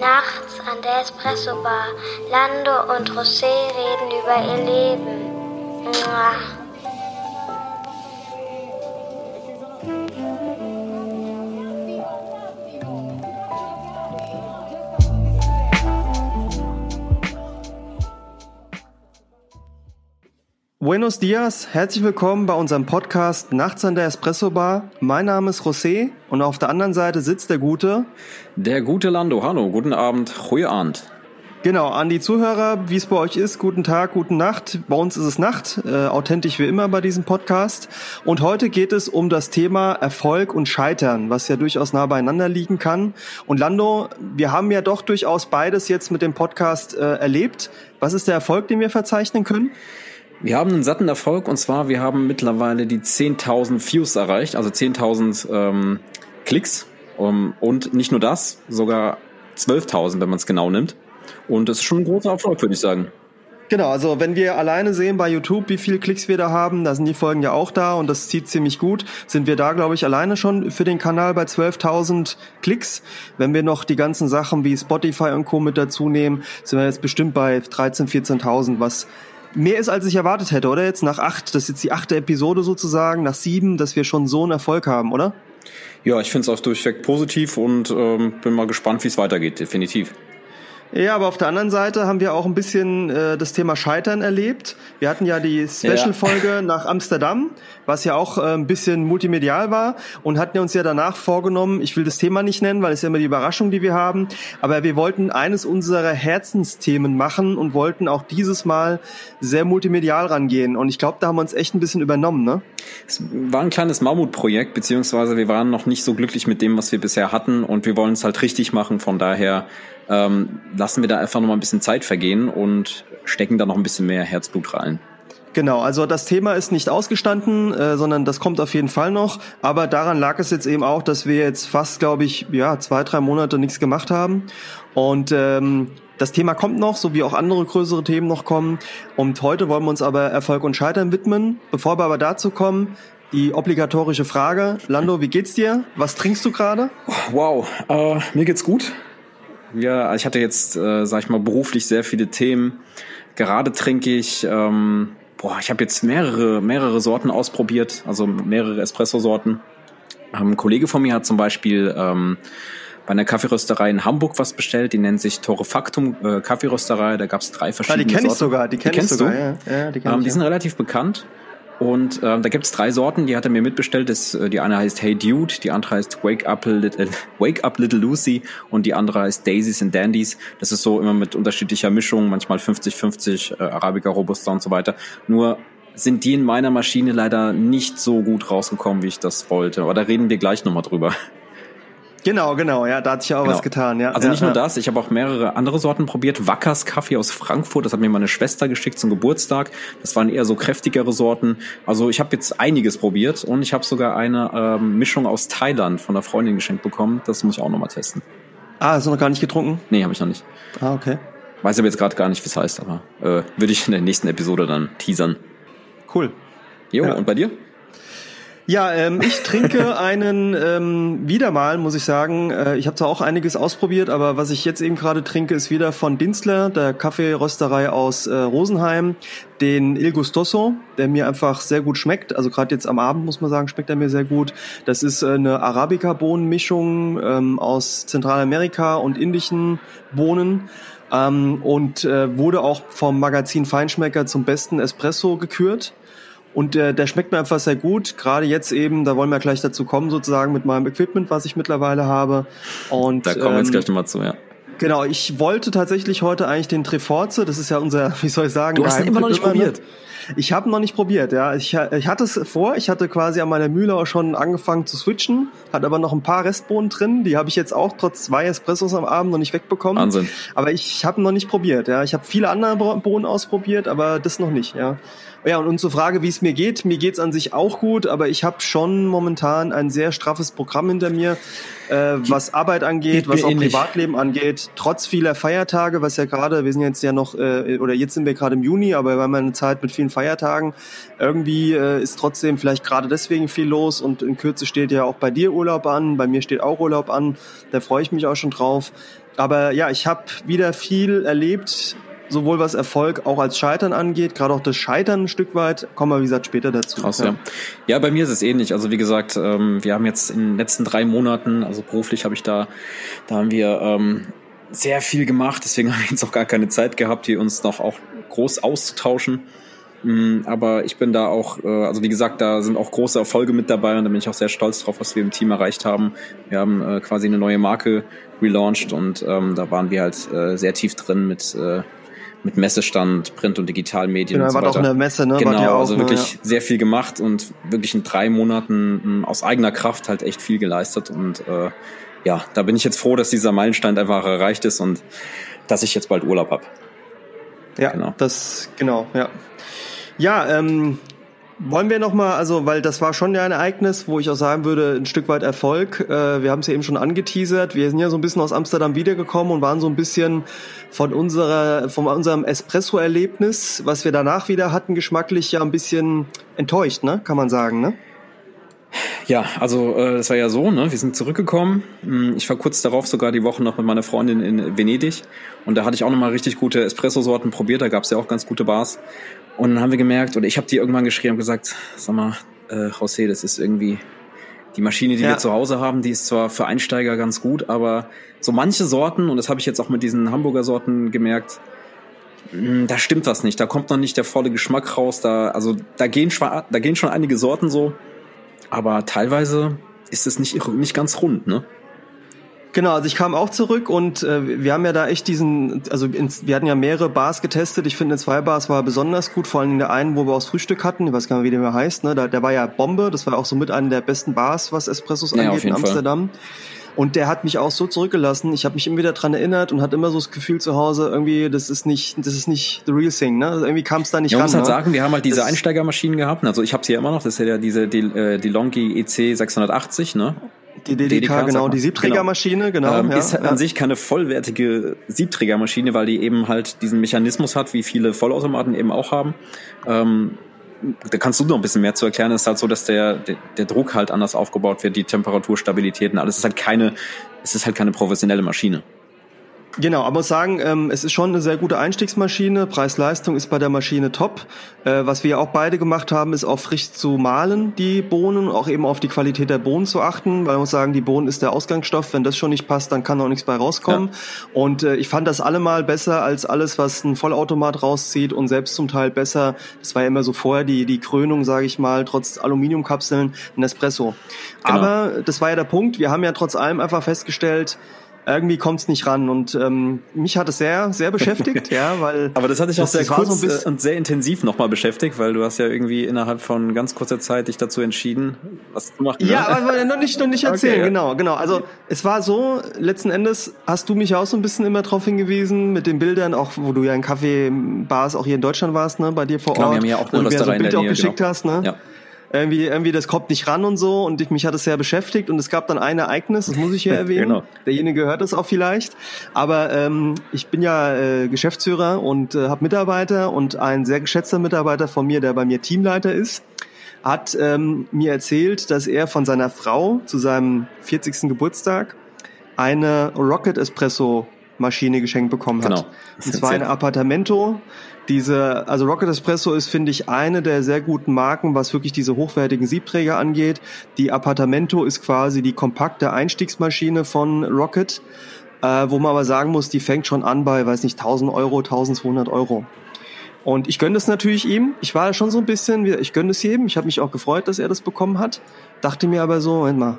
Nachts an der Espresso-Bar. Lando und José reden über ihr Leben. Mua. Buenos dias, herzlich willkommen bei unserem Podcast Nachts an der Espresso Bar. Mein Name ist José und auf der anderen Seite sitzt der gute. Der gute Lando, hallo, guten Abend, goeie Abend. Genau, an die Zuhörer, wie es bei euch ist, guten Tag, guten Nacht. Bei uns ist es Nacht, äh, authentisch wie immer bei diesem Podcast. Und heute geht es um das Thema Erfolg und Scheitern, was ja durchaus nah beieinander liegen kann. Und Lando, wir haben ja doch durchaus beides jetzt mit dem Podcast äh, erlebt. Was ist der Erfolg, den wir verzeichnen können? Wir haben einen satten Erfolg und zwar, wir haben mittlerweile die 10.000 Views erreicht, also 10.000 ähm, Klicks. Um, und nicht nur das, sogar 12.000, wenn man es genau nimmt. Und das ist schon ein großer Erfolg, würde ich sagen. Genau, also wenn wir alleine sehen bei YouTube, wie viele Klicks wir da haben, da sind die Folgen ja auch da und das zieht ziemlich gut, sind wir da, glaube ich, alleine schon für den Kanal bei 12.000 Klicks. Wenn wir noch die ganzen Sachen wie Spotify und Co. mit dazu nehmen, sind wir jetzt bestimmt bei 13.000, 14.000, was mehr ist, als ich erwartet hätte, oder? Jetzt nach acht, das ist jetzt die achte Episode sozusagen, nach sieben, dass wir schon so einen Erfolg haben, oder? Ja, ich finde es auch durchweg positiv und ähm, bin mal gespannt, wie es weitergeht, definitiv. Ja, aber auf der anderen Seite haben wir auch ein bisschen äh, das Thema Scheitern erlebt. Wir hatten ja die Special-Folge ja. nach Amsterdam, was ja auch äh, ein bisschen multimedial war und hatten uns ja danach vorgenommen, ich will das Thema nicht nennen, weil es ja immer die Überraschung, die wir haben, aber wir wollten eines unserer Herzensthemen machen und wollten auch dieses Mal sehr multimedial rangehen. Und ich glaube, da haben wir uns echt ein bisschen übernommen, ne? Es war ein kleines Mammutprojekt, beziehungsweise wir waren noch nicht so glücklich mit dem, was wir bisher hatten und wir wollen es halt richtig machen. Von daher ähm, lassen wir da einfach noch mal ein bisschen Zeit vergehen und stecken da noch ein bisschen mehr Herzblut rein. Genau, also das Thema ist nicht ausgestanden, äh, sondern das kommt auf jeden Fall noch. Aber daran lag es jetzt eben auch, dass wir jetzt fast, glaube ich, ja zwei, drei Monate nichts gemacht haben. Und ähm, das Thema kommt noch, so wie auch andere größere Themen noch kommen. Und heute wollen wir uns aber Erfolg und Scheitern widmen. Bevor wir aber dazu kommen, die obligatorische Frage. Lando, wie geht's dir? Was trinkst du gerade? Wow, äh, mir geht's gut. Ja, ich hatte jetzt, äh, sag ich mal, beruflich sehr viele Themen. Gerade trinke ich, ähm, boah, ich habe jetzt mehrere, mehrere Sorten ausprobiert, also mehrere Espresso-Sorten. Ähm, ein Kollege von mir hat zum Beispiel ähm, bei einer Kaffeerösterei in Hamburg was bestellt, die nennt sich Torrefactum äh, Kaffeerösterei, da gab es drei verschiedene ja, die kenn ich sogar, die kennst ich sogar, du? Ja, ja, die, kenn ähm, ich, die sind relativ bekannt und ähm, da gibt's drei Sorten, die hat er mir mitbestellt. Das, äh, die eine heißt Hey Dude, die andere heißt Wake Up, Little, äh, Wake Up Little Lucy und die andere heißt Daisies and Dandies. Das ist so immer mit unterschiedlicher Mischung, manchmal 50-50, äh, Arabica, Robusta und so weiter. Nur sind die in meiner Maschine leider nicht so gut rausgekommen, wie ich das wollte. Aber da reden wir gleich nochmal drüber. Genau, genau, ja, da hat sich auch genau. was getan, ja. Also ja, nicht nur ja. das, ich habe auch mehrere andere Sorten probiert. Wackers Kaffee aus Frankfurt, das hat mir meine Schwester geschickt zum Geburtstag. Das waren eher so kräftigere Sorten. Also ich habe jetzt einiges probiert und ich habe sogar eine ähm, Mischung aus Thailand von einer Freundin geschenkt bekommen. Das muss ich auch nochmal testen. Ah, hast du noch gar nicht getrunken? Nee, habe ich noch nicht. Ah, okay. Weiß aber jetzt gerade gar nicht, wie es heißt, aber äh, würde ich in der nächsten Episode dann teasern. Cool. Jo, ja. und bei dir? Ja, ähm, ich trinke einen ähm, wieder mal, muss ich sagen. Äh, ich habe zwar auch einiges ausprobiert, aber was ich jetzt eben gerade trinke, ist wieder von Dinstler, der Kaffeerösterei aus äh, Rosenheim, den Il Gustoso, der mir einfach sehr gut schmeckt. Also gerade jetzt am Abend muss man sagen, schmeckt er mir sehr gut. Das ist äh, eine Arabica-Bohnenmischung ähm, aus Zentralamerika und indischen Bohnen. Ähm, und äh, wurde auch vom Magazin Feinschmecker zum besten Espresso gekürt. Und der, der schmeckt mir einfach sehr gut. Gerade jetzt eben, da wollen wir gleich dazu kommen, sozusagen mit meinem Equipment, was ich mittlerweile habe. Und, da kommen wir jetzt ähm, gleich nochmal zu, ja. Genau, ich wollte tatsächlich heute eigentlich den Treforze, das ist ja unser, wie soll ich sagen, Du hast ihn immer noch nicht probiert. Ich habe noch nicht probiert, ja. Ich, ich hatte es vor, ich hatte quasi an meiner Mühle auch schon angefangen zu switchen, hatte aber noch ein paar Restbohnen drin, die habe ich jetzt auch trotz zwei Espressos am Abend noch nicht wegbekommen. Wahnsinn. Aber ich habe noch nicht probiert, ja. Ich habe viele andere Bohnen ausprobiert, aber das noch nicht, ja. Ja, und unsere Frage, wie es mir geht, mir geht's an sich auch gut, aber ich habe schon momentan ein sehr straffes Programm hinter mir, äh, was Arbeit angeht, was auch ähnlich. Privatleben angeht, trotz vieler Feiertage, was ja gerade, wir sind jetzt ja noch, äh, oder jetzt sind wir gerade im Juni, aber wir haben eine Zeit mit vielen Feiertagen. Irgendwie äh, ist trotzdem vielleicht gerade deswegen viel los und in Kürze steht ja auch bei dir Urlaub an, bei mir steht auch Urlaub an, da freue ich mich auch schon drauf. Aber ja, ich habe wieder viel erlebt, sowohl was Erfolg auch als Scheitern angeht, gerade auch das Scheitern ein Stück weit, kommen wir wie gesagt später dazu. Krass, ja. ja. ja bei mir ist es ähnlich. Also wie gesagt, ähm, wir haben jetzt in den letzten drei Monaten, also beruflich habe ich da, da haben wir ähm, sehr viel gemacht, deswegen haben wir jetzt auch gar keine Zeit gehabt, hier uns noch auch groß auszutauschen. Mm, aber ich bin da auch, äh, also wie gesagt, da sind auch große Erfolge mit dabei und da bin ich auch sehr stolz drauf, was wir im Team erreicht haben. Wir haben äh, quasi eine neue Marke relaunched und ähm, da waren wir halt äh, sehr tief drin mit mit Messestand, Print- und Digitalmedien. Genau, und so war weiter. auch eine Messe, ne? Genau, auch, also wirklich ja. sehr viel gemacht und wirklich in drei Monaten hm, aus eigener Kraft halt echt viel geleistet. Und äh, ja, da bin ich jetzt froh, dass dieser Meilenstein einfach erreicht ist und dass ich jetzt bald Urlaub habe. Ja, genau. das genau, ja. Ja, ähm, wollen wir nochmal, also, weil das war schon ja ein Ereignis, wo ich auch sagen würde, ein Stück weit Erfolg. Äh, wir haben es ja eben schon angeteasert. Wir sind ja so ein bisschen aus Amsterdam wiedergekommen und waren so ein bisschen von unserer, von unserem Espresso-Erlebnis, was wir danach wieder hatten, geschmacklich ja ein bisschen enttäuscht, ne? Kann man sagen, ne? Ja, also äh, das war ja so, ne? Wir sind zurückgekommen. Hm, ich war kurz darauf sogar die Woche noch mit meiner Freundin in Venedig und da hatte ich auch nochmal richtig gute Espresso-Sorten probiert. Da gab es ja auch ganz gute Bars. Und dann haben wir gemerkt, oder ich habe die irgendwann geschrieben und gesagt, sag mal, äh, José, das ist irgendwie die Maschine, die ja. wir zu Hause haben, die ist zwar für Einsteiger ganz gut, aber so manche Sorten, und das habe ich jetzt auch mit diesen Hamburger Sorten gemerkt, mh, hm, da stimmt was nicht. Da kommt noch nicht der volle Geschmack raus. Da, also da gehen, da gehen schon einige Sorten so, aber teilweise ist es nicht, nicht ganz rund, ne? Genau, also ich kam auch zurück und äh, wir haben ja da echt diesen, also ins, wir hatten ja mehrere Bars getestet. Ich finde, in zwei Bars war besonders gut, vor allem in der einen, wo wir auch Frühstück hatten. Ich weiß gar nicht, wie der mehr heißt. Ne? Da, der war ja Bombe. Das war auch so mit einer der besten Bars, was Espressos ja, angeht in Amsterdam. Fall. Und der hat mich auch so zurückgelassen. Ich habe mich immer wieder dran erinnert und hatte immer so das Gefühl zu Hause, irgendwie, das ist nicht, das ist nicht the real thing. Ne? Also irgendwie kam es da nicht ja, ran. Ich muss halt ne? sagen, wir haben halt diese das Einsteigermaschinen gehabt. Also ich habe sie ja immer noch. Das ist ja diese die, die Longi EC 680. Ne? Die DDK, DDK genau, die Siebträgermaschine, genau. genau ähm, ja, ist ja. an sich keine vollwertige Siebträgermaschine, weil die eben halt diesen Mechanismus hat, wie viele Vollautomaten eben auch haben. Ähm, da kannst du noch ein bisschen mehr zu erklären. Es ist halt so, dass der, der, der Druck halt anders aufgebaut wird, die Temperaturstabilität und alles. Es ist halt keine, es ist halt keine professionelle Maschine. Genau, aber muss sagen, ähm, es ist schon eine sehr gute Einstiegsmaschine. Preis-Leistung ist bei der Maschine top. Äh, was wir auch beide gemacht haben, ist auch frisch zu mahlen, die Bohnen, auch eben auf die Qualität der Bohnen zu achten, weil man muss sagen, die Bohnen ist der Ausgangsstoff. Wenn das schon nicht passt, dann kann auch nichts bei rauskommen. Ja. Und äh, ich fand das allemal besser als alles, was ein Vollautomat rauszieht und selbst zum Teil besser. Das war ja immer so vorher die, die Krönung, sage ich mal, trotz Aluminiumkapseln, ein Espresso. Genau. Aber das war ja der Punkt. Wir haben ja trotz allem einfach festgestellt, irgendwie kommt es nicht ran. Und ähm, mich hat es sehr, sehr beschäftigt, ja, weil. Aber das hat dich auch sehr kurz so und sehr intensiv nochmal beschäftigt, weil du hast ja irgendwie innerhalb von ganz kurzer Zeit dich dazu entschieden, was zu machen. Ja, ne? aber noch nicht, noch nicht erzählen, okay, ja. genau, genau. Also es war so, letzten Endes hast du mich auch so ein bisschen immer drauf hingewiesen, mit den Bildern, auch wo du ja in Kaffee-Bars auch hier in Deutschland warst, ne, bei dir vor genau, Ort. Wir haben ja auch und mir so ein Bild auch geschickt genau. hast, ne? Ja irgendwie, irgendwie das kommt nicht ran und so und ich, mich hat es sehr beschäftigt und es gab dann ein Ereignis, das muss ich hier erwähnen. genau. Derjenige hört das auch vielleicht, aber ähm, ich bin ja äh, Geschäftsführer und äh, habe Mitarbeiter und ein sehr geschätzter Mitarbeiter von mir, der bei mir Teamleiter ist, hat ähm, mir erzählt, dass er von seiner Frau zu seinem 40. Geburtstag eine Rocket Espresso Maschine geschenkt bekommen hat. Genau. Und zwar ein Appartamento diese, also Rocket Espresso ist, finde ich, eine der sehr guten Marken, was wirklich diese hochwertigen Siebträger angeht. Die Appartamento ist quasi die kompakte Einstiegsmaschine von Rocket, äh, wo man aber sagen muss, die fängt schon an bei, weiß nicht, 1000 Euro, 1200 Euro. Und ich gönne das natürlich ihm. Ich war schon so ein bisschen, ich gönne es jedem. Ich habe mich auch gefreut, dass er das bekommen hat. Dachte mir aber so, Moment mal,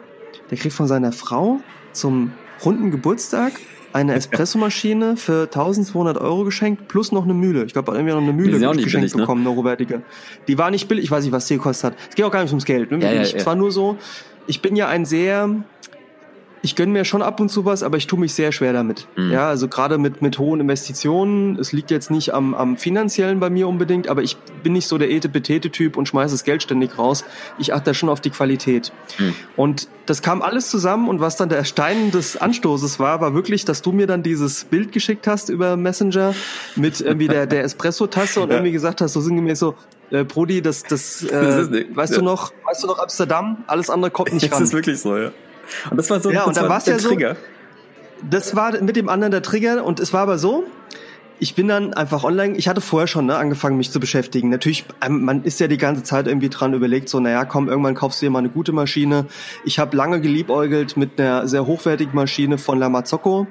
der kriegt von seiner Frau zum runden Geburtstag eine Espressomaschine für 1200 Euro geschenkt, plus noch eine Mühle. Ich glaube, irgendwie noch eine Mühle geschenkt billig, ne? bekommen, eine hochwertige. Die war nicht billig, ich weiß nicht, was die gekostet hat. Es geht auch gar nicht ums Geld. Ne? Ja, ja, es war nur so, ich bin ja ein sehr, ich gönne mir schon ab und zu was, aber ich tue mich sehr schwer damit. Mhm. Ja, also gerade mit, mit hohen Investitionen. Es liegt jetzt nicht am, am finanziellen bei mir unbedingt, aber ich bin nicht so der Ete-Petete-Typ und schmeiße das Geld ständig raus. Ich achte schon auf die Qualität. Mhm. Und das kam alles zusammen und was dann der Stein des Anstoßes war, war wirklich, dass du mir dann dieses Bild geschickt hast über Messenger mit irgendwie der, der Espresso-Tasse und ja. irgendwie gesagt hast, so sinngemäß so, äh, Brudi, das, das, äh, das weißt ja. du noch, weißt du noch Amsterdam? Alles andere kommt nicht ran. Das ist wirklich so, ja. Und das war so ja, und dann war der ja Trigger. So, das war mit dem anderen der Trigger und es war aber so, ich bin dann einfach online, ich hatte vorher schon ne, angefangen, mich zu beschäftigen. Natürlich, ähm, man ist ja die ganze Zeit irgendwie dran überlegt, so, naja, komm, irgendwann kaufst du dir mal eine gute Maschine. Ich habe lange geliebäugelt mit einer sehr hochwertigen Maschine von La Mazzocco.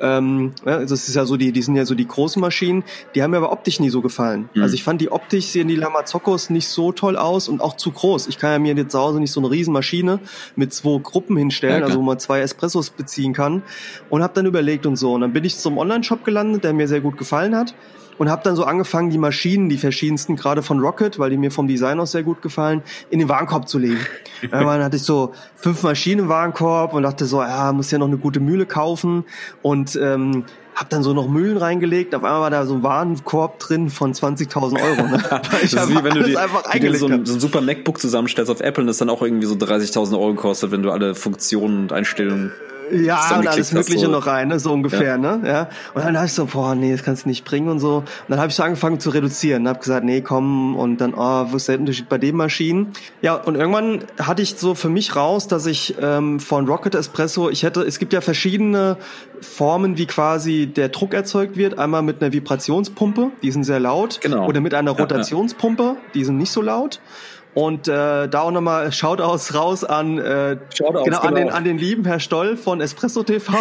Ähm, ja, das ist ja so die, die sind ja so die großen Maschinen, die haben mir aber optisch nie so gefallen. Mhm. Also ich fand die optisch sehen die Lamazoccos nicht so toll aus und auch zu groß. Ich kann ja mir jetzt zu Hause nicht so eine Riesenmaschine mit zwei Gruppen hinstellen, ja, also wo man zwei Espressos beziehen kann. Und habe dann überlegt und so. Und dann bin ich zum Online-Shop gelandet, der mir sehr gut gefallen hat und habe dann so angefangen, die Maschinen, die verschiedensten, gerade von Rocket, weil die mir vom Design aus sehr gut gefallen, in den Warenkorb zu legen. Irgendwann hatte ich so fünf Maschinen im Warenkorb und dachte so, ja, muss ja noch eine gute Mühle kaufen und ähm, hab dann so noch Mühlen reingelegt. Auf einmal war da so ein Warenkorb drin von 20.000 Euro. Ne? das ist wie wenn du, die, wie du so, ein, so ein super MacBook zusammenstellst auf Apple und das dann auch irgendwie so 30.000 Euro kostet, wenn du alle Funktionen und Einstellungen ja, und alles Mögliche so. noch rein, ne? so ungefähr, ja. ne? Ja. Und dann habe ich so, boah, nee, das kannst du nicht bringen und so. Und dann habe ich so angefangen zu reduzieren. Habe gesagt, nee, komm. Und dann, oh, wo ist der Unterschied bei den Maschinen? Ja, und irgendwann hatte ich so für mich raus, dass ich ähm, von Rocket Espresso, ich hätte, es gibt ja verschiedene Formen, wie quasi der Druck erzeugt wird. Einmal mit einer Vibrationspumpe, die sind sehr laut. Genau. Oder mit einer Rotationspumpe, die sind nicht so laut. Und äh, da auch nochmal Shoutouts raus an, äh, Shoutouts, genau, an, genau. Den, an den lieben Herr Stoll von Espresso TV.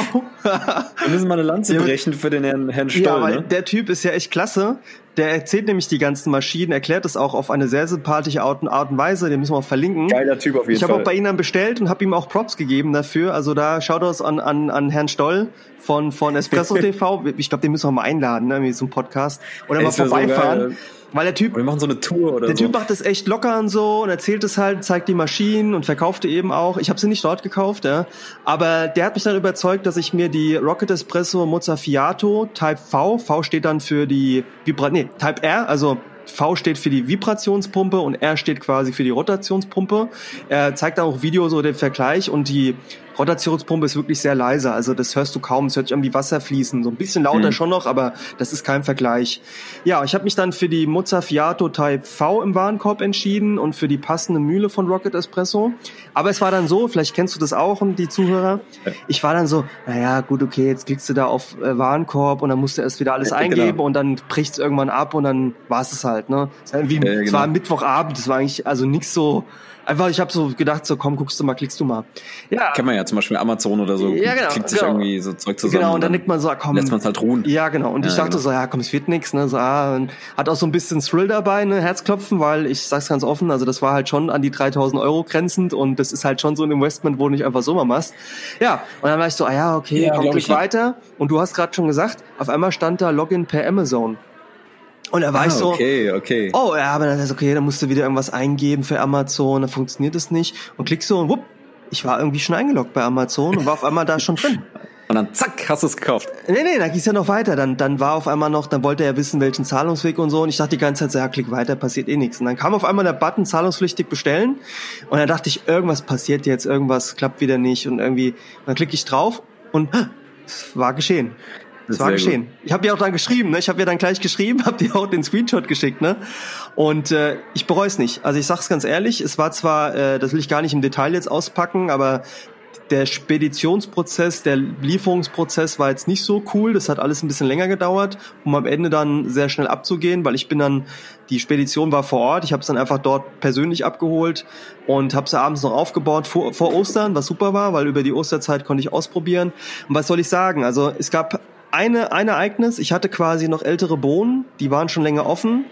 Wir müssen mal eine Lanze brechen für den Herrn, Herrn Stoll. Ja, weil ne? der Typ ist ja echt klasse. Der erzählt nämlich die ganzen Maschinen, erklärt es auch auf eine sehr sympathische Art und Weise. Den müssen wir auch verlinken. Geiler Typ auf jeden ich Fall. Ich habe auch bei ihm dann bestellt und habe ihm auch Props gegeben dafür. Also da Shoutouts an, an, an Herrn Stoll von, von Espresso TV. Ich glaube, den müssen wir mal einladen, ne, ein Podcast. Oder mal vorbeifahren. So weil der Typ. wir machen so eine Tour oder Der so. Typ macht das echt locker und so und erzählt es halt, zeigt die Maschinen und verkauft die eben auch. Ich habe sie nicht dort gekauft, ja. Aber der hat mich dann überzeugt, dass ich mir die Rocket Espresso Mozzafiato Type V, V steht dann für die Vibra, nee, Type R, also V steht für die Vibrationspumpe und R steht quasi für die Rotationspumpe. Er zeigt auch Video so den Vergleich und die Rotationspumpe ist wirklich sehr leise, also das hörst du kaum, es hört sich irgendwie Wasser fließen, so ein bisschen lauter mhm. schon noch, aber das ist kein Vergleich. Ja, ich habe mich dann für die Mozza Fiato Type V im Warenkorb entschieden und für die passende Mühle von Rocket Espresso. Aber es war dann so, vielleicht kennst du das auch und die Zuhörer, ich war dann so, naja, gut, okay, jetzt klickst du da auf äh, Warenkorb und dann musst du erst wieder alles ja, eingeben genau. und dann bricht es irgendwann ab und dann war es halt, ne? Es war, ja, genau. war Mittwochabend, das war eigentlich also nichts so Einfach, ich habe so gedacht, so komm, guckst du mal, klickst du mal. Ja. Kennt man ja zum Beispiel Amazon oder so. Ja, genau. Klickt sich genau. irgendwie so Zeug zusammen. Genau, und dann nickt man so, komm. Lässt man es halt ruhen. Ja, genau. Und ja, ich dachte genau. so, ja, komm, es wird nix, ne, so, ah, und hat auch so ein bisschen Thrill dabei, ne, Herzklopfen, weil ich sag's ganz offen, also das war halt schon an die 3000 Euro grenzend und das ist halt schon so ein Investment, wo du nicht einfach so mal machst. Ja, und dann war ich so, ah ja, okay, ja, komm, klick weiter. Und du hast gerade schon gesagt, auf einmal stand da Login per Amazon. Und da war ah, ich so, okay, okay. oh ja, aber dann ist okay, dann musst du wieder irgendwas eingeben für Amazon, dann funktioniert das nicht. Und klickst so und wupp, ich war irgendwie schon eingeloggt bei Amazon und war auf einmal da schon drin. Und dann zack, hast du es gekauft. Nee, nee, da ging's ja noch weiter. Dann, dann war auf einmal noch, dann wollte er wissen, welchen Zahlungsweg und so. Und ich dachte die ganze Zeit so, ja, klick weiter, passiert eh nichts. Und dann kam auf einmal der Button zahlungspflichtig bestellen. Und dann dachte ich, irgendwas passiert jetzt, irgendwas klappt wieder nicht. Und irgendwie, dann klicke ich drauf und es war geschehen. Das war geschehen. Gut. Ich habe dir auch dann geschrieben, ne? Ich habe dir dann gleich geschrieben, habe dir auch den Screenshot geschickt, ne? Und äh, ich bereue es nicht. Also ich sag's ganz ehrlich, es war zwar, äh, das will ich gar nicht im Detail jetzt auspacken, aber der Speditionsprozess, der Lieferungsprozess war jetzt nicht so cool. Das hat alles ein bisschen länger gedauert, um am Ende dann sehr schnell abzugehen, weil ich bin dann, die Spedition war vor Ort. Ich habe es dann einfach dort persönlich abgeholt und habe es abends noch aufgebaut vor, vor Ostern, was super war, weil über die Osterzeit konnte ich ausprobieren. Und was soll ich sagen? Also es gab eine, ein Ereignis, ich hatte quasi noch ältere Bohnen, die waren schon länger offen.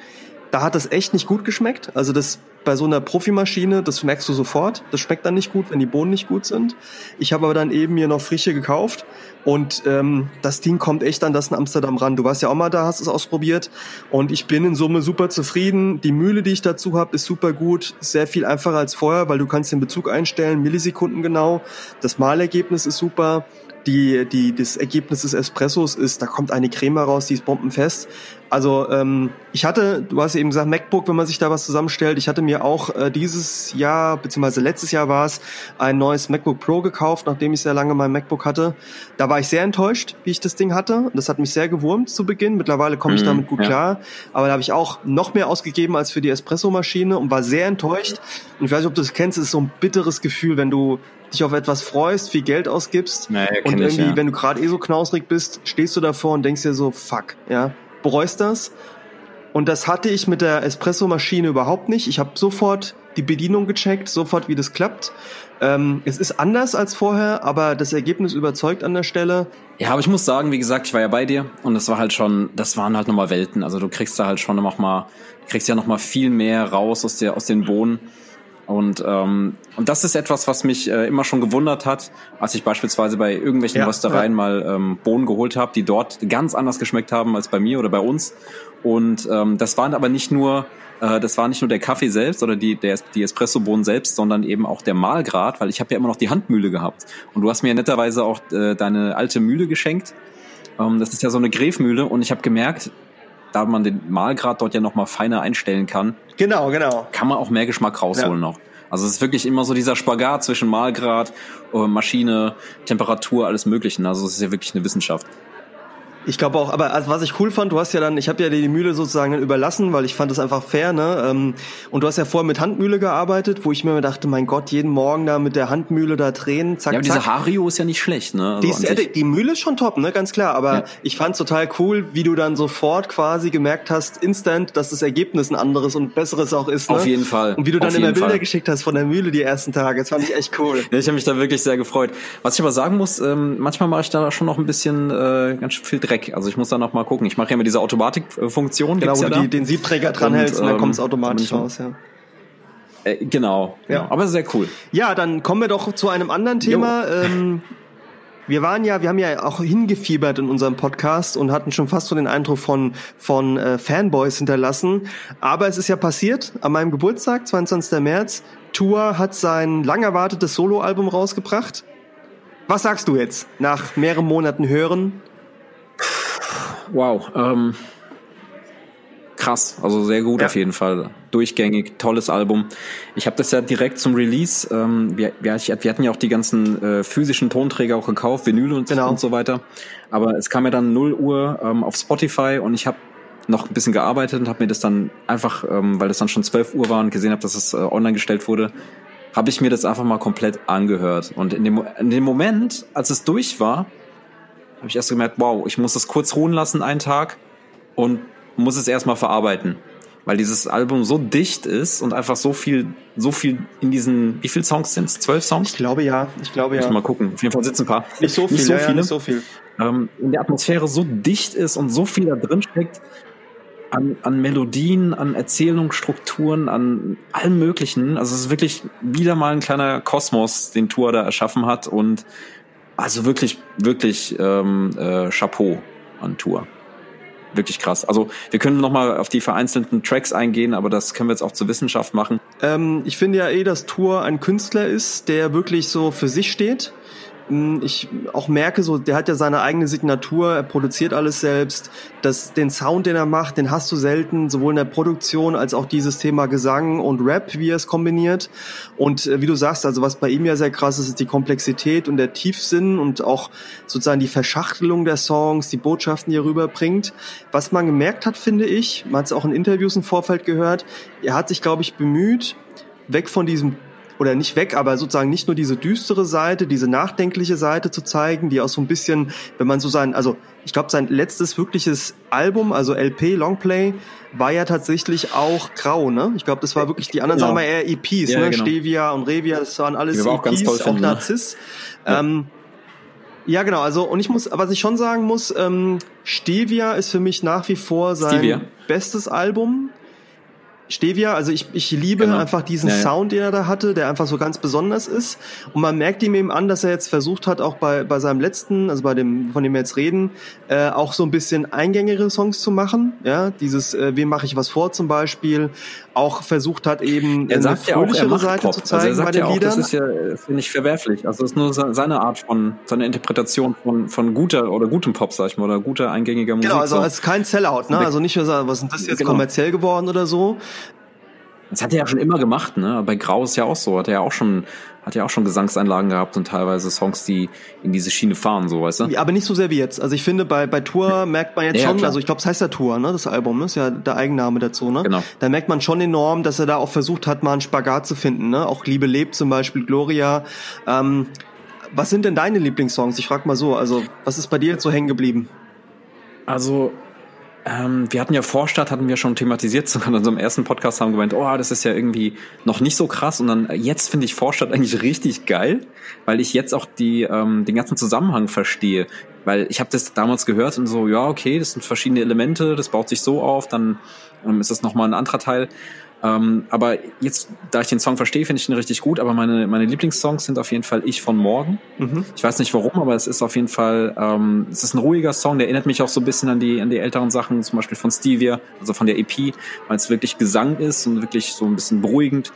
da hat das echt nicht gut geschmeckt. Also das bei so einer Profimaschine, das merkst du sofort. Das schmeckt dann nicht gut, wenn die Bohnen nicht gut sind. Ich habe aber dann eben mir noch frische gekauft und ähm, das Ding kommt echt an das in Amsterdam ran. Du warst ja auch mal da, hast es ausprobiert und ich bin in Summe super zufrieden. Die Mühle, die ich dazu habe, ist super gut, sehr viel einfacher als vorher, weil du kannst den Bezug einstellen, Millisekunden genau. Das Malergebnis ist super die, die, das Ergebnis des Espressos ist, da kommt eine Creme raus, die ist bombenfest. Also ähm, ich hatte, du hast eben gesagt, MacBook, wenn man sich da was zusammenstellt. Ich hatte mir auch äh, dieses Jahr, beziehungsweise letztes Jahr war es, ein neues MacBook Pro gekauft, nachdem ich sehr lange mein MacBook hatte. Da war ich sehr enttäuscht, wie ich das Ding hatte. Das hat mich sehr gewurmt zu Beginn. Mittlerweile komme ich mhm, damit gut ja. klar. Aber da habe ich auch noch mehr ausgegeben als für die Espresso-Maschine und war sehr enttäuscht. Und ich weiß nicht, ob du das kennst, es ist so ein bitteres Gefühl, wenn du dich auf etwas freust, viel Geld ausgibst naja, und irgendwie, ich, ja. wenn du gerade eh so knausrig bist, stehst du davor und denkst dir so, fuck, ja, bereust das. Und das hatte ich mit der Espresso-Maschine überhaupt nicht. Ich habe sofort die Bedienung gecheckt, sofort wie das klappt. Ähm, es ist anders als vorher, aber das Ergebnis überzeugt an der Stelle. Ja, aber ich muss sagen, wie gesagt, ich war ja bei dir und das war halt schon, das waren halt nochmal Welten. Also du kriegst da halt schon noch mal, kriegst ja noch mal viel mehr raus aus der aus den Bohnen. Und, ähm, und das ist etwas, was mich äh, immer schon gewundert hat, als ich beispielsweise bei irgendwelchen ja, Röstereien ja. mal ähm, Bohnen geholt habe, die dort ganz anders geschmeckt haben als bei mir oder bei uns. Und ähm, das waren aber nicht nur äh, das war nicht nur der Kaffee selbst oder die, der, die Espresso-Bohnen selbst, sondern eben auch der Mahlgrad, weil ich habe ja immer noch die Handmühle gehabt. Und du hast mir netterweise auch äh, deine alte Mühle geschenkt. Ähm, das ist ja so eine Gräfmühle und ich habe gemerkt, da man den Mahlgrad dort ja noch mal feiner einstellen kann. Genau, genau. Kann man auch mehr Geschmack rausholen ja. noch. Also es ist wirklich immer so dieser Spagat zwischen Mahlgrad, äh, Maschine, Temperatur, alles Mögliche. Also es ist ja wirklich eine Wissenschaft. Ich glaube auch, aber also was ich cool fand, du hast ja dann, ich habe ja die Mühle sozusagen überlassen, weil ich fand es einfach fair, ne? Ähm, und du hast ja vorher mit Handmühle gearbeitet, wo ich mir dachte, mein Gott, jeden Morgen da mit der Handmühle da drehen, zack, ja, aber zack. diese Hario ist ja nicht schlecht, ne? Also die, ist, äh, die Mühle ist schon top, ne? Ganz klar. Aber ja. ich fand total cool, wie du dann sofort quasi gemerkt hast, instant, dass das Ergebnis ein anderes und besseres auch ist. Ne? Auf jeden Fall. Und wie du dann immer Bilder Fall. geschickt hast von der Mühle die ersten Tage. Das fand ich echt cool. ja, ich habe mich da wirklich sehr gefreut. Was ich aber sagen muss, ähm, manchmal mache ich da schon noch ein bisschen äh, ganz schön viel Dreck. Also ich muss da noch mal gucken. Ich mache ja immer diese Automatikfunktion. Genau, wo ja du die, den Siebträger dranhältst und, und dann kommt es ähm, automatisch raus, ja. Äh, genau, ja. Genau. aber sehr cool. Ja, dann kommen wir doch zu einem anderen Thema. Ähm, wir waren ja, wir haben ja auch hingefiebert in unserem Podcast und hatten schon fast so den Eindruck von, von äh, Fanboys hinterlassen. Aber es ist ja passiert, an meinem Geburtstag, 22. März, Tour hat sein lang erwartetes Soloalbum rausgebracht. Was sagst du jetzt nach mehreren Monaten Hören? Wow. Ähm, krass, also sehr gut ja. auf jeden Fall. Durchgängig, tolles Album. Ich habe das ja direkt zum Release, ähm, wir, wir, wir hatten ja auch die ganzen äh, physischen Tonträger auch gekauft, Vinyl und, genau. und so weiter. Aber es kam ja dann 0 Uhr ähm, auf Spotify und ich habe noch ein bisschen gearbeitet und habe mir das dann einfach, ähm, weil das dann schon 12 Uhr war und gesehen habe, dass es äh, online gestellt wurde, habe ich mir das einfach mal komplett angehört. Und in dem, in dem Moment, als es durch war, habe ich erst gemerkt, wow, ich muss das kurz ruhen lassen einen Tag und muss es erstmal verarbeiten. Weil dieses Album so dicht ist und einfach so viel, so viel in diesen, wie viele Songs sind es? Zwölf Songs? Ich glaube ja, ich glaube ja. Muss mal gucken. Auf jeden Fall sitzen ein paar. Nicht so viel, nicht so, ja, viele. Ja, nicht so viel. Ähm, in der Atmosphäre so dicht ist und so viel da drin steckt, an, an Melodien, an Erzählungsstrukturen, an allem Möglichen. Also es ist wirklich wieder mal ein kleiner Kosmos, den Tour da erschaffen hat und also wirklich, wirklich ähm, äh, Chapeau an Tour. Wirklich krass. Also wir können noch mal auf die vereinzelten Tracks eingehen, aber das können wir jetzt auch zur Wissenschaft machen. Ähm, ich finde ja eh, dass Tour ein Künstler ist, der wirklich so für sich steht ich auch merke, so, der hat ja seine eigene Signatur, er produziert alles selbst. Das, den Sound, den er macht, den hast du selten, sowohl in der Produktion als auch dieses Thema Gesang und Rap, wie er es kombiniert. Und äh, wie du sagst, also was bei ihm ja sehr krass ist, ist die Komplexität und der Tiefsinn und auch sozusagen die Verschachtelung der Songs, die Botschaften, die er rüberbringt. Was man gemerkt hat, finde ich, man hat es auch in Interviews im Vorfeld gehört, er hat sich, glaube ich, bemüht, weg von diesem oder nicht weg, aber sozusagen nicht nur diese düstere Seite, diese nachdenkliche Seite zu zeigen, die auch so ein bisschen, wenn man so sein, also ich glaube, sein letztes wirkliches Album, also LP, Longplay, war ja tatsächlich auch grau, ne? Ich glaube, das war wirklich, die anderen genau. sagen mal eher EPs, ja, ne? Genau. Stevia und Revia, das waren alles EPs, auch, ganz toll auch Narziss. Ja. Ähm, ja, genau. Also und ich muss, was ich schon sagen muss, ähm, Stevia ist für mich nach wie vor sein Stevia. bestes Album. Stevia, also ich, ich liebe genau. einfach diesen ja, ja. Sound, den er da hatte, der einfach so ganz besonders ist. Und man merkt ihm eben an, dass er jetzt versucht hat, auch bei, bei seinem letzten, also bei dem, von dem wir jetzt reden, äh, auch so ein bisschen eingängigere Songs zu machen. Ja, dieses, äh, wem mache ich was vor zum Beispiel, auch versucht hat, eben er sagt eine fröhlichere ja auch, Seite zu zeigen also er sagt bei den ja auch, Liedern. Das ist ja ist nicht verwerflich. Also es ist nur seine Art von, seine Interpretation von, von guter oder gutem Pop, sag ich mal, oder guter eingängiger Musik. Genau, also es ist kein Sellout, ne? Also nicht nur sagen, was ist das jetzt genau. kommerziell geworden oder so, das hat er ja schon immer gemacht, ne? Bei Grau ist ja auch so, hat er ja auch schon, hat ja auch schon Gesangseinlagen gehabt und teilweise Songs, die in diese Schiene fahren, so weißt du? Ja, aber nicht so sehr wie jetzt. Also ich finde, bei, bei Tour merkt man jetzt ja, schon, also ich glaube, es heißt ja Tour, ne? Das Album, ist ja der Eigenname dazu, ne? Genau. Da merkt man schon enorm, dass er da auch versucht hat, mal einen Spagat zu finden, ne? Auch Liebe lebt zum Beispiel, Gloria. Ähm, was sind denn deine Lieblingssongs? Ich frag mal so, also was ist bei dir jetzt so hängen geblieben? Also ähm, wir hatten ja Vorstadt, hatten wir schon thematisiert, sogar in unserem ersten Podcast haben gemeint, oh, das ist ja irgendwie noch nicht so krass. Und dann jetzt finde ich Vorstadt eigentlich richtig geil, weil ich jetzt auch die, ähm, den ganzen Zusammenhang verstehe. Weil ich habe das damals gehört und so, ja, okay, das sind verschiedene Elemente, das baut sich so auf, dann ähm, ist das nochmal ein anderer Teil. Ähm, aber jetzt, da ich den Song verstehe, finde ich ihn richtig gut. Aber meine, meine Lieblingssongs sind auf jeden Fall Ich von Morgen. Mhm. Ich weiß nicht warum, aber es ist auf jeden Fall, ähm, es ist ein ruhiger Song, der erinnert mich auch so ein bisschen an die, an die älteren Sachen, zum Beispiel von Stevia, also von der EP, weil es wirklich Gesang ist und wirklich so ein bisschen beruhigend.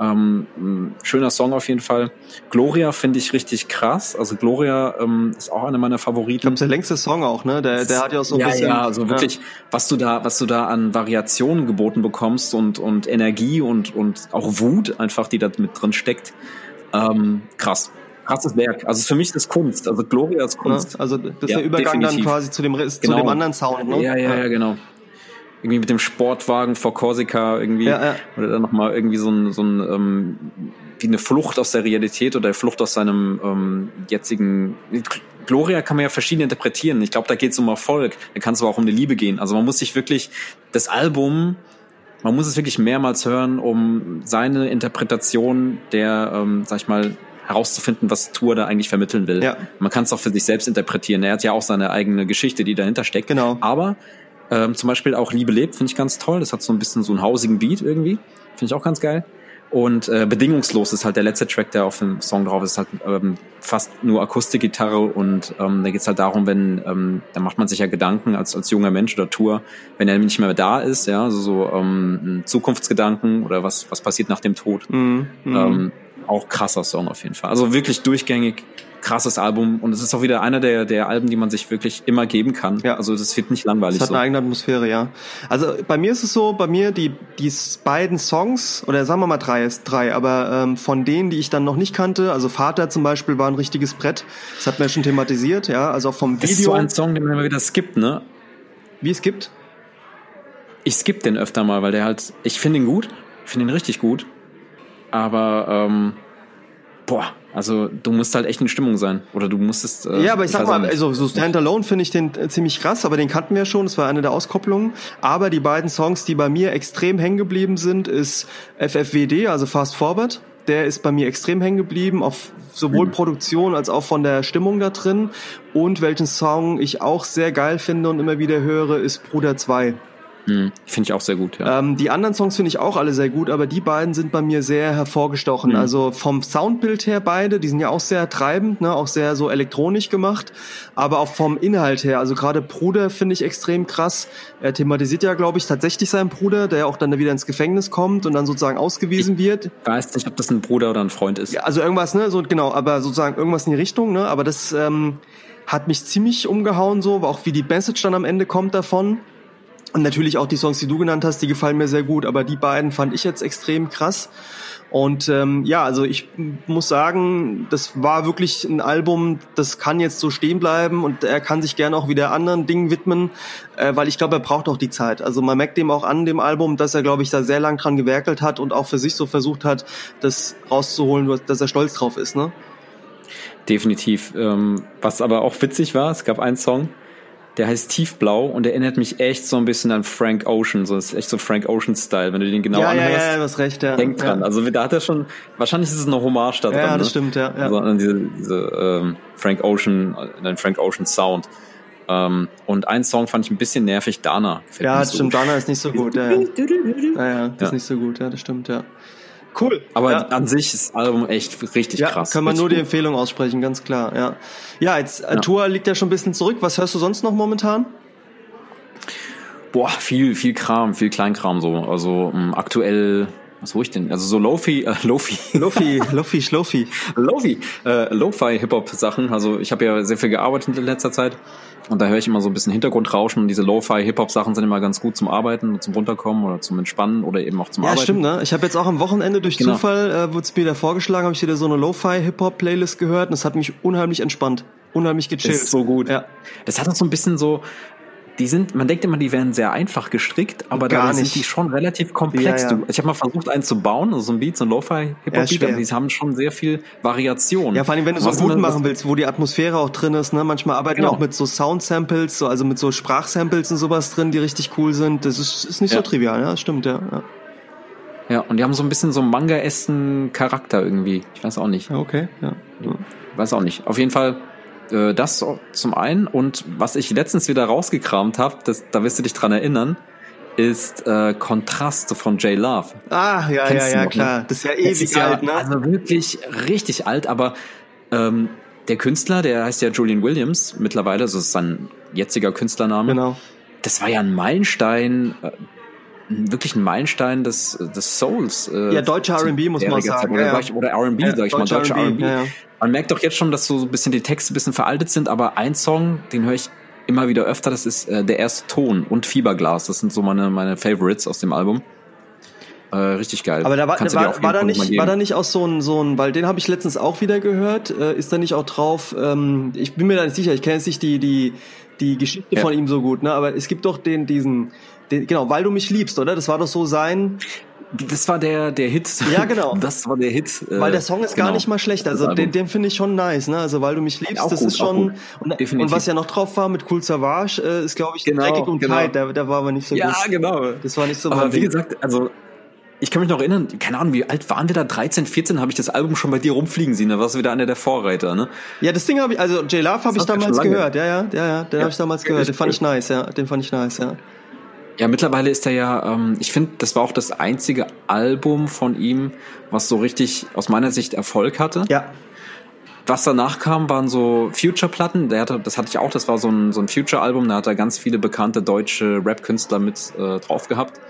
Ähm, schöner Song auf jeden Fall. Gloria finde ich richtig krass. Also Gloria ähm, ist auch einer meiner Favoriten. Ich glaube, der längste Song auch, ne? Der, der hat ja auch so ein ja, bisschen. Ja, also wirklich, ja. was du da, was du da an Variationen geboten bekommst und und Energie und und auch Wut einfach, die da mit drin steckt. Ähm, krass krasses Werk. Also für mich ist das Kunst. Also Gloria ist Kunst. Also das ist ja, der Übergang definitiv. dann quasi zu dem, zu genau. dem anderen Sound. Ne? Ja, ja, ja, genau irgendwie mit dem Sportwagen vor Korsika irgendwie ja, ja. oder dann nochmal irgendwie so ein, so ein ähm, wie eine Flucht aus der Realität oder Flucht aus seinem ähm, jetzigen Gloria kann man ja verschieden interpretieren. Ich glaube, da geht es um Erfolg, da kann es aber auch um eine Liebe gehen. Also man muss sich wirklich das Album, man muss es wirklich mehrmals hören, um seine Interpretation der, ähm, sag ich mal, herauszufinden, was Tour da eigentlich vermitteln will. Ja. Man kann es auch für sich selbst interpretieren. Er hat ja auch seine eigene Geschichte, die dahinter steckt. Genau. Aber ähm, zum Beispiel auch Liebe lebt, finde ich ganz toll. Das hat so ein bisschen so einen hausigen Beat irgendwie. Finde ich auch ganz geil. Und äh, Bedingungslos ist halt der letzte Track, der auf dem Song drauf ist, halt ähm, fast nur Akustikgitarre und ähm, da geht's halt darum, wenn, ähm, da macht man sich ja Gedanken als, als junger Mensch oder Tour, wenn er nicht mehr da ist, ja, also so ähm, Zukunftsgedanken oder was, was passiert nach dem Tod. Mhm. Ähm, auch krasser Song auf jeden Fall. Also wirklich durchgängig krasses Album und es ist auch wieder einer der, der Alben, die man sich wirklich immer geben kann. Ja. Also das wird nicht langweilig. Es hat so. eine eigene Atmosphäre, ja. Also bei mir ist es so, bei mir die, die beiden Songs, oder sagen wir mal drei, ist drei, aber ähm, von denen, die ich dann noch nicht kannte, also Vater zum Beispiel war ein richtiges Brett, das hat man ja schon thematisiert, ja, also auch vom Video. Das ist so ein Song, den man immer wieder skippt, ne? Wie es gibt? Ich skipp den öfter mal, weil der halt, ich finde ihn gut, ich finde ihn richtig gut, aber ähm, boah, also du musst halt echt in Stimmung sein. Oder du musstest. Äh, ja, aber ich sag mal, also so Standalone finde ich den äh, ziemlich krass, aber den kannten wir schon, das war eine der Auskopplungen. Aber die beiden Songs, die bei mir extrem hängen geblieben sind, ist FFWD, also Fast Forward. Der ist bei mir extrem hängen geblieben, auf sowohl mhm. Produktion als auch von der Stimmung da drin. Und welchen Song ich auch sehr geil finde und immer wieder höre, ist Bruder 2. Mhm, finde ich auch sehr gut, ja. Ähm, die anderen Songs finde ich auch alle sehr gut, aber die beiden sind bei mir sehr hervorgestochen. Mhm. Also vom Soundbild her beide, die sind ja auch sehr treibend, ne, auch sehr so elektronisch gemacht, aber auch vom Inhalt her. Also gerade Bruder finde ich extrem krass. Er thematisiert ja, glaube ich, tatsächlich seinen Bruder, der auch dann wieder ins Gefängnis kommt und dann sozusagen ausgewiesen ich wird. Weiß nicht, ob das ein Bruder oder ein Freund ist. Ja, also irgendwas, ne, so genau, aber sozusagen irgendwas in die Richtung, ne, aber das ähm, hat mich ziemlich umgehauen so, auch wie die Message dann am Ende kommt davon. Und natürlich auch die Songs, die du genannt hast, die gefallen mir sehr gut, aber die beiden fand ich jetzt extrem krass. Und ähm, ja, also ich muss sagen, das war wirklich ein Album, das kann jetzt so stehen bleiben und er kann sich gerne auch wieder anderen Dingen widmen, äh, weil ich glaube, er braucht auch die Zeit. Also man merkt dem auch an dem Album, dass er, glaube ich, da sehr lang dran gewerkelt hat und auch für sich so versucht hat, das rauszuholen, dass er stolz drauf ist. Ne? Definitiv. Ähm, was aber auch witzig war, es gab einen Song, der heißt Tiefblau und erinnert mich echt so ein bisschen an Frank Ocean. So ist echt so Frank Ocean-Style, wenn du den genau ja, anhörst. Ja, ja, du hast recht, ja. Denk dran. Ja. Also da hat er schon, wahrscheinlich ist es eine Hommage da dran. Ja, das ne? stimmt, ja. ja. Also an diese, diese ähm, Frank Ocean, an den Frank Ocean Sound. Ähm, und einen Song fand ich ein bisschen nervig, Dana. Ja, das so stimmt, gut. Dana ist nicht so gut. Ja, ja. ja, ja das ja. ist nicht so gut, ja, das stimmt, ja. Cool. Aber ja. an sich ist das Album echt richtig ja, krass. Kann man nur gut. die Empfehlung aussprechen, ganz klar, ja. Ja, jetzt ja. Tour liegt ja schon ein bisschen zurück. Was hörst du sonst noch momentan? Boah, viel, viel Kram, viel Kleinkram so. Also ähm, aktuell was hole ich denn? Also so Lofi, äh, Lofi. Lofi, Lofi, Schlofi. Lofi, äh, Lo-Fi Hip-Hop-Sachen. Also ich habe ja sehr viel gearbeitet in letzter Zeit. Und da höre ich immer so ein bisschen Hintergrundrauschen und diese Lo-Fi Hip-Hop-Sachen sind immer ganz gut zum Arbeiten, zum Runterkommen oder zum Entspannen oder eben auch zum ja, Arbeiten. Ja, stimmt, ne? Ich habe jetzt auch am Wochenende durch genau. Zufall, äh, wurde es mir da vorgeschlagen, habe ich wieder so eine Lo-Fi Hip-Hop-Playlist gehört und das hat mich unheimlich entspannt, unheimlich gechillt. Ist so gut. Ja. Das hat auch so ein bisschen so, die sind, man denkt immer, die wären sehr einfach gestrickt, aber da sind die schon relativ komplex. Ja, ja. Ich habe mal versucht, einen zu bauen, also so ein Beat, so ein Lo-Fi-Hip-Hop-Beat, ja, aber die haben schon sehr viel Variation. Ja, vor allem, wenn du so gut machen willst, wo die Atmosphäre auch drin ist, ne? Manchmal arbeiten genau. auch mit so Sound-Samples, so, also mit so Sprachsamples und sowas drin, die richtig cool sind. Das ist, ist nicht so trivial, ja, das stimmt, ja. ja. Ja, und die haben so ein bisschen so Manga-essen Charakter irgendwie. Ich weiß auch nicht. Okay, ja. Weiß auch nicht. Auf jeden Fall äh, das zum einen und was ich letztens wieder rausgekramt habe, da wirst du dich dran erinnern, ist äh, Kontrast von J Love. Ah, ja, Kennst ja, ja, klar. Ne? Das ist ja ewig ist ja, alt, ne? Also wirklich richtig alt, aber ähm, der Künstler, der heißt ja Julian Williams mittlerweile, also ist sein jetziger Künstlername. Genau. Das war ja ein Meilenstein, äh, wirklich ein Meilenstein des, des Souls. Äh, ja, deutscher R&B muss man sagen. Oder, ja, oder R&B, ja, sag ich mal, deutscher R&B. Ja, man merkt doch jetzt schon, dass so ein bisschen die Texte ein bisschen veraltet sind, aber ein Song, den höre ich immer wieder öfter, das ist äh, der erste Ton und Fieberglas. Das sind so meine, meine Favorites aus dem Album. Äh, richtig geil. Aber da war, da war, war da nicht, war da nicht auch so ein, so ein, weil den habe ich letztens auch wieder gehört, äh, ist da nicht auch drauf, ähm, ich bin mir da nicht sicher, ich kenne jetzt nicht die, die, die Geschichte ja. von ihm so gut, ne? Aber es gibt doch den, diesen, den, genau, weil du mich liebst, oder? Das war doch so sein. Das war der, der Hit. Ja, genau. Das war der Hit. Äh, weil der Song ist genau. gar nicht mal schlecht. Also den, den finde ich schon nice, ne? Also weil du mich liebst, auch das gut, ist schon. Und, und, was ja noch drauf war mit Cool Savage, äh, ist glaube ich genau, dreckig und genau. kalt. Der, der war aber nicht so ja, gut. Ja, genau. Das war nicht so. Aber wie gesagt, also ich kann mich noch erinnern, keine Ahnung, wie alt waren wir da? 13, 14 habe ich das Album schon bei dir rumfliegen sehen. Da warst du wieder einer der Vorreiter, ne? Ja, das Ding habe ich, also J Love habe ich damals gehört. Ja, ja, ja, ja, den ja, habe ich damals gehört. Den fand ich nice, ja, den fand ich nice, ja. Ja, mittlerweile ist er ja, ähm, ich finde, das war auch das einzige Album von ihm, was so richtig aus meiner Sicht Erfolg hatte. Ja. Was danach kam, waren so Future-Platten. Der hatte, das hatte ich auch, das war so ein, so ein Future-Album, da hat er ganz viele bekannte deutsche Rap-Künstler mit äh, drauf gehabt.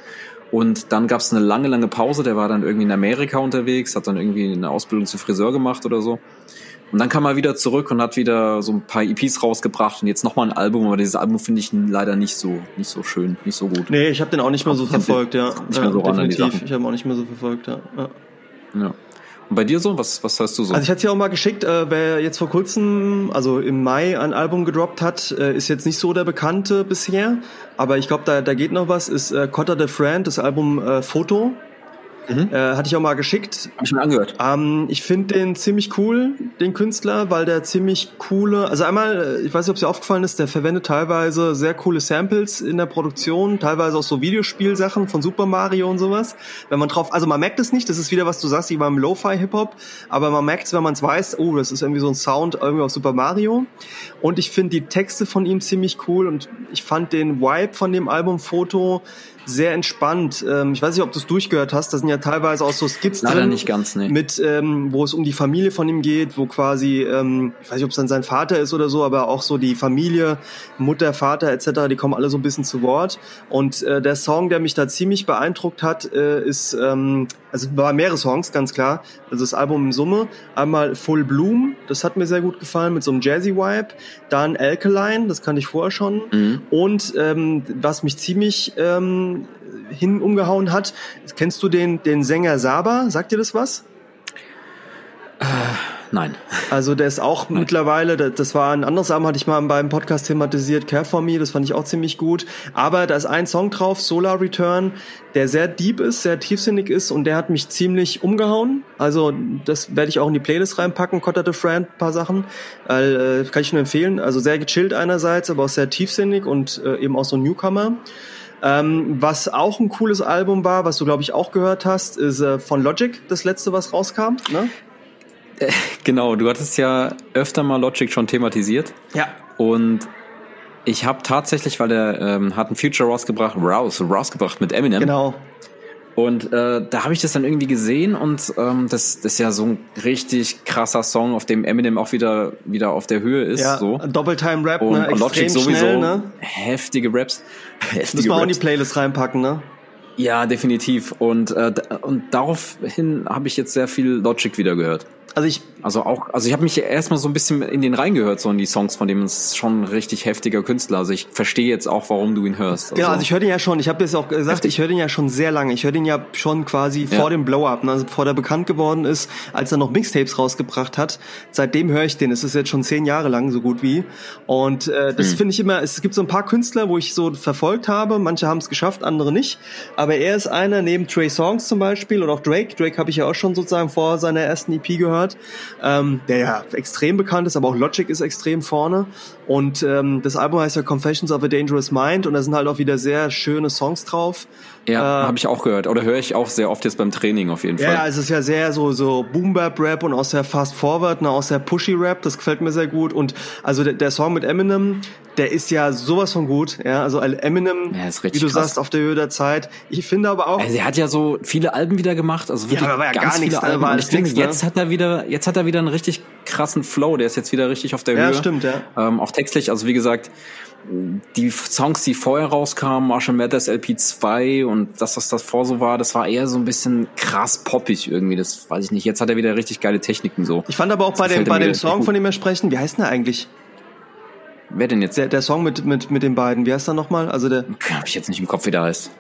Und dann gab es eine lange, lange Pause. Der war dann irgendwie in Amerika unterwegs, hat dann irgendwie eine Ausbildung zum Friseur gemacht oder so. Und dann kam er wieder zurück und hat wieder so ein paar EPs rausgebracht und jetzt nochmal ein Album, aber dieses Album finde ich leider nicht so, nicht so schön, nicht so gut. Nee, ich habe den auch nicht mehr so verfolgt, ja. Nicht mehr so ja, definitiv. Ich habe auch nicht mehr so verfolgt, ja. ja. ja. Und bei dir so? Was, was hast du so? Also ich hatte ja auch mal geschickt, äh, wer jetzt vor kurzem, also im Mai ein Album gedroppt hat, äh, ist jetzt nicht so der Bekannte bisher, aber ich glaube, da, da geht noch was, ist äh, Cotter the Friend, das Album äh, Foto. Mhm. Äh, hatte ich auch mal geschickt. Hab ich mir angehört. Ähm, ich finde den ziemlich cool, den Künstler, weil der ziemlich coole, also einmal, äh, ich weiß nicht, ob es dir aufgefallen ist, der verwendet teilweise sehr coole Samples in der Produktion, teilweise auch so Videospielsachen von Super Mario und sowas. Wenn man drauf, also man merkt es nicht, das ist wieder, was du sagst, wie beim Lo-Fi-Hip-Hop, aber man merkt es, wenn man es weiß, oh, das ist irgendwie so ein Sound irgendwie auf Super Mario. Und ich finde die Texte von ihm ziemlich cool und ich fand den Vibe von dem Album Foto sehr entspannt. Ähm, ich weiß nicht, ob du es durchgehört hast. Da sind ja teilweise auch so Skits Leider drin. nicht ganz, nee. Mit, ähm, wo es um die Familie von ihm geht, wo quasi, ähm, ich weiß nicht, ob es dann sein Vater ist oder so, aber auch so die Familie, Mutter, Vater etc., die kommen alle so ein bisschen zu Wort. Und äh, der Song, der mich da ziemlich beeindruckt hat, äh, ist, ähm, also war mehrere Songs, ganz klar. Also das Album in Summe. Einmal Full Bloom, das hat mir sehr gut gefallen, mit so einem Jazzy-Vibe. Dann Alkaline, das kannte ich vorher schon. Mhm. Und ähm, was mich ziemlich ähm, hin umgehauen hat. Kennst du den, den Sänger Saba? Sagt dir das was? Äh, nein. Also der ist auch nein. mittlerweile, das war ein anderes Album, hatte ich mal beim Podcast thematisiert, Care for Me, das fand ich auch ziemlich gut. Aber da ist ein Song drauf, Solar Return, der sehr deep ist, sehr tiefsinnig ist und der hat mich ziemlich umgehauen. Also das werde ich auch in die Playlist reinpacken, Cotter the Friend, paar Sachen. Äh, kann ich nur empfehlen. Also sehr gechillt einerseits, aber auch sehr tiefsinnig und äh, eben auch so ein Newcomer. Ähm, was auch ein cooles Album war, was du glaube ich auch gehört hast, ist äh, von Logic, das letzte, was rauskam. Ne? Äh, genau, du hattest ja öfter mal Logic schon thematisiert. Ja. Und Ich habe tatsächlich, weil der ähm, hat einen Future rausgebracht, Rouse, rausgebracht mit Eminem. Genau. Und äh, da habe ich das dann irgendwie gesehen und ähm, das, das ist ja so ein richtig krasser Song, auf dem Eminem auch wieder wieder auf der Höhe ist. Ja, so. Doppeltime Rap, Und, ne? und Logic Extrem sowieso schnell, ne? heftige Raps. Heftige Müssen wir auch in die. Playlist reinpacken, ne? Ja, definitiv. Und, äh, und daraufhin habe ich jetzt sehr viel Logic wieder gehört. Also ich, Also auch, also ich habe mich erstmal so ein bisschen in den reingehört, so in die Songs von dem ist schon ein richtig heftiger Künstler. Also ich verstehe jetzt auch, warum du ihn hörst. genau, also ich höre den ja schon, ich habe jetzt auch gesagt, Heftig. ich höre den ja schon sehr lange. Ich höre den ja schon quasi Ja. vor dem Blow-Up, ne? also bevor der bekannt geworden ist, als er noch Mixtapes rausgebracht hat. Seitdem höre ich den. Es ist jetzt schon zehn Jahre lang, so gut wie. Und äh, das Hm. finde ich immer, es gibt so ein paar Künstler, wo ich so verfolgt habe. Manche haben es geschafft, andere nicht. Aber er ist einer, neben Trey Songs zum Beispiel oder auch Drake. Drake habe ich ja auch schon sozusagen vor seiner ersten EP gehört. Ähm, der ja extrem bekannt ist, aber auch Logic ist extrem vorne. Und ähm, das Album heißt ja Confessions of a Dangerous Mind und da sind halt auch wieder sehr schöne Songs drauf. ja, äh, habe ich auch gehört. Oder höre ich auch sehr oft jetzt beim Training auf jeden Ja, Fall. ja, es ist ja sehr so so Boom Bap Rap und auch sehr Fast Forward, ne, auch sehr Pushy Rap, das gefällt mir sehr gut und also der, der Song mit Eminem, der ist ja sowas von gut, ja, also Eminem, Ja, ist wie du krass. sagst, auf der Höhe der Zeit. Ich finde aber auch Also er hat ja so viele Alben wieder gemacht, also wirklich aber war ja ganz gar nichts, viele da Alben. war alles nix, ne? jetzt hat er wieder, jetzt hat er wieder einen richtig krassen Flow. Der ist jetzt wieder richtig auf der Ja, Höhe. stimmt, ja. Ähm, auch textlich, also wie gesagt, die Songs, die vorher rauskamen, Marshall Mathers LP 2 und das, was davor so war, das war eher so ein bisschen krass poppig irgendwie. Das weiß ich nicht. Jetzt hat er wieder richtig geile Techniken so. ich fand aber auch Das bei dem bei dem Song, von dem wir sprechen, wie heißt denn der eigentlich? Wer denn jetzt? Der, der Song mit mit mit den beiden, wie heißt der nochmal? Also der Hab ich jetzt nicht im Kopf, wie der heißt.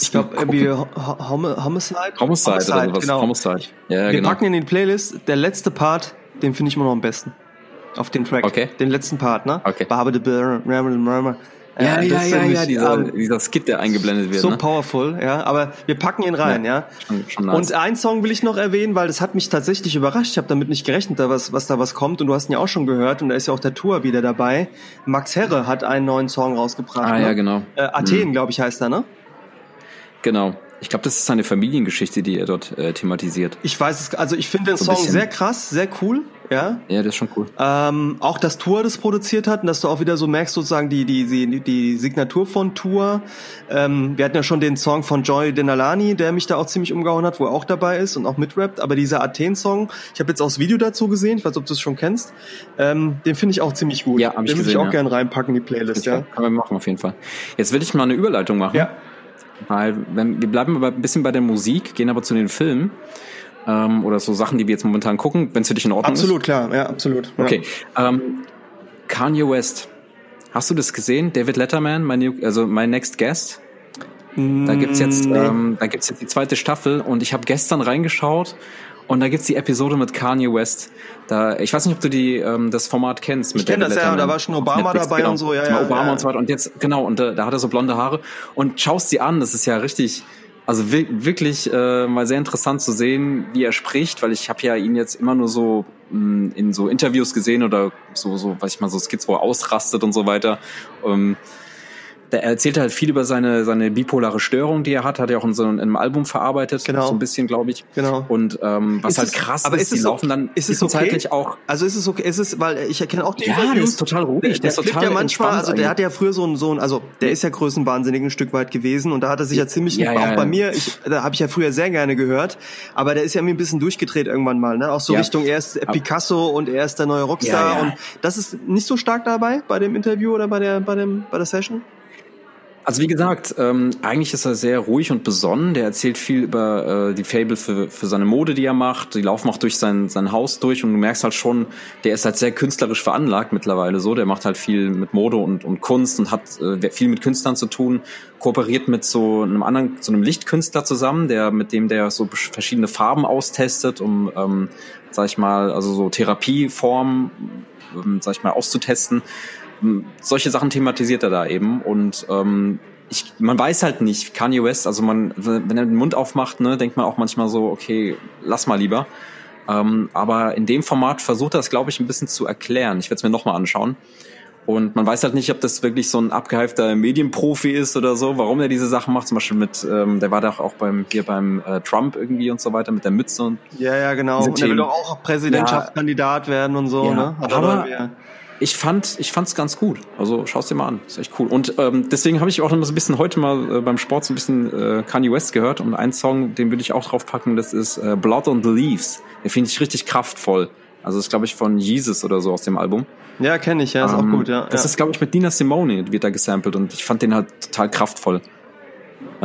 ich glaube irgendwie Ho- Ho- Homicide. Homicide, oder sowas. genau. Homicide. Ja, Wir genau. packen in die Playlist, der letzte Part, den finde ich immer noch am besten. Auf den Track. Okay. Den letzten Part, ne? Okay. Barbe de Murmur. ja, Äh, ja, ja, ja, ich, dieser, ähm, dieser Skit, der eingeblendet wird. so ne? powerful, ja. Aber wir packen ihn rein, ja. Schon, schon nice. Und einen Song will ich noch erwähnen, weil das hat mich tatsächlich überrascht. Ich habe damit nicht gerechnet, da was, was da was kommt. Und du hast ihn ja auch schon gehört. Und da ist ja auch der Tour wieder dabei. Max Herre hat einen neuen Song rausgebracht. Ah, ne? ja, genau. Äh, Athen, glaube ich, heißt er, ne? Genau. Ich glaube, das ist seine Familiengeschichte, die er dort äh, thematisiert. Ich weiß es, also ich finde den So Song bisschen. sehr krass, sehr cool, ja. Ja, das ist schon cool. Ähm, auch dass Tour das produziert hat und dass du auch wieder so merkst, sozusagen die, die, die, die Signatur von Tour. Ähm, wir hatten ja schon den Song von Joy Denalani, der mich da auch ziemlich umgehauen hat, wo er auch dabei ist und auch mitrappt. Aber dieser Athen-Song, ich habe jetzt auch das Video dazu gesehen, ich weiß, ob du es schon kennst, ähm, den finde ich auch ziemlich gut. Ja, hab ich den würde ich auch ja. gerne reinpacken in die Playlist, ja. Können wir machen auf jeden Fall. Jetzt will ich mal eine Überleitung machen. Ja. Weil wenn, wir bleiben aber ein bisschen bei der Musik, gehen aber zu den Filmen. Ähm, oder so Sachen, die wir jetzt momentan gucken, wenn es für dich in Ordnung Absolut, klar, ja, absolut. ist. Okay. Ähm, Kanye West. Hast du das gesehen? David Letterman, mein new, also mein Next Guest. Da gibt's jetzt, Nee. ähm, da gibt's jetzt die zweite Staffel und ich habe gestern reingeschaut und da gibt's die Episode mit Kanye West. Da, ich weiß nicht, ob du die ähm, das Format kennst. Ich kenn das, ja, da war schon Obama dabei und so, ja, ja, Obama ja. und so weiter. Und jetzt genau und äh, da hat er so blonde Haare und schaust sie an. Das ist ja richtig. Also wi- wirklich äh, mal sehr interessant zu sehen, wie er spricht, weil ich habe ja ihn jetzt immer nur so mh, in so Interviews gesehen oder so, so, weiß ich mal, so Skits, wo er ausrastet und so weiter. Ähm, der er erzählt halt viel über seine, seine bipolare Störung, die er hat, hat er auch in so einem, in einem Album verarbeitet, Genau. so ein bisschen, glaube ich. Genau. Und ähm, was Ist halt es- krass aber ist, ist die es laufen okay? dann Ist es okay? zwischenzeitlich auch. Also ist es okay, ist es, weil ich erkenne auch die Ja, der Interviews. ist total ruhig, Der, der der ist ja manchmal, also der eigentlich. hat ja früher so ein, so ein, also der ist ja größenwahnsinnig ein Stück weit gewesen und da hat er sich ja ziemlich, Ja, auch ja, bei ja. mir, ich, da habe ich ja früher sehr gerne gehört, aber der ist ja irgendwie ein bisschen durchgedreht irgendwann mal, ne? Auch so Ja. Richtung er ist Picasso und er ist der neue Rockstar Ja, ja. und das ist nicht so stark dabei bei dem Interview oder bei der, bei dem, bei der Session. Also wie gesagt, ähm, eigentlich ist er sehr ruhig und besonnen. Der erzählt viel über äh, die Fable für, für seine Mode, die er macht. Die laufen auch durch sein, sein Haus durch und du merkst halt schon, der ist halt sehr künstlerisch veranlagt mittlerweile so. Der macht halt viel mit Mode und, und Kunst und hat äh, viel mit Künstlern zu tun. Kooperiert mit so einem anderen, so einem Lichtkünstler zusammen, der mit dem der so verschiedene Farben austestet, um, ähm, sag ich mal, also so Therapieformen, ähm, sag ich mal, auszutesten solche Sachen thematisiert er da eben und ähm, ich, man weiß halt nicht, Kanye West, also man, wenn er den Mund aufmacht, ne, denkt man auch manchmal so, okay, lass mal lieber. Ähm, aber in dem Format versucht er es, glaube ich, ein bisschen zu erklären. Ich werde es mir nochmal anschauen. Und man weiß halt nicht, ob das wirklich so ein abgeheifter Medienprofi ist oder so, warum er diese Sachen macht. Zum Beispiel mit, ähm, der war doch auch beim hier beim äh, Trump irgendwie und so weiter mit der Mütze und Ja, ja, genau. Und er will doch auch Präsidentschaftskandidat werden und so, Ja, ne? Hat er aber- ich fand, ich fand's ganz gut. Also schau's dir mal an, ist echt cool. Und ähm, deswegen habe ich auch noch so ein bisschen heute mal äh, beim Sport so ein bisschen äh, Kanye West gehört und einen Song, den würde ich auch drauf packen, das ist äh, Blood on the Leaves. Den finde ich richtig kraftvoll. Also das ist glaube ich von Jesus oder so aus dem Album. Ja, kenne ich, ja, ist ähm, auch gut, ja. Das ja. ist glaube ich mit Nina Simone wird da gesampelt und ich fand den halt total kraftvoll.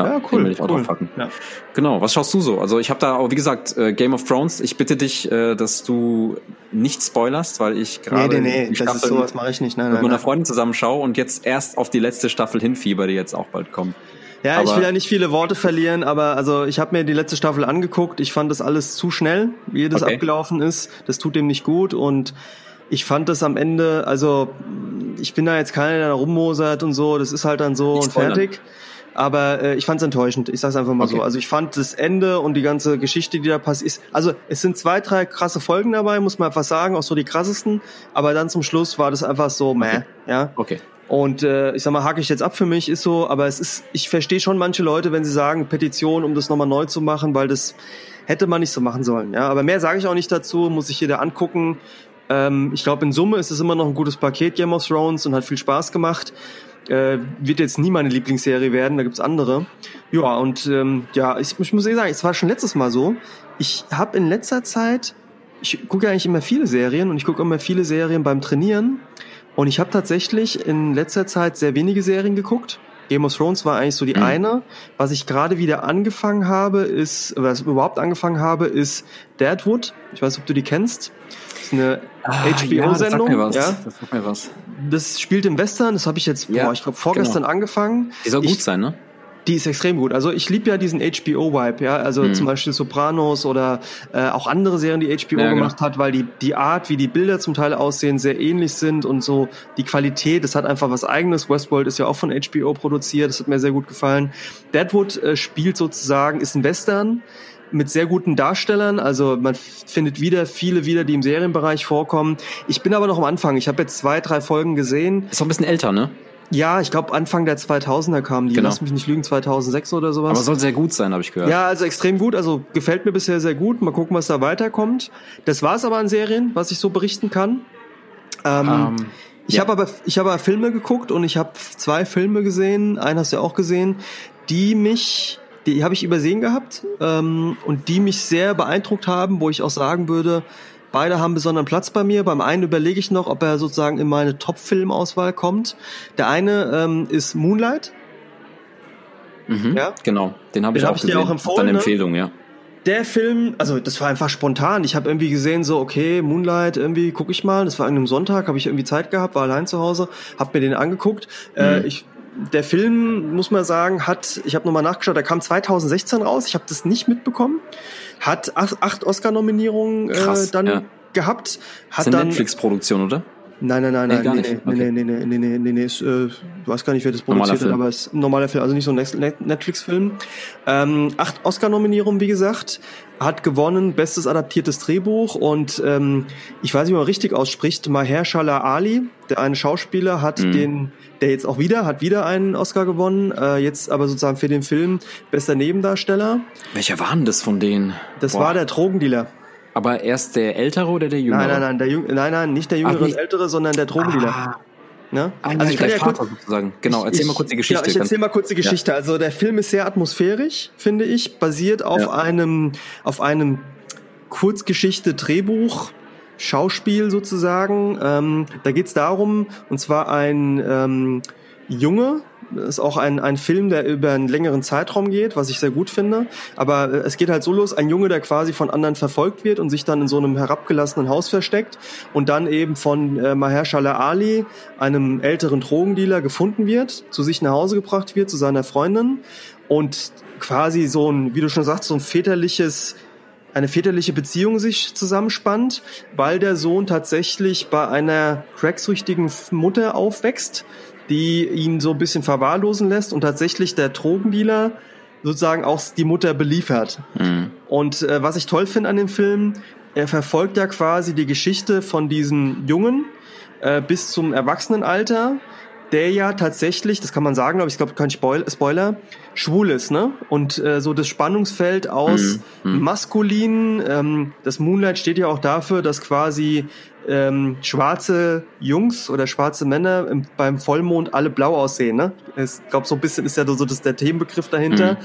Ja, ja cool. Den will ich auch cool. Ja. Genau, was schaust du so? Also ich habe da auch, wie gesagt, äh, Game of Thrones. Ich bitte dich, äh, dass du nicht spoilerst, weil ich gerade nee, nee, nee, das ist sowas mache ich nicht. Nein, mit nein, meiner nein. Freundin zusammen schaue und jetzt erst auf die letzte Staffel hinfieber, die jetzt auch bald kommt. Ja, Aber- ich will ja nicht viele Worte verlieren, aber also ich habe mir die letzte Staffel angeguckt. Ich fand das alles zu schnell, wie das Okay. abgelaufen ist. Das tut dem nicht gut und ich fand das am Ende, also ich bin da jetzt keiner, der da rummosert und so. Das ist halt dann so Nicht und fertig. Aber äh, ich fand es enttäuschend. Ich sag's einfach mal Okay. so. Also ich fand das Ende und die ganze Geschichte, die da passiert ist. Also es sind zwei, drei krasse Folgen dabei, muss man einfach sagen, auch so die krassesten. Aber dann zum Schluss war das einfach so, meh, ja. Okay. Und äh, ich sag mal, hake ich jetzt ab für mich, ist so, aber es ist, ich verstehe schon manche Leute, wenn sie sagen, Petition, um das nochmal neu zu machen, weil das hätte man nicht so machen sollen. Ja, aber mehr sage ich auch nicht dazu, muss sich jeder angucken. Ähm, ich glaube, in Summe ist es immer noch ein gutes Paket, Game of Thrones, und hat viel Spaß gemacht. Äh, wird jetzt nie meine Lieblingsserie werden, da gibt's andere. Ja, und ähm, ja, ich, ich muss eh sagen, es war schon letztes Mal so. Ich habe in letzter Zeit, ich gucke ja eigentlich immer viele Serien und ich gucke immer viele Serien beim Trainieren. Und ich habe tatsächlich in letzter Zeit sehr wenige Serien geguckt. Game of Thrones war eigentlich so die Mhm. eine. Was ich gerade wieder angefangen habe, ist, was ich überhaupt angefangen habe, ist Deadwood. Ich weiß, ob du die kennst. Ist eine HBO-Sendung. Ah, Ja, das sagt mir was. Ja, Das sagt mir was. das spielt im Western. Das habe ich jetzt, Ja, boah, ich glaube vorgestern angefangen. Die soll ich, gut sein, ne? die ist extrem gut. Also ich liebe ja diesen HBO-Vibe, ja. Also Mhm. zum Beispiel Sopranos oder äh, auch andere Serien, die HBO Ja, genau. gemacht hat, weil die, die Art, wie die Bilder zum Teil aussehen, sehr ähnlich sind und so die Qualität, das hat einfach was eigenes. Westworld ist ja auch von HBO produziert, das hat mir sehr gut gefallen. Deadwood äh, spielt sozusagen, ist ein Western mit sehr guten Darstellern, also man findet wieder viele wieder, die im Serienbereich vorkommen. Ich bin aber noch am Anfang. Ich habe jetzt zwei, drei Folgen gesehen. Ist auch ein bisschen älter, ne? Ja, ich glaube Anfang der 2000er kamen die. Genau. Lass mich nicht lügen, 2006 oder sowas. Aber soll sehr gut sein, habe ich gehört. Ja, also extrem gut. Also gefällt mir bisher sehr gut. Mal gucken, was da weiterkommt. Das war's aber an Serien, was ich so berichten kann. Ähm, Ähm, ich ja. habe aber ich habe aber Filme geguckt und ich habe zwei Filme gesehen. Einen hast du ja auch gesehen, die mich, die habe ich übersehen gehabt ähm, und die mich sehr beeindruckt haben, wo ich auch sagen würde, beide haben besonderen Platz bei mir. Beim einen überlege ich noch, ob er sozusagen in meine Top-Filmauswahl kommt. Der eine ähm, ist Moonlight. Mhm. Ja? Genau, den habe ich hab ich dir auch empfohlen, Deine ne? Empfehlung, ja. der Film, also das war einfach spontan. Ich habe irgendwie gesehen, so okay, Moonlight, irgendwie guck ich mal. Das war an einem Sonntag, habe ich irgendwie Zeit gehabt, war allein zu Hause, habe mir den angeguckt. Äh, Mhm. ich, der Film, muss man sagen, hat, ich habe nochmal nachgeschaut, der kam 2016 raus. Ich habe das nicht mitbekommen. Hat acht, Oscar-Nominierungen äh, dann ja. gehabt. Das Hat ist eine Netflix-Produktion, oder? Nein, nein, nein, Nee, nein, gar nee, nicht. nee, Okay. nee, nee, nee, nee, nee, äh, ich weiß gar nicht, wer das produziert hat, aber es ist ein normaler Film, also nicht so ein Netflix-Film. Ähm, acht Oscar-Nominierungen, wie gesagt, hat gewonnen, bestes adaptiertes Drehbuch und ähm, ich weiß nicht, wie man richtig ausspricht, Mahershala Ali, der eine Schauspieler, hat Mhm. den, der jetzt auch wieder, hat wieder einen Oscar gewonnen, äh, jetzt aber sozusagen für den Film bester Nebendarsteller. Welcher war denn das von denen? Das Boah. war der Drogendealer. Aber erst der ältere oder der jüngere? Nein, nein, nein, der Jüng nein, nein, nicht der jüngere und ältere, sondern der Drogendealer. Ah, Ne? ah, also ich kann ja kurz, Vater sozusagen. Genau, erzähl ich, mal kurz die Geschichte. Ja, ich erzähl mal kurz die Geschichte. Also der Film ist sehr atmosphärisch, finde ich, basiert auf Ja. einem auf einem Kurzgeschichte Drehbuch Schauspiel sozusagen. Ähm, da geht's darum, und zwar ein ähm, Junge, ist auch ein, ein Film, der über einen längeren Zeitraum geht, was ich sehr gut finde. Aber äh, es geht halt so los, ein Junge, der quasi von anderen verfolgt wird und sich dann in so einem herabgelassenen Haus versteckt und dann eben von äh, Mahershala Ali, einem älteren Drogendealer, gefunden wird, zu sich nach Hause gebracht wird, zu seiner Freundin und quasi so ein, wie du schon sagst, so ein väterliches eine väterliche Beziehung sich zusammenspannt, weil der Sohn tatsächlich bei einer cracksüchtigen Mutter aufwächst, die ihn so ein bisschen verwahrlosen lässt und tatsächlich der Drogendealer sozusagen auch die Mutter beliefert. Mhm. Und äh, was ich toll finde an dem Film, er verfolgt ja quasi die Geschichte von diesem Jungen äh, bis zum Erwachsenenalter, der ja tatsächlich, das kann man sagen, aber ich glaube kein Spoil Spoiler, schwul ist, ne? Und äh, so das Spannungsfeld aus Mhm, mhm. maskulin, ähm, das Moonlight steht ja auch dafür, dass quasi ähm, schwarze Jungs oder schwarze Männer im, beim Vollmond alle blau aussehen. Ne? Ich glaube, so ein bisschen ist ja so das, der Themenbegriff dahinter. Mhm.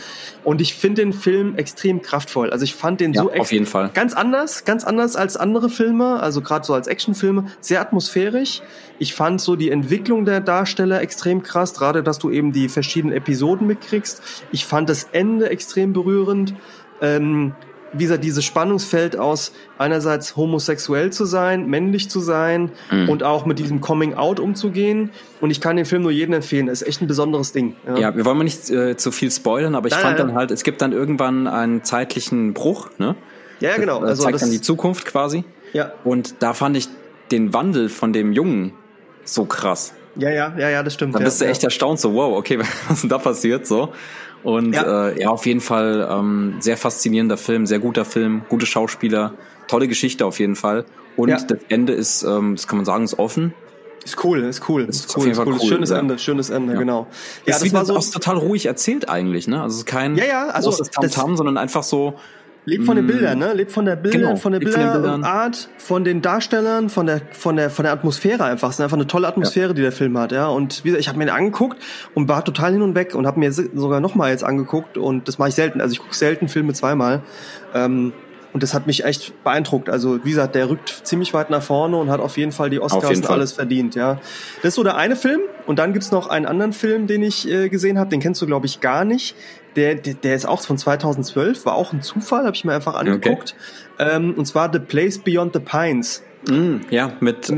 Und ich finde den Film extrem kraftvoll. Also ich fand den Ja, so auf jeden Fall. ganz anders, ganz anders als andere Filme, also gerade so als Actionfilme, sehr atmosphärisch. Ich fand so die Entwicklung der Darsteller extrem krass, gerade dass du eben die verschiedenen Episoden mitkriegst. Ich fand das Ende extrem berührend. Ähm, wie gesagt, dieses Spannungsfeld aus einerseits homosexuell zu sein, männlich zu sein Mhm. und auch mit diesem Coming Out umzugehen. Und ich kann den Film nur jedem empfehlen. Das ist echt ein besonderes Ding. Ja, wir wollen mal nicht äh, zu viel spoilern, aber ich Nein, fand nein, dann halt, es gibt dann irgendwann einen zeitlichen Bruch, ne? ja, ja, genau. Das, äh, Also zeigt das, dann die Zukunft quasi. ja, Und da fand ich den Wandel von dem Jungen so krass. ja, ja, ja, ja, das stimmt. Da ja, bist du ja. echt erstaunt, so wow, okay, was ist denn da passiert so? Und Ja. äh, ja, auf jeden Fall ähm, sehr faszinierender Film, sehr guter Film, gute Schauspieler, tolle Geschichte auf jeden Fall. Und Ja. das Ende ist, ähm, das kann man sagen, ist offen. Ist cool, ist cool, ist, Ist cool, ist cool. cool, Schönes ja. Ende, schönes Ende, Ja. genau. Ja, ist das war so, auch total ruhig erzählt eigentlich, ne? Also es ist kein Ja, ja, also großes Tamtam, sondern einfach so, lebt von den Mm. Bildern, ne? Lebt von der Bilder, Genau, von der. Bilderart, von den Darstellern, von der, von der, von der Atmosphäre einfach. Es ist einfach eine tolle Atmosphäre, die der Film hat, ja. Und wie gesagt, ich habe mir den angeguckt und war total hin und weg und habe mir sogar nochmal jetzt angeguckt und das mache ich selten. Also ich gucke selten Filme zweimal. Ähm, und das hat mich echt beeindruckt. Also wie gesagt, der rückt ziemlich weit nach vorne und hat auf jeden Fall die Oscars und alles verdient, ja. Das ist so der eine Film. Und dann gibt's noch einen anderen Film, den ich äh, gesehen habe. Den kennst du, glaube ich, gar nicht. Der, der, der ist auch von 2012, war auch ein Zufall, habe ich mir einfach angeguckt. Ähm, und zwar The Place Beyond the Pines. Mm, ja, mit ähm,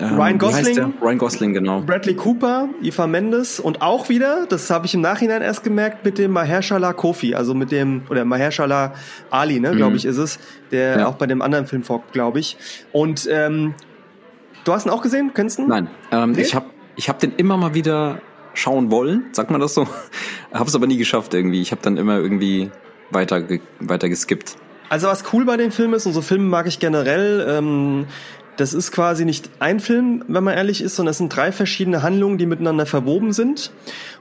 ähm, Ryan wie heißt Gosling? der? Ryan Gosling, genau. Bradley Cooper, Eva Mendes und auch wieder, das habe ich im Nachhinein erst gemerkt, mit dem Mahershala Kofi, also mit dem, oder Mahershala Ali, ne, glaube Mhm. ich, ist es, der Ja. auch bei dem anderen Film vorkommt, glaube ich. Und ähm, du hast ihn auch gesehen, kennst du ihn? Nein, ähm, Nee? ich habe ich hab den immer mal wieder schauen wollen, sagt man das so? habe es aber nie geschafft irgendwie. Ich habe dann immer irgendwie weiter, weiter geskippt. Also was cool bei dem Film ist, und so Filme mag ich generell, ähm, das ist quasi nicht ein Film, wenn man ehrlich ist, sondern es sind drei verschiedene Handlungen, die miteinander verwoben sind.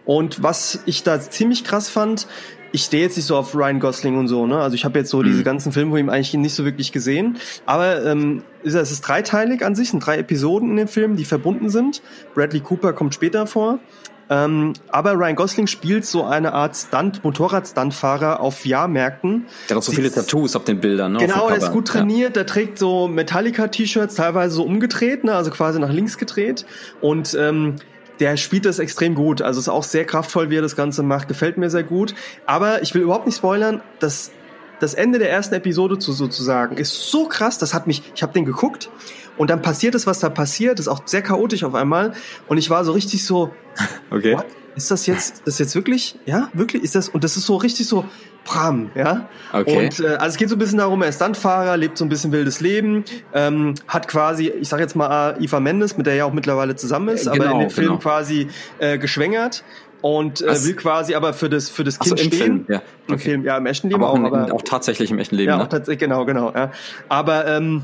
Und was ich da ziemlich krass fand, ich stehe jetzt nicht so auf Ryan Gosling und so, ne? Also ich habe jetzt so Mhm. diese ganzen Filme von ihm eigentlich nicht so wirklich gesehen. Aber ähm, es ist dreiteilig an sich, es sind drei Episoden in dem Film, die verbunden sind. Bradley Cooper kommt später vor. Ähm, aber Ryan Gosling spielt so eine Art Stunt, Motorrad-Stuntfahrer auf Jahrmärkten. Der hat so viele Tattoos auf den Bildern. Ne, Genau, dem ist gut trainiert, der trägt so Metallica-T-Shirts, teilweise so umgedreht, ne, also quasi nach links gedreht. Und ähm, der spielt das extrem gut. Also ist auch sehr kraftvoll, wie er das Ganze macht. Gefällt mir sehr gut. Aber ich will überhaupt nicht spoilern, das, das Ende der ersten Episode zu, sozusagen ist so krass, das hat mich, ich habe den geguckt und dann passiert es, was da passiert, ist auch sehr chaotisch auf einmal. Und ich war so richtig so. Okay. what? Ist das jetzt, das jetzt wirklich, ja, wirklich, ist das, und das ist so richtig so, Bram, ja. Okay. Und äh, also es geht so ein bisschen darum, er ist Stuntfahrer, lebt so ein bisschen wildes Leben, ähm, hat quasi, ich sag jetzt mal Eva Mendes, mit der er ja auch mittlerweile zusammen ist, Äh, aber in genau, dem Film genau. quasi äh, geschwängert und äh, will quasi aber für das für das Ach so, Kind im stehen. Film, ja. Im Okay. Film, ja, im echten Leben aber auch, auch, im- aber auch tatsächlich im echten Leben. ja, ne? auch tatsächlich, genau, genau, ja. Aber ähm,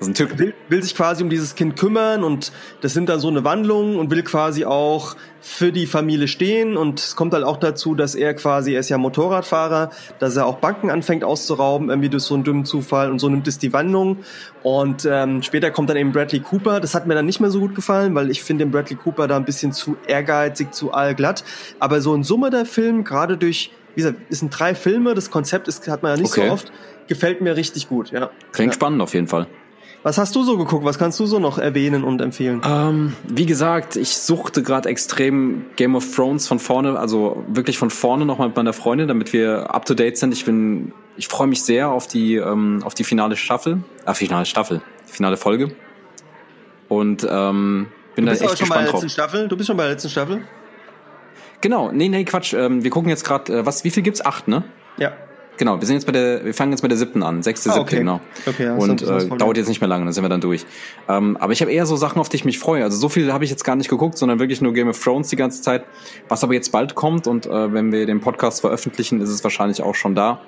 Ist ein Typ. will, will sich quasi um dieses Kind kümmern und das sind dann so eine Wandlung und will quasi auch für die Familie stehen und es kommt halt auch dazu, dass er quasi, er ist ja Motorradfahrer, dass er auch Banken anfängt auszurauben, irgendwie durch so einen dummen Zufall und so nimmt es die Wandlung und ähm, später kommt dann eben Bradley Cooper, das hat mir dann nicht mehr so gut gefallen, weil ich finde den Bradley Cooper da ein bisschen zu ehrgeizig, zu allglatt, aber so in Summe der Film, gerade durch, wie gesagt, es sind drei Filme, das Konzept ist, hat man ja nicht Okay. so oft, gefällt mir richtig gut, ja. Klingt ja. spannend auf jeden Fall. Was hast du so geguckt? Was kannst du so noch erwähnen und empfehlen? Ähm, wie gesagt, ich suchte gerade extrem Game of Thrones von vorne, also wirklich von vorne nochmal mit meiner Freundin, damit wir up to date sind. Ich bin, ich freue mich sehr auf die ähm, auf die finale Staffel, äh, finale Staffel, die finale Folge. Und ähm, bin da echt schon bei der gespannt drauf. letzten Staffel. Du bist schon bei der letzten Staffel. Genau, nee, nee, Quatsch. Ähm, wir gucken jetzt gerade, äh, was, wie viel gibt's? Acht, ne? Ja. Genau, wir sind jetzt bei der, wir fangen jetzt bei der siebten an, sechste, Ah, siebte, okay. genau. Okay, ja, ist und äh, dauert jetzt nicht mehr lange, dann sind wir dann durch. Ähm, aber ich habe eher so Sachen, auf die ich mich freue. Also so viel habe ich jetzt gar nicht geguckt, sondern wirklich nur Game of Thrones die ganze Zeit. Was aber jetzt bald kommt und äh, wenn wir den Podcast veröffentlichen, ist es wahrscheinlich auch schon da,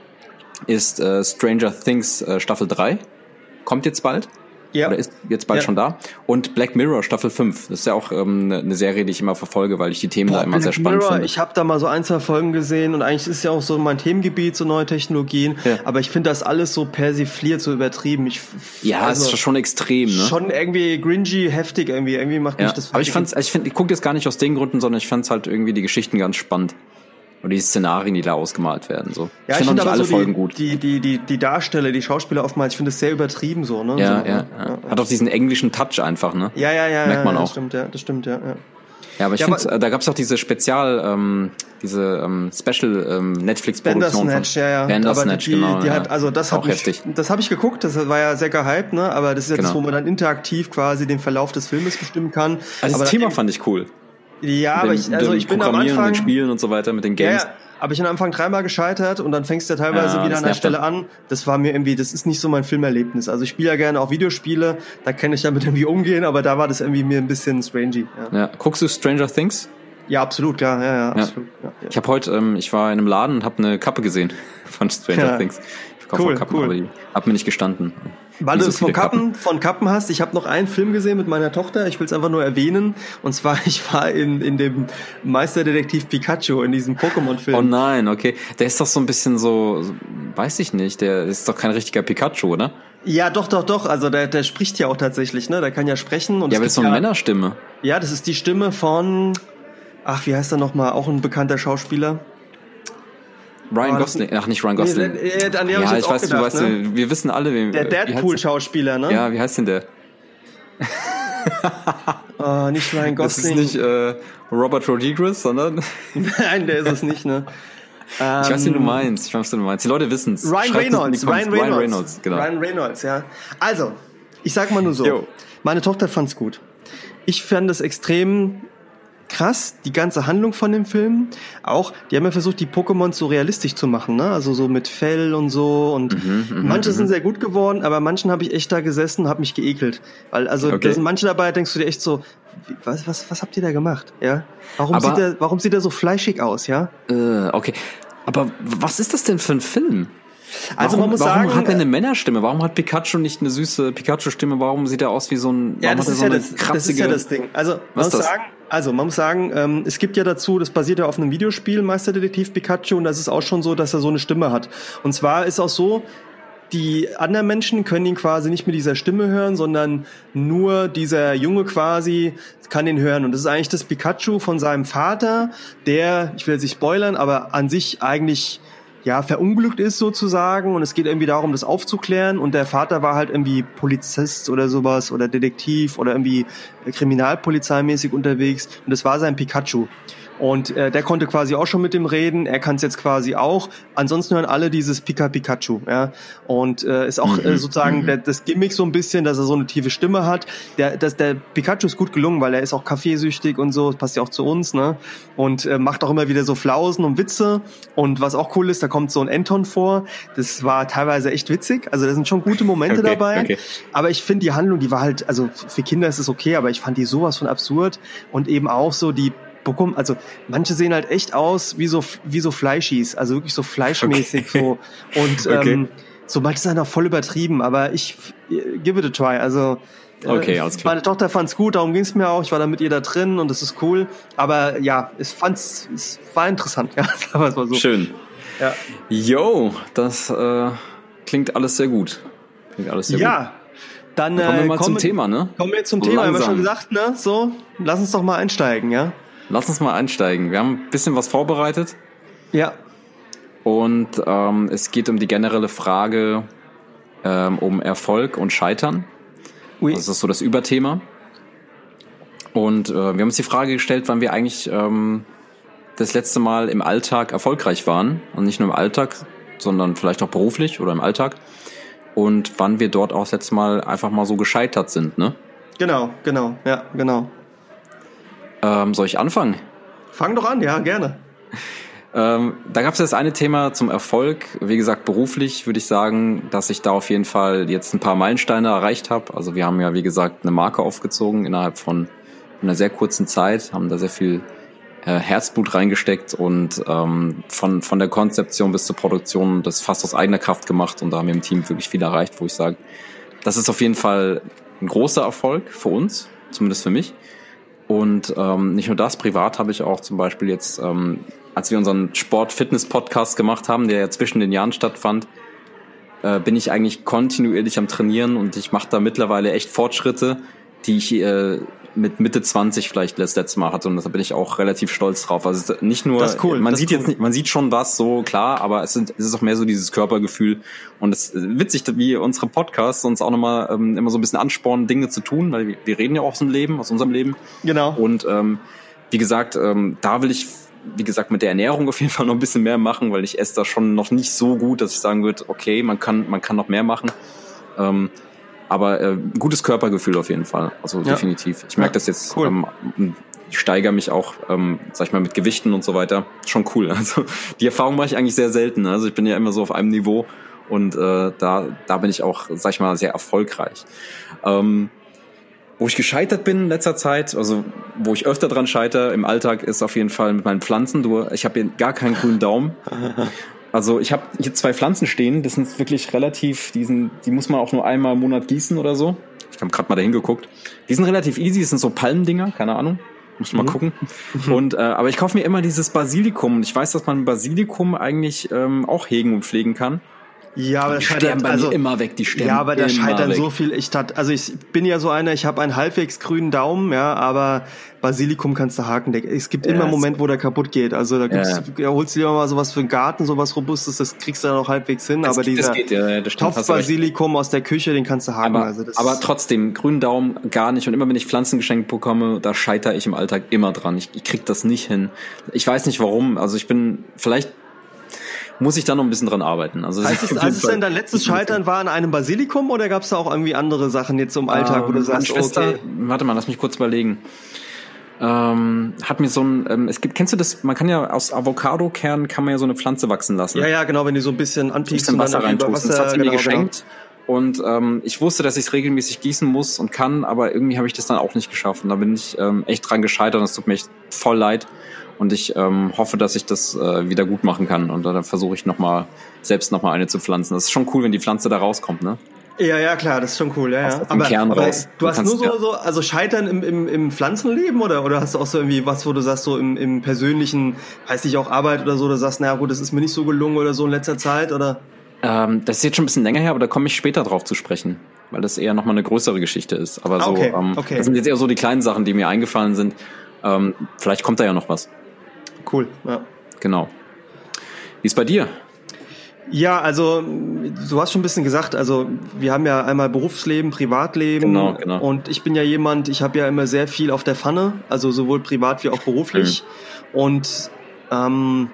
ist äh, Stranger Things äh, Staffel 3. Kommt jetzt bald. Ja. Oder ist jetzt bald ja. schon da. Und Black Mirror Staffel 5. Das ist ja auch ähm, eine Serie, die ich immer verfolge, weil ich die Themen Boah, da immer Black sehr spannend Mirror, finde. Ich habe da mal so ein, zwei Folgen gesehen und eigentlich ist ja auch so mein Themengebiet, so neue Technologien. Ja. Aber ich finde das alles so persifliert, so übertrieben. Ich, ja, also, es ist schon extrem, ne? Schon irgendwie gringy, heftig irgendwie. Irgendwie macht mich das Aber ich fand's, also ich finde, ich gucke jetzt gar nicht aus den Gründen, sondern ich fand's halt irgendwie die Geschichten ganz spannend. Und die Szenarien, die da ausgemalt werden. So. Ja, ich, ich finde find alle so Folgen die, gut. Die, die, die, die Darsteller, die Schauspieler oftmals, ich finde es sehr übertrieben so, ne? Ja, so, ja, ja, Hat auch diesen englischen Touch einfach, ne? Ja, ja, ja. Merkt man ja, auch. Das stimmt, ja, das stimmt, ja. ja. Ja, aber ich ja, finde, da gab es auch diese Spezial, ähm, diese ähm, Special ähm, Netflix-Produktion Bandersnatch, ja, ja. Bandersnatch, die, genau. Die ja. hat, also das hat mich, heftig. das habe ich geguckt, das war ja sehr gehypt, ne? Aber das ist ja genau. das, wo man dann interaktiv quasi den Verlauf des Filmes bestimmen kann. Also aber das Thema fand ich cool. Ja, aber ich, also ich bin am Anfang mit Spielen und so weiter mit den Games. Ja, aber ich am Anfang dreimal gescheitert und dann fängst du ja teilweise ja, wieder an der Stelle dann. an. Das war mir irgendwie, das ist nicht so mein Filmerlebnis. Also ich spiele ja gerne auch Videospiele, da kann ich damit irgendwie umgehen, aber da war das irgendwie mir ein bisschen strangy. Ja. ja. Guckst du Stranger Things? Ja, absolut, klar, ja, ja, absolut. Ja. Ich habe heute, ähm, ich war in einem Laden und habe eine Kappe gesehen von Stranger Things. Ich cool, Kappen, cool. aber die hat mir nicht gestanden. Weil du es von Kappen, Kappen, von Kappen hast, ich habe noch einen Film gesehen mit meiner Tochter, ich will es einfach nur erwähnen. Und zwar, ich war in, in dem Meisterdetektiv Pikachu, in diesem Pokémon-Film. Oh nein, okay. Der ist doch so ein bisschen so, weiß ich nicht, der ist doch kein richtiger Pikachu, oder? Ja, doch, doch, doch. Also der, der spricht ja auch tatsächlich, ne? Der kann ja sprechen. Und ja, aber das ist so eine ja, Männerstimme. Ja, das ist die Stimme von, ach, wie heißt er nochmal? Auch ein bekannter Schauspieler. Ryan Gosling, ach nicht Ryan Gosling. Nee, äh, an ja, ich, ich weiß, gedacht, du weißt, ne? wir wissen alle, wem. Der Deadpool-Schauspieler, ne? Ja, wie heißt denn der? oh, nicht Ryan Gosling. Das ist nicht äh, Robert Rodriguez, sondern. Nein, der ist es nicht, ne? ich weiß, wie du ähm, meinst. Ich weiß, wie du meinst. Die Leute wissen es. Ryan Reynolds. Ryan Reynolds. Ryan Reynolds, genau. Ryan Reynolds, ja. Also, ich sag mal nur so. Yo. Meine Tochter fand's gut. Ich fand es extrem krass, die ganze Handlung von dem Film. Auch, die haben ja versucht, die Pokémon so realistisch zu machen, ne? Also so mit Fell und so. Und mhm, mhm manche sind mhm. sehr gut geworden, aber manchen habe ich echt da gesessen, habe mich geekelt. Weil, also okay. da sind manche dabei, denkst du dir echt so, was, was, was habt ihr da gemacht? Ja? Warum aber, sieht der, warum sieht er so fleischig aus, ja? Äh, okay. Aber was ist das denn für ein Film? Also warum, man muss warum sagen, hat er eine Männerstimme? Warum hat Pikachu nicht eine süße Pikachu-Stimme? Warum sieht er aus wie so ein? Ja, das ist, so ja das, das ist ja das Ding. Also man muss sagen, also man muss sagen, ähm, es gibt ja dazu, das basiert ja auf einem Videospiel, Meisterdetektiv Pikachu, und das ist auch schon so, dass er so eine Stimme hat. Und zwar ist auch so, die anderen Menschen können ihn quasi nicht mit dieser Stimme hören, sondern nur dieser Junge quasi kann ihn hören. Und das ist eigentlich das Pikachu von seinem Vater, der, ich will jetzt nicht spoilern, aber an sich eigentlich ja, verunglückt ist sozusagen und es geht irgendwie darum, das aufzuklären und der Vater war halt irgendwie Polizist oder sowas oder Detektiv oder irgendwie kriminalpolizeimäßig unterwegs und das war sein Pikachu. Und äh, der konnte quasi auch schon mit dem reden. Er kann es jetzt quasi auch. Ansonsten hören alle dieses Pika Pikachu. Ja? Und äh, ist auch äh, mhm. sozusagen mhm. der, das Gimmick so ein bisschen, dass er so eine tiefe Stimme hat. Der, das, der Pikachu ist gut gelungen, weil er ist auch kaffeesüchtig und so. Das passt ja auch zu uns. Ne? Und äh, macht auch immer wieder so Flausen und Witze. Und was auch cool ist, da kommt so ein Anton vor. Das war teilweise echt witzig. Also da sind schon gute Momente okay, dabei. Okay. Aber ich finde die Handlung, die war halt, also für Kinder ist es okay, aber ich fand die sowas von absurd. Und eben auch so die bekommen, also manche sehen halt echt aus wie so, wie so Fleischis, also wirklich so fleischmäßig okay. so. Und okay. ähm, so manche sind auch voll übertrieben, aber ich give it a try. Also äh, Okay, alles klar. Meine Tochter fand's gut, darum ging's mir auch. Ich war da mit ihr da drin und das ist cool. Aber ja, es fand's, es war interessant. Ja, sagen wir mal so. Schön. Ja. Yo, das äh, klingt alles sehr gut. Klingt alles sehr ja. gut. Dann, Dann kommen wir äh, mal kommen, zum Thema, ne? Kommen wir zum Thema, haben wir schon gesagt, ne? So, lass uns doch mal einsteigen, ja? Lass uns mal einsteigen. Wir haben ein bisschen was vorbereitet. Ja. Und ähm, es geht um die generelle Frage ähm, um Erfolg und Scheitern. Oui. Das ist so das Überthema. Und äh, wir haben uns die Frage gestellt, wann wir eigentlich ähm, das letzte Mal im Alltag erfolgreich waren. Und nicht nur im Alltag, sondern vielleicht auch beruflich oder im Alltag. Und wann wir dort auch das letzte Mal einfach mal so gescheitert sind, ne? Genau, genau, ja, genau. Ähm, soll ich anfangen? Fang doch an, ja, gerne. Ähm, da gab es das eine Thema zum Erfolg. Wie gesagt, beruflich würde ich sagen, dass ich da auf jeden Fall jetzt ein paar Meilensteine erreicht habe. Also wir haben ja, wie gesagt, eine Marke aufgezogen innerhalb von einer sehr kurzen Zeit, haben da sehr viel äh, Herzblut reingesteckt und ähm, von, von der Konzeption bis zur Produktion das fast aus eigener Kraft gemacht und da haben wir im Team wirklich viel erreicht, wo ich sage, das ist auf jeden Fall ein großer Erfolg für uns, zumindest für mich. Und ähm, nicht nur das, privat habe ich auch zum Beispiel jetzt, ähm, als wir unseren Sport-Fitness-Podcast gemacht haben, der ja zwischen den Jahren stattfand, äh, bin ich eigentlich kontinuierlich am Trainieren und ich mache da mittlerweile echt Fortschritte, die ich äh, mit Mitte 20 vielleicht das letzte Mal hatte und da bin ich auch relativ stolz drauf. Also nicht nur, das ist cool, man das sieht ist jetzt nicht, man sieht schon was, so klar, aber es, sind, es ist auch mehr so dieses Körpergefühl und es ist witzig, wie unsere Podcasts uns auch nochmal ähm, immer so ein bisschen anspornen, Dinge zu tun, weil wir, wir reden ja auch aus dem Leben, aus unserem Leben. Genau. Und ähm, wie gesagt, ähm, da will ich wie gesagt, mit der Ernährung auf jeden Fall noch ein bisschen mehr machen, weil ich esse da schon noch nicht so gut, dass ich sagen würde, okay, man kann, man kann noch mehr machen. Ähm, aber äh, gutes Körpergefühl auf jeden Fall. Also Ja. definitiv. Ich merke Ja, das jetzt, cool. ähm, ich steigere mich auch, ähm, sag ich mal, mit Gewichten und so weiter. Schon cool. Also die Erfahrung mache ich eigentlich sehr selten. Also ich bin ja immer so auf einem Niveau und äh, da, da bin ich auch, sag ich mal, sehr erfolgreich. Ähm, wo ich gescheitert bin in letzter Zeit, also wo ich öfter dran scheitere im Alltag, ist auf jeden Fall mit meinen Pflanzen. Du, ich habe hier gar keinen grünen Daumen. Also ich habe hier zwei Pflanzen stehen, das sind wirklich relativ, die, sind, die muss man auch nur einmal im Monat gießen oder so. Ich habe gerade mal da hingeguckt. Die sind relativ easy, das sind so Palmdinger, keine Ahnung. Muss mal gucken. Und äh, aber ich kaufe mir immer dieses Basilikum und ich weiß, dass man Basilikum eigentlich ähm, auch hegen und pflegen kann. Ja, aber Die das scheitert also, immer weg, die sterben Ja, aber da scheitern weg. so viel. Ich tat, also ich bin ja so einer, ich habe einen halbwegs grünen Daumen, ja, aber Basilikum kannst du haken. Es gibt Ja, immer einen Moment, wo der kaputt geht. Also da gibt's, Ja. holst du dir mal sowas für den Garten, sowas Robustes, das kriegst du dann auch halbwegs hin. Das aber dieser geht, ja, stimmt, aus der Küche, den kannst du haken. Aber, also aber trotzdem, grünen Daumen gar nicht. Und immer wenn ich Pflanzen geschenkt bekomme, da scheitere ich im Alltag immer dran. Ich, ich krieg das nicht hin. Ich weiß nicht warum. Also ich bin, vielleicht muss ich da noch ein bisschen dran arbeiten. Also Heißt es, als es denn dein letztes Scheitern war an einem Basilikum oder gab es da auch irgendwie andere Sachen jetzt im Alltag, wo du Ähm, sagst, okay, warte mal, lass mich kurz überlegen. Ähm, hat mir so ein, ähm, es gibt, kennst du das? Man kann ja aus Avocado-Kern kann man ja so eine Pflanze wachsen lassen. ja, ja, genau, wenn du so ein bisschen anpiekst bisschen und Wasser reintust. das hat sie mir genau, geschenkt. Und ähm, ich wusste, dass ich es regelmäßig gießen muss und kann, aber irgendwie habe ich das dann auch nicht geschafft. Und da bin ich ähm, echt dran gescheitert und es tut mir echt voll leid. Und ich ähm, hoffe, dass ich das äh, wieder gut machen kann. Und dann versuche ich nochmal, selbst nochmal eine zu pflanzen. Das ist schon cool, wenn die Pflanze da rauskommt, ne? Ja, ja, klar, das ist schon cool, ja, Aus ja. dem Kern raus. Du Du hast nur so, ja. so, also Scheitern im, im, im Pflanzenleben oder, oder hast du auch so irgendwie was, wo du sagst, so im, im persönlichen, heißt nicht auch Arbeit oder so, du sagst, naja gut, das ist mir nicht so gelungen oder so in letzter Zeit oder? Ähm, das ist jetzt schon ein bisschen länger her, aber da komme ich später drauf zu sprechen, weil das eher nochmal eine größere Geschichte ist. Aber so, Okay, ähm, okay. das sind jetzt eher so die kleinen Sachen, die mir eingefallen sind. Ähm, vielleicht kommt da ja noch was. Cool, ja. Genau. Wie ist bei dir? Ja, also du hast schon ein bisschen gesagt, also wir haben ja einmal Berufsleben, Privatleben Genau, genau. und ich bin ja jemand, ich habe ja immer sehr viel auf der Pfanne, also sowohl privat wie auch beruflich Mhm. und ähm,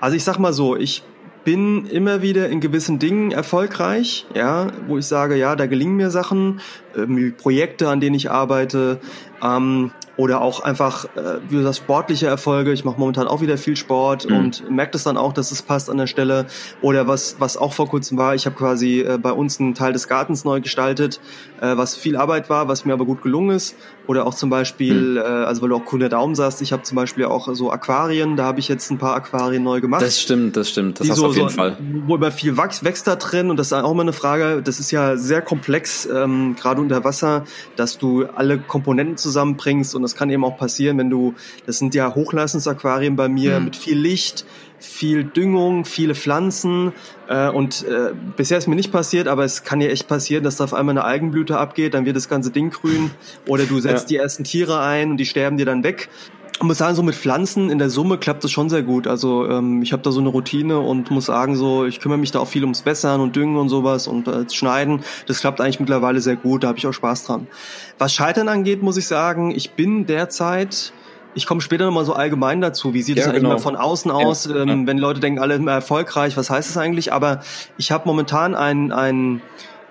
also ich sag mal so, ich bin immer wieder in gewissen Dingen erfolgreich, ja, wo ich sage, ja, da gelingen mir Sachen, ähm, Projekte, an denen ich arbeite, ähm, oder auch einfach, äh, wie du sagst, sportliche Erfolge. Ich mache momentan auch wieder viel Sport Mhm. und merke das dann auch, dass es passt an der Stelle. Oder was, was auch vor kurzem war, ich habe quasi äh, bei uns einen Teil des Gartens neu gestaltet, äh, was viel Arbeit war, was mir aber gut gelungen ist. Oder auch zum Beispiel, äh, also weil du auch cooler Daumen sagst, ich habe zum Beispiel auch so Aquarien, da habe ich jetzt ein paar Aquarien neu gemacht Das stimmt, das stimmt. Das hast so, du auf jeden so, Fall. wo immer viel Wachs wächst da drin und das ist auch immer eine Frage, das ist ja sehr komplex, ähm, gerade unter Wasser, dass du alle Komponenten zusammenbringst und das kann eben auch passieren, wenn du, das sind ja Hochleistungsaquarien bei mir Mhm. mit viel Licht, viel Düngung, viele Pflanzen äh, und äh, bisher ist mir nicht passiert, aber es kann ja echt passieren, dass da auf einmal eine Algenblüte abgeht, dann wird das ganze Ding grün oder du setzt die ersten Tiere ein und die sterben dir dann weg. Ich muss sagen, so mit Pflanzen in der Summe klappt das schon sehr gut. Also ähm, ich habe da so eine Routine und muss sagen, so ich kümmere mich da auch viel ums Wässern und Düngen und sowas und äh, Schneiden. Das klappt eigentlich mittlerweile sehr gut. Da habe ich auch Spaß dran. Was Scheitern angeht, muss ich sagen, ich bin derzeit ich komme später nochmal so allgemein dazu. Wie sieht es Ja, eigentlich genau. mal von außen aus, Ja, ähm, ja. wenn Leute denken, alle immer erfolgreich, was heißt das eigentlich? Aber ich habe momentan ein, ein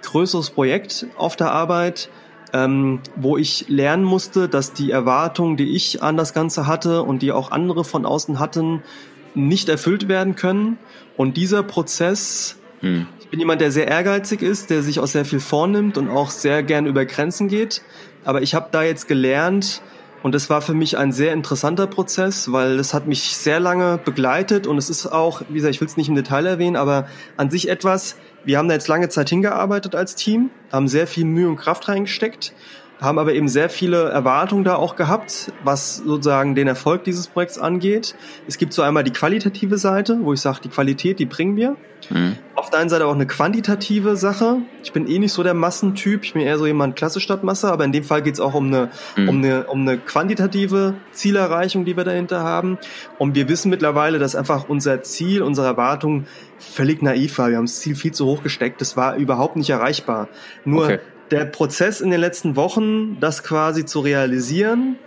größeres Projekt auf der Arbeit, ähm, wo ich lernen musste, dass die Erwartungen, die ich an das Ganze hatte und die auch andere von außen hatten, nicht erfüllt werden können. Und dieser Prozess, Hm. ich bin jemand, der sehr ehrgeizig ist, der sich auch sehr viel vornimmt und auch sehr gern über Grenzen geht. Aber ich habe da jetzt gelernt, Und das war für mich ein sehr interessanter Prozess, weil es hat mich sehr lange begleitet. Und es ist auch, wie gesagt, ich will es nicht im Detail erwähnen, aber an sich etwas, wir haben da jetzt lange Zeit hingearbeitet als Team, haben sehr viel Mühe und Kraft reingesteckt haben aber eben sehr viele Erwartungen da auch gehabt, was sozusagen den Erfolg dieses Projekts angeht. Es gibt so einmal die qualitative Seite, wo ich sage, die Qualität, die bringen wir. Mhm. Auf der einen Seite auch eine quantitative Sache. Ich bin eh nicht so der Massentyp, ich bin eher so jemand Klasse statt Masse, aber in dem Fall geht es auch um eine, mhm. um, eine, um eine quantitative Zielerreichung, die wir dahinter haben. Und wir wissen mittlerweile, dass einfach unser Ziel, unsere Erwartung völlig naiv war. Wir haben das Ziel viel zu hoch gesteckt. Das war überhaupt nicht erreichbar. Nur okay der Prozess in den letzten Wochen, das quasi zu realisieren,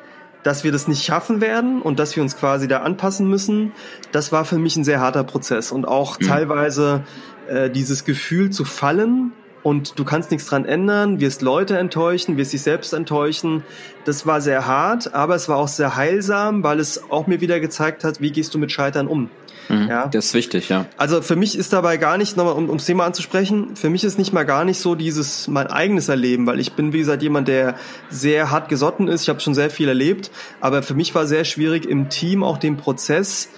dass wir das nicht schaffen werden und dass wir uns quasi da anpassen müssen, das war für mich ein sehr harter Prozess und auch mhm. teilweise äh, dieses Gefühl zu fallen und du kannst nichts dran ändern, wirst Leute enttäuschen, wirst dich selbst enttäuschen. Das war sehr hart, aber es war auch sehr heilsam, weil es auch mir wieder gezeigt hat, wie gehst du mit Scheitern um. Mhm, ja. Das ist wichtig, ja. Also für mich ist dabei gar nicht, nochmal um, ums Thema anzusprechen, für mich ist nicht mal gar nicht so dieses mein eigenes Erleben, weil ich bin, wie gesagt, jemand, der sehr hart gesotten ist. Ich habe schon sehr viel erlebt, aber für mich war sehr schwierig im Team auch den Prozess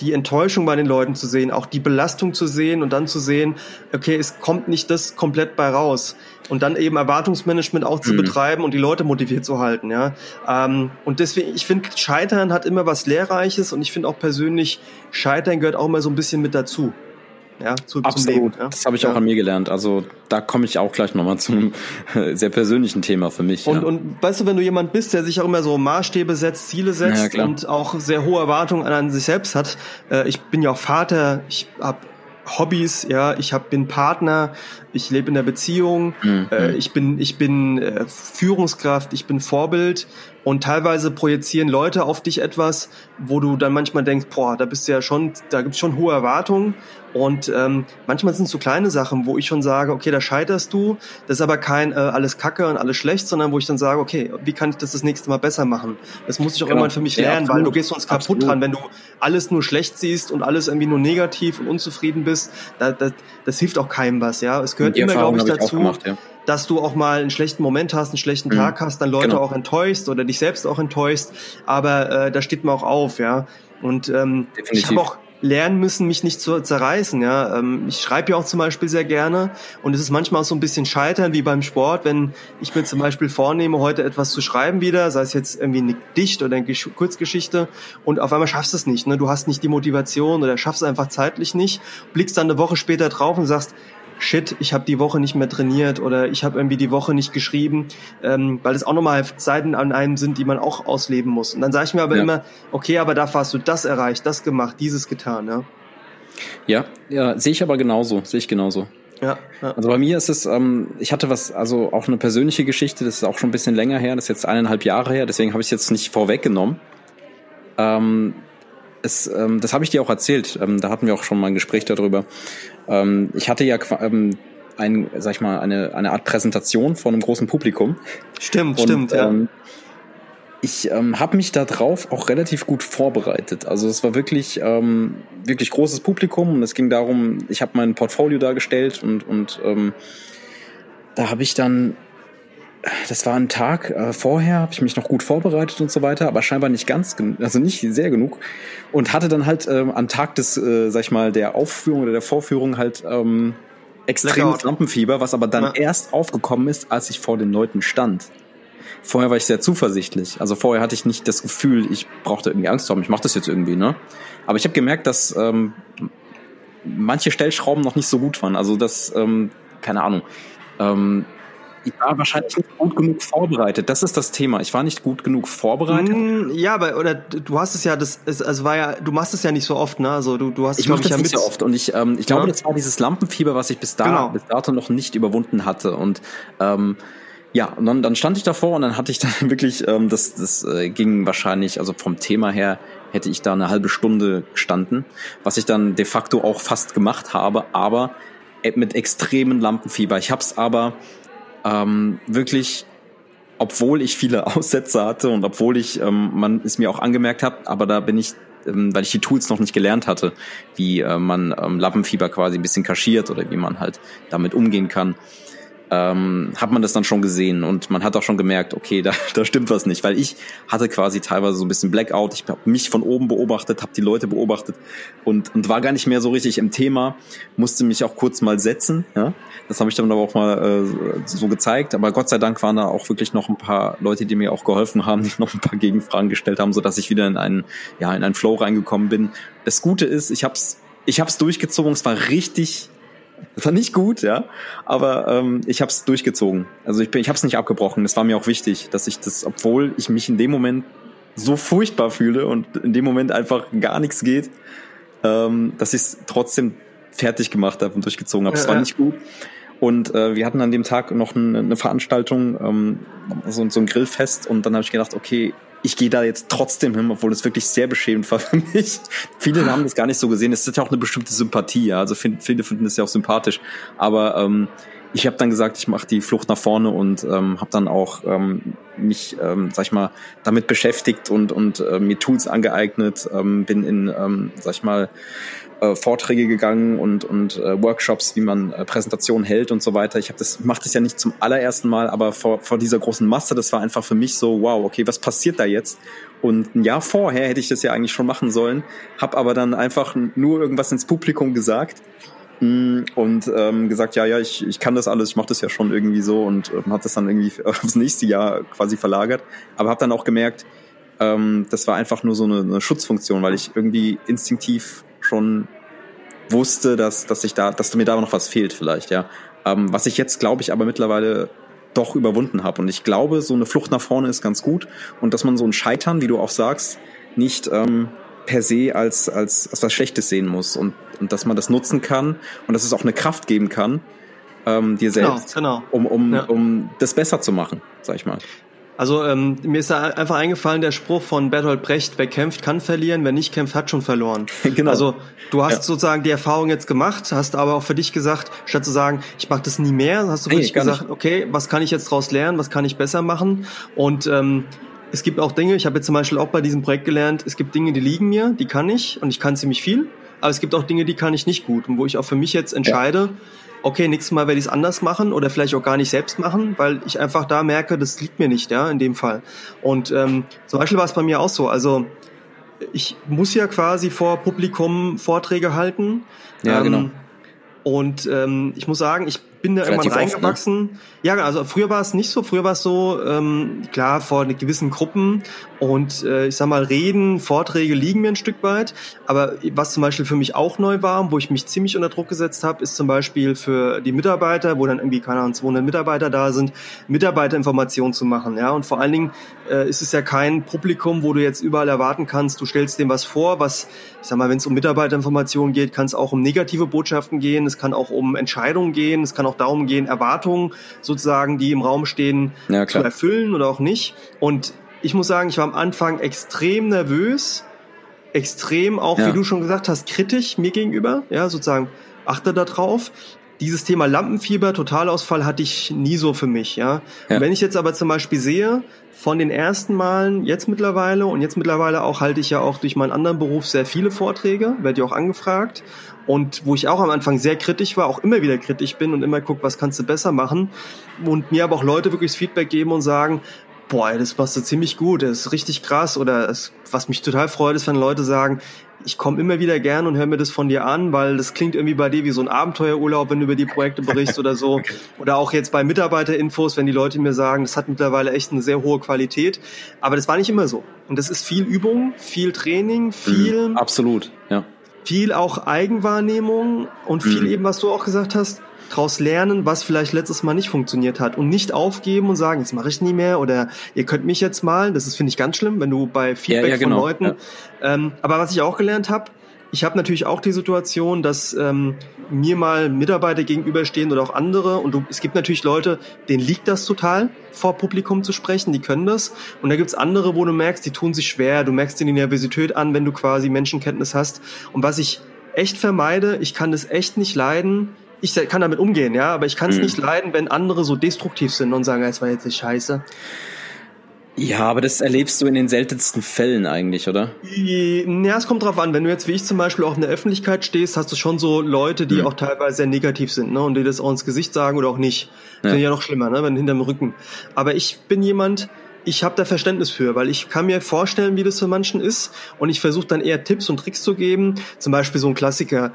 die Enttäuschung bei den Leuten zu sehen, auch die Belastung zu sehen und dann zu sehen, okay, es kommt nicht das komplett bei raus. Und dann eben Erwartungsmanagement auch zu mhm. betreiben und die Leute motiviert zu halten, ja. Ähm, und deswegen, ich finde, Scheitern hat immer was Lehrreiches und ich finde auch persönlich, Scheitern gehört auch immer so ein bisschen mit dazu ja, zu, Absolut. zum Leben. Ja? Das habe ich ja. auch an mir gelernt. Also da komme ich auch gleich nochmal zu einem sehr persönlichen Thema für mich. Und, ja. und weißt du, wenn du jemand bist, der sich auch immer so Maßstäbe setzt, Ziele setzt ja, und auch sehr hohe Erwartungen an sich selbst hat. Äh, ich bin ja auch Vater, ich habe Hobbys, ja, ich hab, bin Partner, ich lebe in der Beziehung, mhm. äh, ich bin, ich bin äh, Führungskraft, ich bin Vorbild und teilweise projizieren Leute auf dich etwas, wo du dann manchmal denkst, boah, da bist du ja schon, da gibt's schon hohe Erwartungen und ähm, manchmal sind es so kleine Sachen, wo ich schon sage, okay, da scheiterst du, das ist aber kein äh, alles Kacke und alles schlecht, sondern wo ich dann sage, okay, wie kann ich das das nächste Mal besser machen? Das muss ich auch genau. irgendwann für mich lernen, ja, weil du gehst sonst kaputt absolut. dran, wenn du alles nur schlecht siehst und alles irgendwie nur negativ und unzufrieden bist, da, da, das hilft auch keinem was, ja. Es gehört immer, glaube ich, dazu, ich gemacht, ja. Dass du auch mal einen schlechten Moment hast, einen schlechten mhm. Tag hast, dann Leute genau. auch enttäuscht oder dich selbst auch enttäuscht. Aber äh, da steht man auch auf, ja. Und ähm, ich habe auch lernen müssen, mich nicht zu zerreißen. Ja, ähm, ich schreibe ja auch zum Beispiel sehr gerne und es ist manchmal auch so ein bisschen Scheitern wie beim Sport, wenn ich mir zum Beispiel vornehme, heute etwas zu schreiben wieder, sei es jetzt irgendwie eine Dicht oder eine Kurzgeschichte und auf einmal schaffst du es nicht. Ne? Du hast nicht die Motivation oder schaffst es einfach zeitlich nicht, blickst dann eine Woche später drauf und sagst, shit, ich habe die Woche nicht mehr trainiert oder ich habe irgendwie die Woche nicht geschrieben, ähm, weil es auch nochmal Seiten an einem sind, die man auch ausleben muss. Und dann sage ich mir aber ja. immer, okay, aber dafür hast du das erreicht, das gemacht, dieses getan, ja. Ja, ja, sehe ich aber genauso, sehe ich genauso. Ja, ja. Also bei mir ist es, ähm, ich hatte was, also auch eine persönliche Geschichte, das ist auch schon ein bisschen länger her, das ist jetzt eineinhalb Jahre her, deswegen habe ich es jetzt nicht vorweggenommen. Ähm, es, ähm, das habe ich dir auch erzählt. Ähm, da hatten wir auch schon mal ein Gespräch darüber. Ähm, ich hatte ja ähm, ein, sag ich mal, eine, eine Art Präsentation von einem großen Publikum. Stimmt, und, stimmt, ja. Ähm, ich ähm, habe mich da drauf auch relativ gut vorbereitet. Also es war wirklich ähm, wirklich großes Publikum und es ging darum, ich habe mein Portfolio dargestellt und und ähm, da habe ich dann das war ein Tag äh, vorher, habe ich mich noch gut vorbereitet und so weiter, aber scheinbar nicht ganz, also nicht sehr genug und hatte dann halt ähm, am Tag des, äh, sag ich mal, der Aufführung oder der Vorführung halt ähm, extremes Lampenfieber, was aber dann ja. erst aufgekommen ist, als ich vor den Leuten stand. Vorher war ich sehr zuversichtlich. Also vorher hatte ich nicht das Gefühl, ich brauchte irgendwie Angst zu haben. Ich mache das jetzt irgendwie, ne? Aber ich habe gemerkt, dass ähm, manche Stellschrauben noch nicht so gut waren. Also das, ähm, keine Ahnung. Ähm, ich war wahrscheinlich nicht gut genug vorbereitet. Das ist das Thema. Ich war nicht gut genug vorbereitet. Mm, ja, aber oder du hast es ja, das es, also war ja, du machst es ja nicht so oft, ne? Also du, du hast ich mache das ja nicht so oft und ich, ähm, ich glaube, ja. das war dieses Lampenfieber, was ich bis da genau. bis dato noch nicht überwunden hatte und ähm, ja, und dann, dann stand ich davor und dann hatte ich dann wirklich, ähm, das, das äh, ging wahrscheinlich, also vom Thema her hätte ich da eine halbe Stunde gestanden, was ich dann de facto auch fast gemacht habe, aber äh, mit extremen Lampenfieber. Ich habe es aber ähm, wirklich, obwohl ich viele Aussätze hatte und obwohl ich, ähm, man es mir auch angemerkt hat, aber da bin ich, ähm, weil ich die Tools noch nicht gelernt hatte, wie äh, man ähm, Lappenfieber quasi ein bisschen kaschiert oder wie man halt damit umgehen kann. Ähm, hat man das dann schon gesehen und man hat auch schon gemerkt, okay, da, da stimmt was nicht, weil ich hatte quasi teilweise so ein bisschen Blackout, ich habe mich von oben beobachtet, habe die Leute beobachtet und, und war gar nicht mehr so richtig im Thema, musste mich auch kurz mal setzen, ja, das habe ich dann aber auch mal äh, so gezeigt, aber Gott sei Dank waren da auch wirklich noch ein paar Leute, die mir auch geholfen haben, die noch ein paar Gegenfragen gestellt haben, so dass ich wieder in einen, ja, in einen Flow reingekommen bin. Das Gute ist, ich habe es ich hab's durchgezogen, es war richtig das war nicht gut, ja, aber ähm, ich habe es durchgezogen. Also ich bin, ich habe es nicht abgebrochen. Das war mir auch wichtig, dass ich das, obwohl ich mich in dem Moment so furchtbar fühle und in dem Moment einfach gar nichts geht, ähm, dass ich es trotzdem fertig gemacht habe und durchgezogen habe. Es ja, war ja. nicht gut. Und äh, wir hatten an dem Tag noch eine, eine Veranstaltung, ähm, so, so ein Grillfest. Und dann habe ich gedacht, okay, ich gehe da jetzt trotzdem hin, obwohl es wirklich sehr beschämend war für mich. Viele haben das gar nicht so gesehen. Es ist ja auch eine bestimmte Sympathie, ja. Also find, viele finden das ja auch sympathisch. Aber ähm, ich habe dann gesagt, ich mache die Flucht nach vorne und ähm, habe dann auch ähm, mich, ähm, sag ich mal, damit beschäftigt und und äh, mir Tools angeeignet, ähm, bin in, ähm, sag ich mal, äh, Vorträge gegangen und, und äh, Workshops, wie man äh, Präsentationen hält und so weiter. Ich habe das mache das ja nicht zum allerersten Mal, aber vor, vor dieser großen Masse, das war einfach für mich so, wow, okay, was passiert da jetzt? Und ein Jahr vorher hätte ich das ja eigentlich schon machen sollen, habe aber dann einfach nur irgendwas ins Publikum gesagt mm, und ähm, gesagt, ja, ja, ich, ich kann das alles, ich mache das ja schon irgendwie so und ähm, habe das dann irgendwie aufs nächste Jahr quasi verlagert. Aber habe dann auch gemerkt, ähm, das war einfach nur so eine, eine Schutzfunktion, weil ich irgendwie instinktiv schon wusste, dass, dass ich da, dass mir da noch was fehlt vielleicht, ja. Ähm, was ich jetzt, glaube ich, aber mittlerweile doch überwunden habe. Und ich glaube, so eine Flucht nach vorne ist ganz gut. Und dass man so ein Scheitern, wie du auch sagst, nicht ähm, per se als, als, als was Schlechtes sehen muss. Und, und dass man das nutzen kann und dass es auch eine Kraft geben kann, ähm, dir genau, selbst, genau, genau. um, um, ja. um das besser zu machen, sag ich mal. Also ähm, mir ist da einfach eingefallen der Spruch von Bertolt Brecht, wer kämpft, kann verlieren, wer nicht kämpft, hat schon verloren. genau. Also du hast ja. sozusagen die Erfahrung jetzt gemacht, hast aber auch für dich gesagt, statt zu sagen, ich mache das nie mehr, hast du für dich gesagt, nicht. okay, was kann ich jetzt daraus lernen, was kann ich besser machen? Und ähm, es gibt auch Dinge, ich habe jetzt zum Beispiel auch bei diesem Projekt gelernt, es gibt Dinge, die liegen mir, die kann ich und ich kann ziemlich viel, aber es gibt auch Dinge, die kann ich nicht gut und wo ich auch für mich jetzt entscheide, ja okay, nächstes Mal werde ich es anders machen oder vielleicht auch gar nicht selbst machen, weil ich einfach da merke, das liegt mir nicht, ja, in dem Fall. Und ähm, zum Beispiel war es bei mir auch so. Also ich muss ja quasi vor Publikum Vorträge halten. Ja, genau. ähm, genau. Und ähm, ich muss sagen, ich bin da Relativ irgendwann reingewachsen. Oft, ne? Ja, also früher war es nicht so. Früher war es so, ähm, klar, vor gewissen Gruppen und äh, ich sag mal, Reden, Vorträge liegen mir ein Stück weit. Aber was zum Beispiel für mich auch neu war, wo ich mich ziemlich unter Druck gesetzt habe, ist zum Beispiel für die Mitarbeiter, wo dann irgendwie, keine Ahnung, 200 Mitarbeiter da sind, Mitarbeiterinformationen zu machen. Ja, und vor allen Dingen äh, ist es ja kein Publikum, wo du jetzt überall erwarten kannst, du stellst dem was vor, was, ich sag mal, wenn es um Mitarbeiterinformationen geht, kann es auch um negative Botschaften gehen, es kann auch um Entscheidungen gehen, es kann auch darum gehen, Erwartungen sozusagen, die im Raum stehen, ja, zu erfüllen oder auch nicht. Und ich muss sagen, ich war am Anfang extrem nervös, extrem auch, ja. wie du schon gesagt hast, kritisch mir gegenüber, ja, sozusagen achte da drauf. Dieses Thema Lampenfieber, Totalausfall hatte ich nie so für mich, ja. ja. Wenn ich jetzt aber zum Beispiel sehe, von den ersten Malen jetzt mittlerweile und jetzt mittlerweile auch halte ich ja auch durch meinen anderen Beruf sehr viele Vorträge, werde ja auch angefragt und wo ich auch am Anfang sehr kritisch war, auch immer wieder kritisch bin und immer guck, was kannst du besser machen und mir aber auch Leute wirklich das Feedback geben und sagen, boah, das machst du ziemlich gut, das ist richtig krass oder es, was mich total freut, ist, wenn Leute sagen, ich komme immer wieder gern und höre mir das von dir an, weil das klingt irgendwie bei dir wie so ein Abenteuerurlaub, wenn du über die Projekte berichtst oder so. Oder auch jetzt bei Mitarbeiterinfos, wenn die Leute mir sagen, das hat mittlerweile echt eine sehr hohe Qualität. Aber das war nicht immer so. Und das ist viel Übung, viel Training, viel. Mhm, absolut, ja. Viel auch Eigenwahrnehmung und viel mhm. eben, was du auch gesagt hast, daraus lernen, was vielleicht letztes Mal nicht funktioniert hat und nicht aufgeben und sagen, jetzt mache ich nie mehr oder ihr könnt mich jetzt mal. Das ist finde ich ganz schlimm, wenn du bei Feedback ja, ja, genau. von Leuten. Ja. Ähm, aber was ich auch gelernt habe, ich habe natürlich auch die Situation, dass ähm, mir mal Mitarbeiter gegenüberstehen oder auch andere. Und du, es gibt natürlich Leute, denen liegt das total, vor Publikum zu sprechen, die können das. Und da gibt's andere, wo du merkst, die tun sich schwer, du merkst die Nervosität an, wenn du quasi Menschenkenntnis hast. Und was ich echt vermeide, ich kann das echt nicht leiden, ich kann damit umgehen, ja, aber ich kann es mhm. nicht leiden, wenn andere so destruktiv sind und sagen, es war jetzt nicht scheiße. Ja, aber das erlebst du in den seltensten Fällen eigentlich, oder? Ja, es kommt drauf an. Wenn du jetzt wie ich zum Beispiel auch in der Öffentlichkeit stehst, hast du schon so Leute, die mhm. auch teilweise sehr negativ sind, ne? Und die das auch ins Gesicht sagen oder auch nicht. Ja. Ich ja noch schlimmer, ne? Wenn hinterm Rücken. Aber ich bin jemand, ich habe da Verständnis für, weil ich kann mir vorstellen, wie das für manchen ist. Und ich versuche dann eher Tipps und Tricks zu geben. Zum Beispiel so ein Klassiker.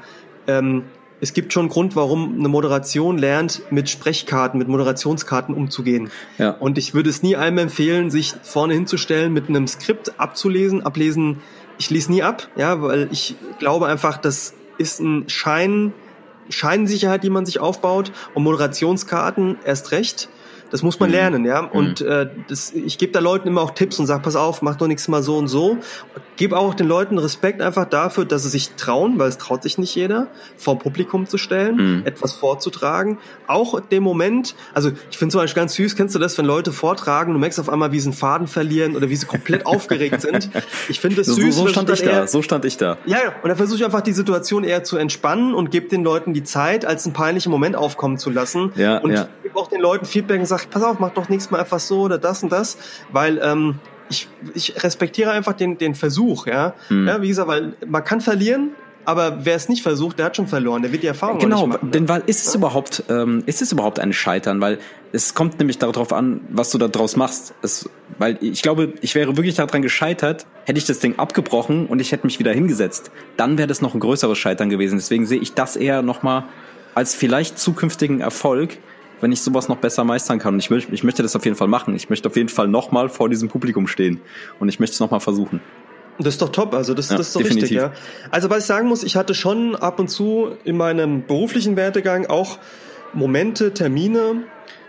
Ähm, es gibt schon einen Grund, warum eine Moderation lernt, mit Sprechkarten, mit Moderationskarten umzugehen. Ja. Und ich würde es nie einem empfehlen, sich vorne hinzustellen, mit einem Skript abzulesen, ablesen. Ich lese nie ab, ja, weil ich glaube einfach, das ist ein Schein, Scheinsicherheit, die man sich aufbaut und Moderationskarten erst recht. Das muss man mhm. lernen, ja. Und mhm. äh, das, ich gebe da Leuten immer auch Tipps und sage, pass auf, mach doch nichts mal so und so. Gebe auch den Leuten Respekt einfach dafür, dass sie sich trauen, weil es traut sich nicht jeder, vor Publikum zu stellen, mhm. etwas vorzutragen. Auch dem Moment, also ich finde zum Beispiel ganz süß, kennst du das, wenn Leute vortragen, du merkst auf einmal, wie sie einen Faden verlieren oder wie sie komplett aufgeregt sind. Ich finde das süß. So, so stand ich eher, da, so stand ich da. Ja, ja. Und dann versuche ich einfach die Situation eher zu entspannen und gebe den Leuten die Zeit, als einen peinlichen Moment aufkommen zu lassen. Ja, und ja. gebe auch den Leuten Feedback und sage, pass auf, mach doch nächstes Mal einfach so oder das und das, weil ähm, ich, ich respektiere einfach den, den Versuch, ja. Hm. ja. Wie gesagt, weil man kann verlieren, aber wer es nicht versucht, der hat schon verloren. Der wird die Erfahrung genau, nicht machen. Genau, denn weil ist es ja? überhaupt, ähm, ist es überhaupt ein Scheitern? Weil es kommt nämlich darauf an, was du da draus machst. Es, weil ich glaube, ich wäre wirklich daran gescheitert, hätte ich das Ding abgebrochen und ich hätte mich wieder hingesetzt. Dann wäre das noch ein größeres Scheitern gewesen. Deswegen sehe ich das eher nochmal als vielleicht zukünftigen Erfolg, wenn ich sowas noch besser meistern kann. Und ich, möchte, ich möchte das auf jeden Fall machen. Ich möchte auf jeden Fall nochmal vor diesem Publikum stehen. Und ich möchte es nochmal versuchen. Das ist doch top, also das, ja, das ist doch definitiv. richtig, ja. Also was ich sagen muss, ich hatte schon ab und zu in meinem beruflichen Werdegang auch Momente, Termine,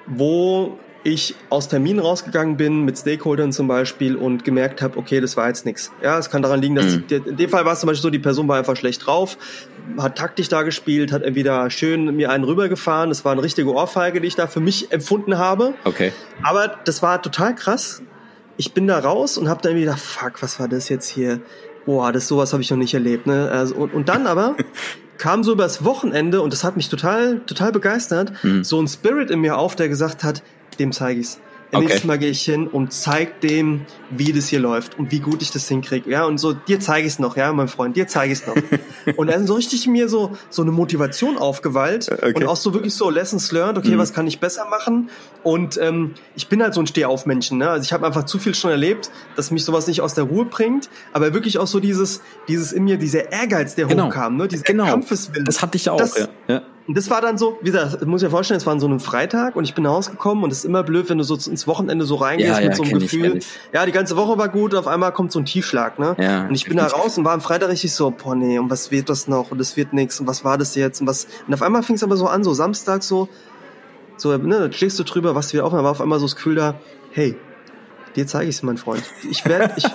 wo ich aus Terminen rausgegangen bin, mit Stakeholdern zum Beispiel und gemerkt habe, okay, das war jetzt nichts. Ja, es kann daran liegen, dass mhm. die, in dem Fall war es zum Beispiel so, die Person war einfach schlecht drauf, hat taktisch da gespielt, hat entweder schön mir einen rübergefahren, das war eine richtige Ohrfeige, die ich da für mich empfunden habe. Okay. Aber das war total krass. Ich bin da raus und habe dann wieder, fuck, was war das jetzt hier? Boah, das sowas habe ich noch nicht erlebt. Ne? Also, und, und dann aber kam so übers Wochenende und das hat mich total, total begeistert, mhm. so ein Spirit in mir auf, der gesagt hat, dem zeige ich's. Okay. Nächstes Mal gehe ich hin und zeig dem, wie das hier läuft und wie gut ich das hinkriege. Ja, und so, dir zeige ich es noch, ja, mein Freund, dir zeige ich es noch. und dann so richtig mir so, so eine Motivation aufgeweilt äh, okay. und auch so wirklich so Lessons learned, okay, mhm. was kann ich besser machen? Und ähm, ich bin halt so ein Stehaufmenschen, ne? Also ich habe einfach zu viel schon erlebt, dass mich sowas nicht aus der Ruhe bringt, aber wirklich auch so dieses, dieses in mir, dieser Ehrgeiz, der genau. hochkam, ne? Dieser genau. Kampfeswillen. Das hatte ich auch, das, ja. ja. Und das war dann so, wie gesagt, ich muss ja vorstellen, es war so ein Freitag und ich bin nach Hause gekommen und es ist immer blöd, wenn du so ins Wochenende so reingehst ja, mit ja, so einem Gefühl. Ich, ja, die ganze Woche war gut, auf einmal kommt so ein Tiefschlag, ne? Ja, und ich bin da raus und war am Freitag richtig so, boah nee, und was wird das noch? Und das wird nichts und was war das jetzt? Und was. Und auf einmal fing es aber so an, so Samstag so, so, ne, da stehst du drüber, was wieder auf, und dann war auf einmal so das Gefühl da, hey, Dir zeige ich es, mein Freund. Ich werde, ich,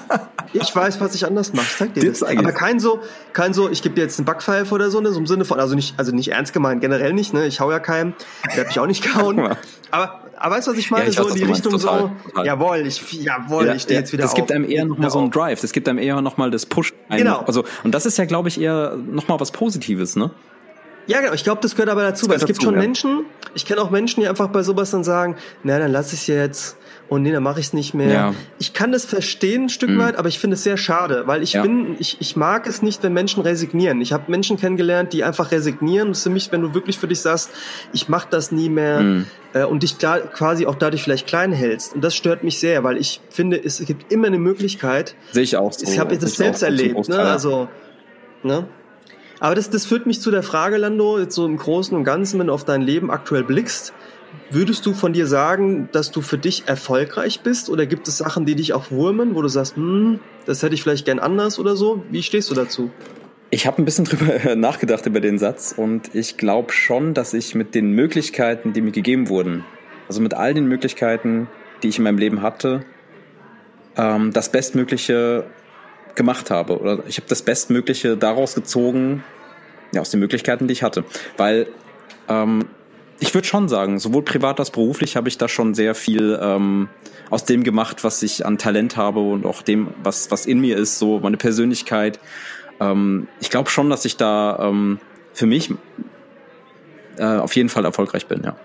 ich weiß, was ich anders mache. Ich zeig dir, dir das. Aber kein so, kein so, ich gebe dir jetzt einen Backpfeif oder so, ne, so im Sinne von, also nicht, also nicht ernst gemeint, generell nicht, ne, ich hau ja keinem, der hat mich auch nicht gehauen. Aber, aber weißt du, was ich meine? Ja, ich so in die Richtung total, so, total. jawohl, ich, jawohl, ja, ich stehe ja, jetzt wieder Es gibt einem eher nochmal so einen Drive, es gibt einem eher nochmal das Push. Genau. Also, und das ist ja, glaube ich, eher nochmal was Positives, ne? Ja, genau. Ich glaube, das gehört aber dazu, das weil es gibt schon ja. Menschen, ich kenne auch Menschen, die einfach bei sowas dann sagen, na, dann lass ich jetzt und nee, dann mache ich es nicht mehr. Ja. Ich kann das verstehen ein Stück mhm. weit, aber ich finde es sehr schade, weil ich ja. bin, ich, ich mag es nicht, wenn Menschen resignieren. Ich habe Menschen kennengelernt, die einfach resignieren. Ist für mich, wenn du wirklich für dich sagst, ich mache das nie mehr mhm. äh, und dich klar, quasi auch dadurch vielleicht klein hältst. Und das stört mich sehr, weil ich finde, es gibt immer eine Möglichkeit. Sehe ich auch so. Ich habe das selbst erlebt. Ne? Also, ne? Aber das, das führt mich zu der Frage, Lando, jetzt so im Großen und Ganzen, wenn du auf dein Leben aktuell blickst, Würdest du von dir sagen, dass du für dich erfolgreich bist oder gibt es Sachen, die dich auch wurmen, wo du sagst, hm, das hätte ich vielleicht gern anders oder so? Wie stehst du dazu? Ich habe ein bisschen drüber nachgedacht über den Satz und ich glaube schon, dass ich mit den Möglichkeiten, die mir gegeben wurden, also mit all den Möglichkeiten, die ich in meinem Leben hatte, ähm, das Bestmögliche gemacht habe oder ich habe das Bestmögliche daraus gezogen, ja, aus den Möglichkeiten, die ich hatte, weil ähm, ich würde schon sagen, sowohl privat als beruflich habe ich da schon sehr viel ähm, aus dem gemacht, was ich an Talent habe und auch dem, was, was in mir ist, so meine Persönlichkeit. Ähm, ich glaube schon, dass ich da ähm, für mich äh, auf jeden Fall erfolgreich bin, ja.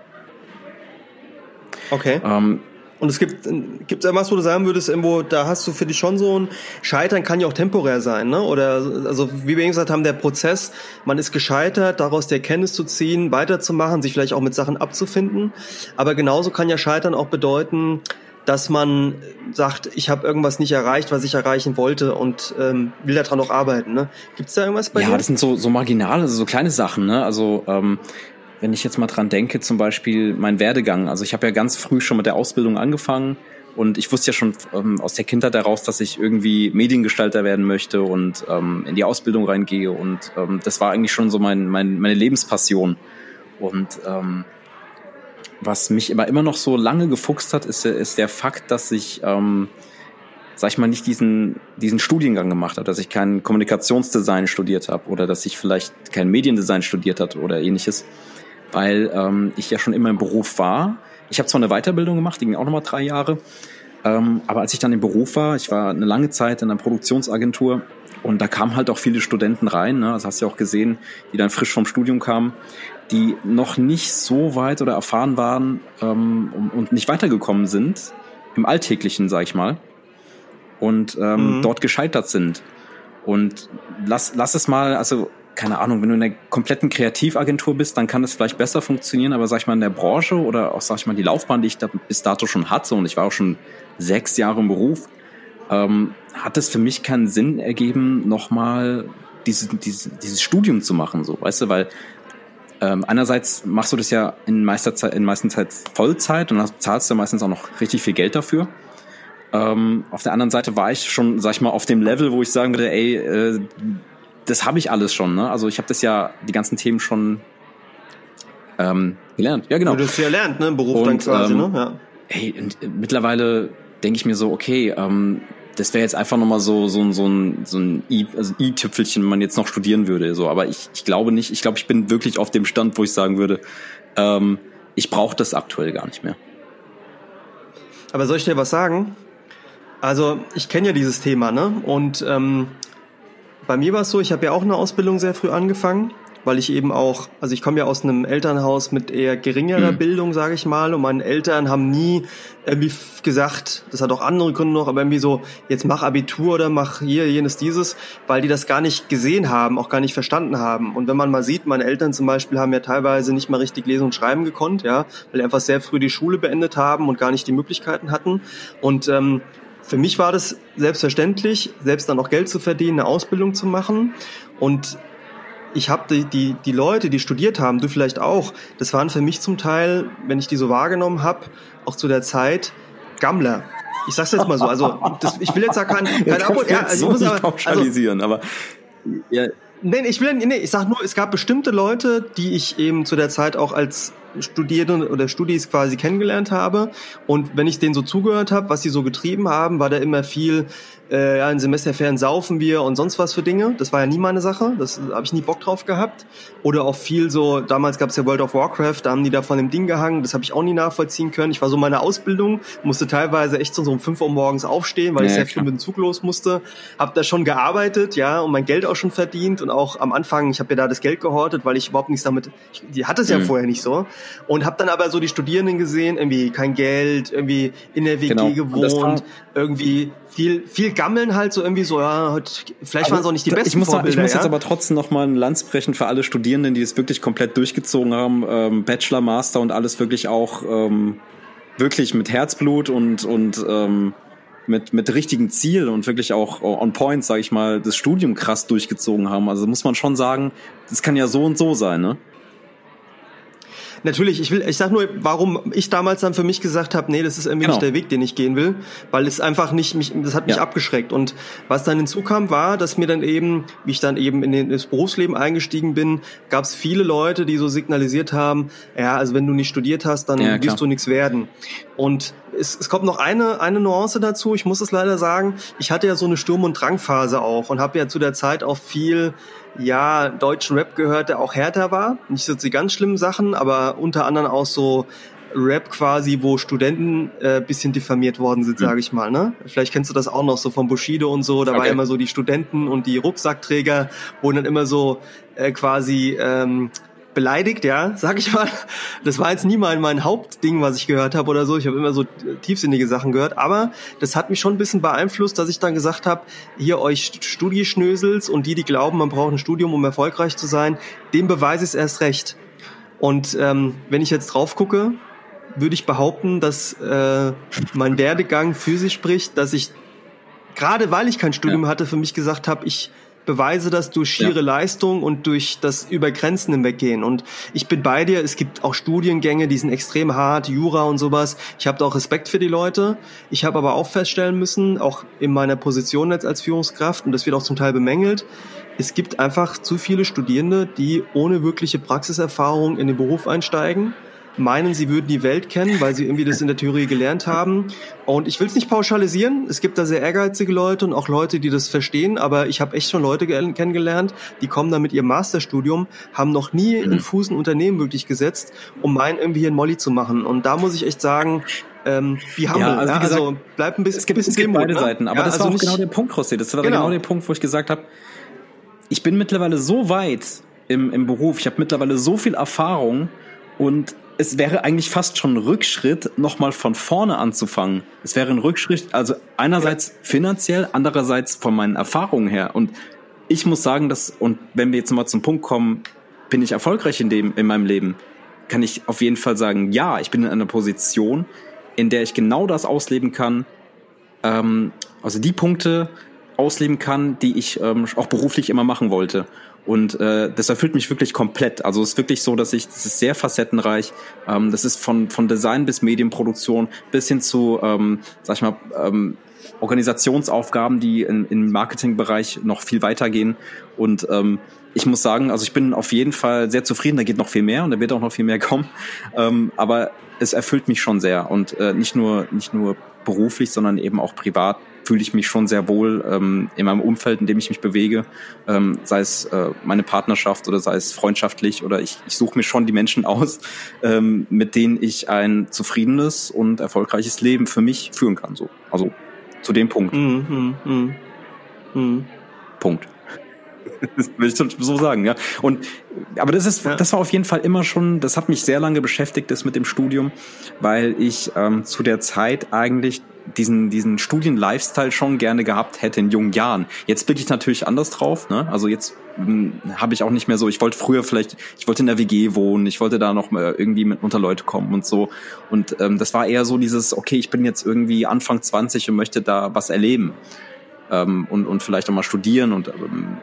Okay. Ähm, Und es gibt, gibt es irgendwas, wo du sagen würdest, irgendwo, da hast du für dich schon so ein Scheitern kann ja auch temporär sein, ne? Oder, also, wie wir eben gesagt haben, der Prozess, man ist gescheitert, daraus die Erkenntnis zu ziehen, weiterzumachen, sich vielleicht auch mit Sachen abzufinden. Aber genauso kann ja Scheitern auch bedeuten, dass man sagt, ich habe irgendwas nicht erreicht, was ich erreichen wollte und ähm, will daran noch arbeiten. Ne? Gibt es da irgendwas bei ja, dir? Ja, das sind so, so marginale, so kleine Sachen. Ne? Also ähm, wenn ich jetzt mal dran denke, zum Beispiel mein Werdegang. Also ich habe ja ganz früh schon mit der Ausbildung angefangen und ich wusste ja schon ähm, aus der Kindheit heraus, dass ich irgendwie Mediengestalter werden möchte und ähm, in die Ausbildung reingehe. Und ähm, das war eigentlich schon so mein, mein, meine Lebenspassion. Und ähm, was mich immer, immer noch so lange gefuchst hat, ist, ist der Fakt, dass ich, ähm, sag ich mal, nicht diesen, diesen Studiengang gemacht habe, dass ich kein Kommunikationsdesign studiert habe oder dass ich vielleicht kein Mediendesign studiert habe oder ähnliches, weil ähm, ich ja schon immer im Beruf war. Ich habe zwar eine Weiterbildung gemacht, die ging auch nochmal drei Jahre, ähm, aber als ich dann im Beruf war, ich war eine lange Zeit in einer Produktionsagentur und da kamen halt auch viele Studenten rein, ne? das hast du ja auch gesehen, die dann frisch vom Studium kamen die noch nicht so weit oder erfahren waren ähm, und nicht weitergekommen sind im Alltäglichen, sag ich mal, und ähm, mhm. dort gescheitert sind. Und lass, lass es mal, also keine Ahnung, wenn du in einer kompletten Kreativagentur bist, dann kann es vielleicht besser funktionieren, aber sag ich mal in der Branche oder auch sag ich mal die Laufbahn, die ich da bis dato schon hatte und ich war auch schon sechs Jahre im Beruf, ähm, hat es für mich keinen Sinn ergeben, nochmal dieses, dieses, dieses Studium zu machen, so, weißt du, weil ähm, einerseits machst du das ja in meister Zeit, in meisten Zeit Vollzeit und dann zahlst du meistens auch noch richtig viel Geld dafür. Ähm, auf der anderen Seite war ich schon, sag ich mal, auf dem Level, wo ich sagen würde, ey, äh, das habe ich alles schon. Ne? Also ich habe das ja, die ganzen Themen schon ähm, gelernt. Ja, genau. Du hast ja gelernt, ne? Im Beruf und, dann quasi, ähm, ne? Ja. Hey, und mittlerweile denke ich mir so, okay, ähm, das wäre jetzt einfach nochmal so, so, so ein, so ein also i-Tüpfelchen, wenn man jetzt noch studieren würde. So, aber ich, ich glaube nicht, ich glaube, ich bin wirklich auf dem Stand, wo ich sagen würde, ähm, ich brauche das aktuell gar nicht mehr. Aber soll ich dir was sagen? Also, ich kenne ja dieses Thema, ne? Und ähm, bei mir war es so, ich habe ja auch eine Ausbildung sehr früh angefangen weil ich eben auch, also ich komme ja aus einem Elternhaus mit eher geringerer mhm. Bildung, sage ich mal, und meine Eltern haben nie irgendwie gesagt, das hat auch andere Gründe noch, aber irgendwie so, jetzt mach Abitur oder mach hier, jenes, dieses, weil die das gar nicht gesehen haben, auch gar nicht verstanden haben. Und wenn man mal sieht, meine Eltern zum Beispiel haben ja teilweise nicht mal richtig lesen und schreiben gekonnt, ja, weil die einfach sehr früh die Schule beendet haben und gar nicht die Möglichkeiten hatten. Und ähm, für mich war das selbstverständlich, selbst dann auch Geld zu verdienen, eine Ausbildung zu machen. Und ich habe die, die, die Leute, die studiert haben, du vielleicht auch, das waren für mich zum Teil, wenn ich die so wahrgenommen habe, auch zu der Zeit Gammler. Ich sag's jetzt mal so, also das, ich will jetzt da kein, kein Abo, ja, also, so ich muss aber, pauschalisieren, also, aber ja. Nee, ich will, nee, ich sag nur, es gab bestimmte Leute, die ich eben zu der Zeit auch als Studierende oder Studis quasi kennengelernt habe. Und wenn ich denen so zugehört habe, was sie so getrieben haben, war da immer viel, äh, ja, in Semesterferien saufen wir und sonst was für Dinge. Das war ja nie meine Sache. Das habe ich nie Bock drauf gehabt. Oder auch viel so, damals gab es ja World of Warcraft, da haben die da von dem Ding gehangen. Das habe ich auch nie nachvollziehen können. Ich war so meine Ausbildung, musste teilweise echt so um fünf Uhr morgens aufstehen, weil ja, ich sehr früh mit dem Zug los musste. Habe da schon gearbeitet, ja, und mein Geld auch schon verdient. Und auch am Anfang, ich habe ja da das Geld gehortet, weil ich überhaupt nichts damit, ich, die hatte es ja mhm. vorher nicht so. Und habe dann aber so die Studierenden gesehen, irgendwie kein Geld, irgendwie in der WG genau. gewohnt, irgendwie viel, viel gammeln halt so irgendwie so, ja, vielleicht waren es auch nicht die besten ich muss, Vorbilder, Ich muss ja? jetzt aber trotzdem noch mal ein Lanz brechen für alle Studierenden, die es wirklich komplett durchgezogen haben, ähm, Bachelor, Master und alles wirklich auch ähm, wirklich mit Herzblut und, und ähm, mit, mit richtigen Ziel und wirklich auch on point, sage ich mal, das Studium krass durchgezogen haben. Also muss man schon sagen, das kann ja so und so sein, ne? Natürlich, ich will, ich sag nur, warum ich damals dann für mich gesagt habe, nee, das ist irgendwie genau. nicht der Weg, den ich gehen will, weil es einfach nicht mich, das hat mich ja. abgeschreckt. Und was dann hinzukam, war, dass mir dann eben, wie ich dann eben in den, ins Berufsleben eingestiegen bin, gab es viele Leute, die so signalisiert haben, ja, also wenn du nicht studiert hast, dann ja, wirst du nichts werden. Und es, es kommt noch eine, eine Nuance dazu, ich muss es leider sagen, ich hatte ja so eine Sturm- und Drangphase auch und habe ja zu der Zeit auch viel ja, deutschen Rap gehört, der auch härter war. Nicht so die ganz schlimmen Sachen, aber unter anderem auch so Rap quasi, wo Studenten äh, bisschen diffamiert worden sind, mhm. sage ich mal. Ne? Vielleicht kennst du das auch noch so von Bushido und so. Da okay. war immer so die Studenten und die Rucksackträger, wo dann immer so äh, quasi ähm, beleidigt, ja, sag ich mal. Das war jetzt nie mal mein Hauptding, was ich gehört habe oder so. Ich habe immer so tiefsinnige Sachen gehört, aber das hat mich schon ein bisschen beeinflusst, dass ich dann gesagt habe, hier euch Studieschnösels und die, die glauben, man braucht ein Studium, um erfolgreich zu sein, dem beweise ich es erst recht. Und ähm, wenn ich jetzt drauf gucke, würde ich behaupten, dass äh, mein Werdegang für sich spricht, dass ich gerade weil ich kein Studium ja. hatte, für mich gesagt habe, ich beweise das durch schiere ja. Leistung und durch das über Grenzen hinweggehen. Und ich bin bei dir, es gibt auch Studiengänge, die sind extrem hart, Jura und sowas. Ich habe auch Respekt für die Leute. Ich habe aber auch feststellen müssen, auch in meiner Position jetzt als Führungskraft, und das wird auch zum Teil bemängelt, es gibt einfach zu viele Studierende, die ohne wirkliche Praxiserfahrung in den Beruf einsteigen meinen, sie würden die Welt kennen, weil sie irgendwie das in der Theorie gelernt haben. Und ich will es nicht pauschalisieren. Es gibt da sehr ehrgeizige Leute und auch Leute, die das verstehen. Aber ich habe echt schon Leute kennengelernt, die kommen da mit ihrem Masterstudium, haben noch nie mhm. in Fuß ein Unternehmen wirklich gesetzt, um meinen irgendwie hier ein Molly zu machen. Und da muss ich echt sagen, ähm, wie haben ja, also, ja, gesagt, also bleibt ein bisschen. Es gibt, bisschen es gibt beide ne? Seiten, aber ja, das also war auch genau der Punkt, Rossi. Das war genau. genau der Punkt, wo ich gesagt habe, ich bin mittlerweile so weit im, im Beruf, ich habe mittlerweile so viel Erfahrung und es wäre eigentlich fast schon ein Rückschritt, nochmal von vorne anzufangen. Es wäre ein Rückschritt, also einerseits finanziell, andererseits von meinen Erfahrungen her. Und ich muss sagen, dass, und wenn wir jetzt mal zum Punkt kommen, bin ich erfolgreich in dem, in meinem Leben, kann ich auf jeden Fall sagen, ja, ich bin in einer Position, in der ich genau das ausleben kann, ähm, also die Punkte ausleben kann, die ich ähm, auch beruflich immer machen wollte. Und äh, das erfüllt mich wirklich komplett. Also es ist wirklich so, dass ich, das ist sehr facettenreich. Ähm, das ist von, von Design bis Medienproduktion bis hin zu, ähm, sag ich mal, ähm, Organisationsaufgaben, die in, im Marketingbereich noch viel weitergehen. Und ähm, ich muss sagen, also ich bin auf jeden Fall sehr zufrieden. Da geht noch viel mehr und da wird auch noch viel mehr kommen. Ähm, aber es erfüllt mich schon sehr und äh, nicht nur nicht nur beruflich, sondern eben auch privat fühle ich mich schon sehr wohl ähm, in meinem Umfeld, in dem ich mich bewege, ähm, sei es äh, meine Partnerschaft oder sei es freundschaftlich oder ich, ich suche mir schon die Menschen aus, ähm, mit denen ich ein zufriedenes und erfolgreiches Leben für mich führen kann. So, also zu dem Punkt. Mm, mm, mm. Punkt. das will ich so sagen, ja. Und aber das ist, ja. das war auf jeden Fall immer schon, das hat mich sehr lange beschäftigt, das mit dem Studium, weil ich ähm, zu der Zeit eigentlich diesen, diesen Studien-Lifestyle schon gerne gehabt hätte in jungen Jahren. Jetzt bin ich natürlich anders drauf, ne? Also jetzt hm, habe ich auch nicht mehr so, ich wollte früher vielleicht, ich wollte in der WG wohnen, ich wollte da noch mal irgendwie mit unter Leute kommen und so. Und ähm, das war eher so dieses, okay, ich bin jetzt irgendwie Anfang 20 und möchte da was erleben. Ähm, und, und vielleicht auch mal studieren und ähm,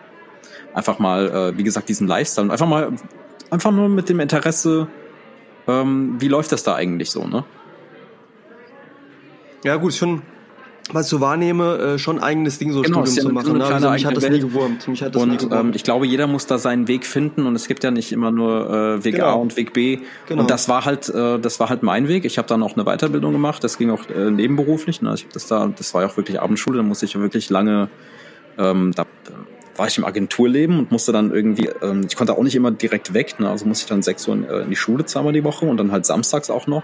einfach mal, äh, wie gesagt, diesen Lifestyle und einfach mal, einfach nur mit dem Interesse, ähm, wie läuft das da eigentlich so, ne? Ja, gut, schon, was ich so wahrnehme, äh, schon eigenes Ding, so genau, Studium ja zu machen. Ne? Also mich hat das nie gewurmt. Mich hat das und gewurmt. Ähm, ich glaube, jeder muss da seinen Weg finden und es gibt ja nicht immer nur äh, Weg genau. A und Weg B. Genau. Und das war halt, äh, das war halt mein Weg. Ich habe dann auch eine Weiterbildung gemacht. Das ging auch äh, nebenberuflich. Ne? Ich hab das da, das war ja auch wirklich Abendschule. Da musste ich ja wirklich lange ähm, da war ich im Agenturleben und musste dann irgendwie, ähm, ich konnte auch nicht immer direkt weg, ne? also musste ich dann sechs Uhr in, äh, in die Schule zweimal die Woche und dann halt samstags auch noch.